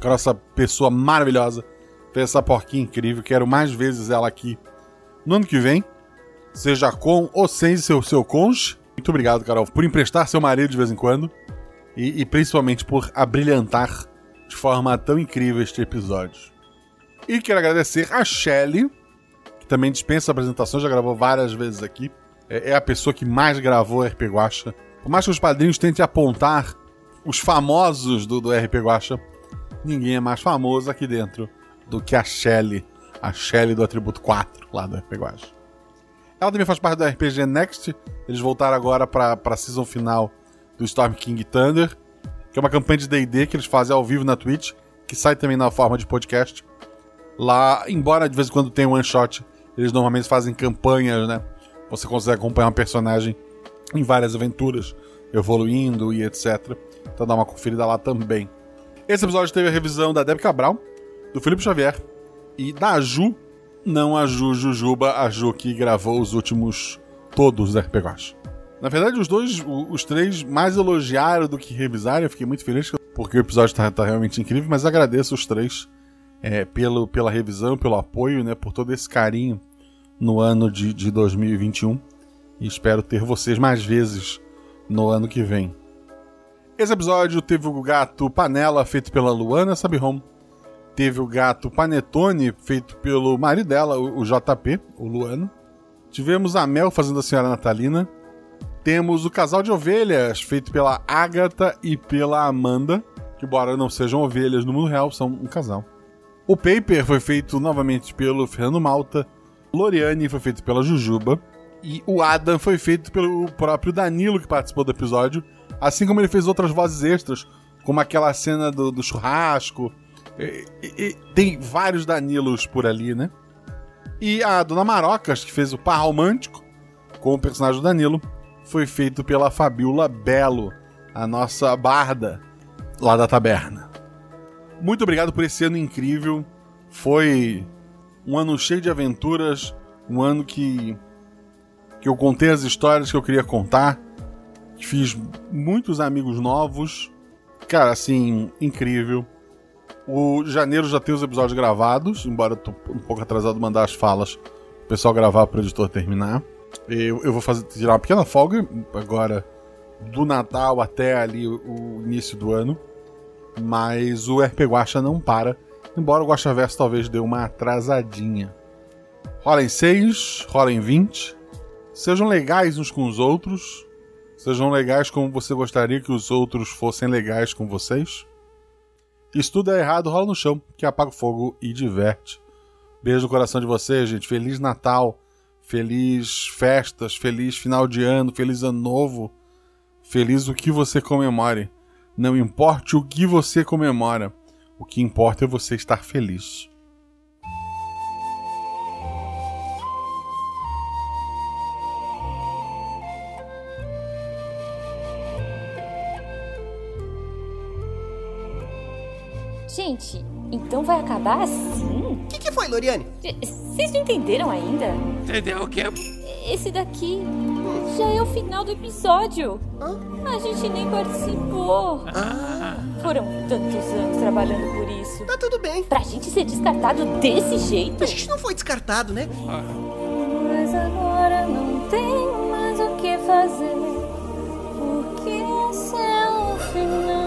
Cara, essa pessoa maravilhosa fez essa porquinha incrível. Quero mais vezes ela aqui no ano que vem. Seja com ou sem seu, seu conche. Muito obrigado, Carol, por emprestar seu marido de vez em quando. E, e principalmente por abrilhantar de forma tão incrível este episódio. E quero agradecer a Shelly, que também dispensa apresentações, já gravou várias vezes aqui. É, é a pessoa que mais gravou RP Guacha. Por mais que os padrinhos tentem apontar os famosos do, do RP Guacha, ninguém é mais famoso aqui dentro do que a Shelly. A Shelly do atributo 4 lá do RP Guacha. Ela também faz parte do RPG Next. Eles voltaram agora para a season final do Storm King Thunder, que é uma campanha de D&D que eles fazem ao vivo na Twitch, que sai também na forma de podcast. Lá, embora de vez em quando tenha one shot, eles normalmente fazem campanhas, né? Você consegue acompanhar um personagem em várias aventuras, evoluindo e etc. Então dá uma conferida lá também. Esse episódio teve a revisão da Deb Cabral, do Felipe Xavier e da Ju, não a Ju Jujuba, a Ju que gravou os últimos todos os RPGs. Na verdade, os dois, os três, mais elogiaram do que revisaram. Eu fiquei muito feliz porque o episódio tá, tá realmente incrível, mas agradeço os três é, pelo, pela revisão, pelo apoio, né, por todo esse carinho no ano de, de 2021. E espero ter vocês mais vezes no ano que vem. Esse episódio teve o gato Panela, feito pela Luana Sabihom. Teve o gato Panetone, feito pelo marido dela, o, JP, o Luano. Tivemos a Mel fazendo a Senhora Natalina. Temos o casal de ovelhas, feito pela Agatha e pela Amanda, que, embora não sejam ovelhas no mundo real, são um casal. O Paper foi feito novamente pelo Fernando Malta. Loriane foi feito pela Jujuba. E o Adam foi feito pelo próprio Danilo, que participou do episódio. Assim como ele fez outras vozes extras, como aquela cena do, do churrasco. E- e- tem vários Danilos por ali, né? E a Dona Marocas, que fez o par romântico com o personagem do Danilo, foi feito pela Fabiola Belo, a nossa barda lá da taberna. Muito obrigado por esse ano incrível. Foi um ano cheio de aventuras, um ano que que eu contei as histórias que eu queria contar, fiz muitos amigos novos. Cara, assim, incrível. O janeiro já tem os episódios gravados, embora eu tô um pouco atrasado mandar as falas, o pessoal gravar para o editor terminar. Eu, eu vou fazer tirar uma pequena folga agora do Natal até ali o, o início do ano. Mas o RP Guacha não para, embora o Guacha Verso talvez dê uma atrasadinha. Rola em 6, rola em 20. Sejam legais uns com os outros. Sejam legais como você gostaria que os outros fossem legais com vocês. Se tudo é errado, rola no chão, que apaga o fogo e diverte. Beijo no coração de vocês, gente. Feliz Natal, feliz festas, feliz final de ano, feliz ano novo. Feliz o que você comemore. Não importe o que você comemora, o que importa é você estar feliz. Gente, então vai acabar assim? O que, que foi, Loriane? Vocês não entenderam ainda? Entendeu o quê? Esse daqui já é o final do episódio. A gente nem participou. Foram tantos anos trabalhando por isso. Tá tudo bem. Pra gente ser descartado desse jeito? A gente não foi descartado, né? Mas agora não tem mais o que fazer. Porque esse é o final.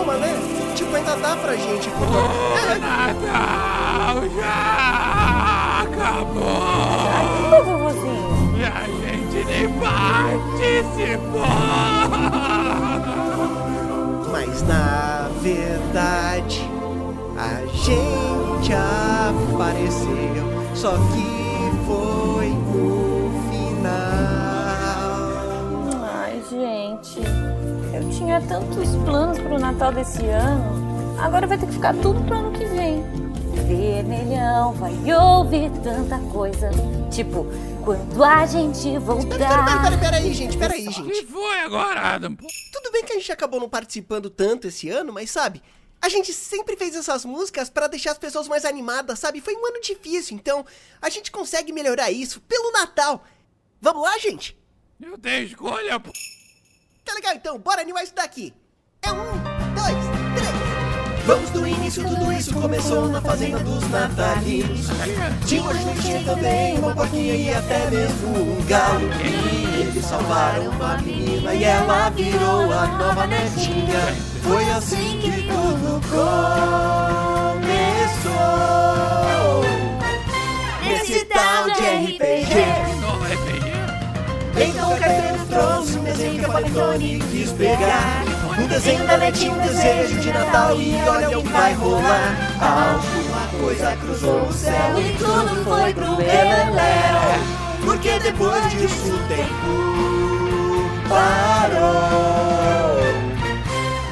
Calma, né? Tipo, ainda dá pra gente. Por... Natal já acabou. Vovozinho. E a gente nem participou. Mas na verdade, a gente apareceu. Só que foi no final. Ai, gente. Tinha tantos planos pro Natal desse ano. Agora vai ter que ficar tudo pro ano que vem. Vermelhão vai ouvir tanta coisa. Tipo, quando a gente voltar. Peraí, peraí, peraí, gente, peraí, O gente. que foi agora, Adam? Tudo bem que a gente acabou não participando tanto esse ano, mas sabe? A gente sempre fez essas músicas pra deixar as pessoas mais animadas, sabe? Foi um ano difícil, então a gente consegue melhorar isso pelo Natal. Vamos lá, gente? Eu tenho escolha, pô. Tá legal, então, bora animar isso daqui. É um, dois, três. Vamos do início, tudo isso começou na fazenda dos natalinos. Tinha uma juntinha também, uma porquinha e até mesmo um galo. E eles salvaram uma menina e ela virou a nova netinha. Foi assim que tudo começou. Nesse tal de RPG. Então o trouxe um desenho que a Panetone quis pegar. Um desenho da netinha, um desejo de Natal E olha o que vai rolar. Alguma coisa cruzou o céu E tudo foi pro beleléu Porque depois disso o tempo parou.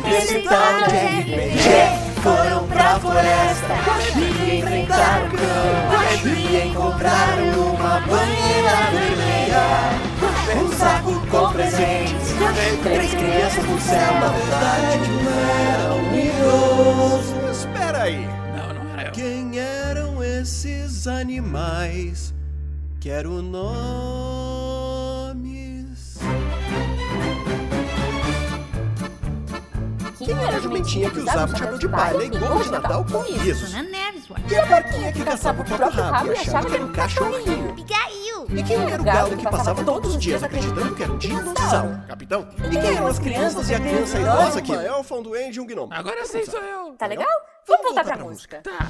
Nesse tal de RPG foram pra floresta. E enfrentaram o cão E encontraram uma banheira vermelha Um saco com presentes. Três crianças no céu, na verdade não eram meninos. Espera aí. Não, não era eu. Quem eram esses animais? Quero nomes. Quem era a jumentinha que usava o chapéu de palha e gorro de Natal com? Dona Neves, ué. E a porquinha que caçava o próprio rabo e achava que era um cachorrinho? E quem era o galo que passava todos os dias acreditando que era um dinossauro? Capitão. E quem eram as crianças e a criança idosa que... Uma elfa, um duende e um gnomo. Agora sim sou eu. Tá legal? Vamos voltar pra música. Tá.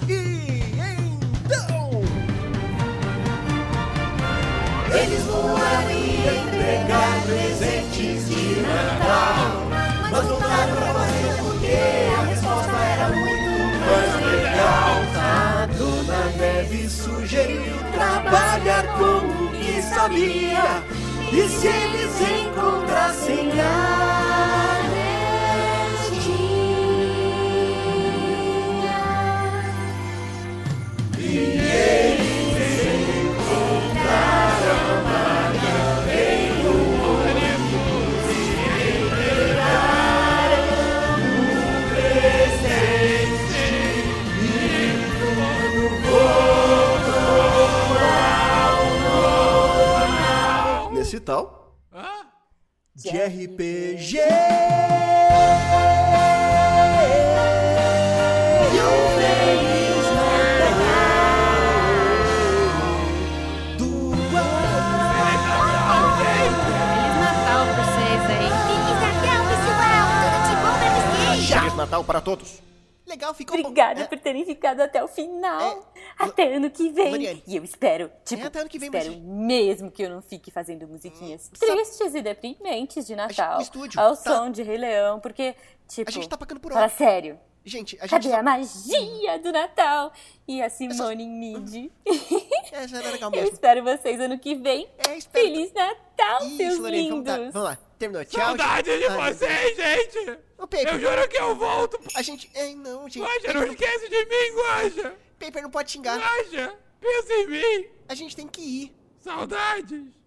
Eles voaram e entregar presentes de Natal. Mas voltaram pra fazer porque a resposta era muito mais legal. A Dona Neve sugeriu trabalhar com o que sabia. E se eles encontrassem a tal de RPG. Natal pra vocês aí. Feliz Natal, pessoal. Tudo de bom pra vocês. Feliz Natal para todos. Legal, ficou Obrigada por terem ficado até o final. até ano que vem. Mariane. E eu espero, tipo, até ano que vem, espero mas- mesmo que eu não fique fazendo musiquinhas tristes e deprimentes de Natal. estúdio ao tá- som de Rei Leão, porque, tipo, A gente tá pagando por fala hora. sério. Gente, a gente Cadê tá- a magia do Natal? E a Simone em mid. É, isso era legal Eu mesmo. espero vocês ano que vem. Feliz Natal, seus Isso, Lorena, vamos, lindos. lá, vamos lá. Terminou. Tchau. Saudade de Ai, vocês, gente! Ô, Pepe. Eu juro que eu volto. A gente... É, não, gente. Guaxa, não esquece de mim, Guaxa! Paper não pode xingar. Guaxa, pensa em mim! A gente tem que ir. Saudades!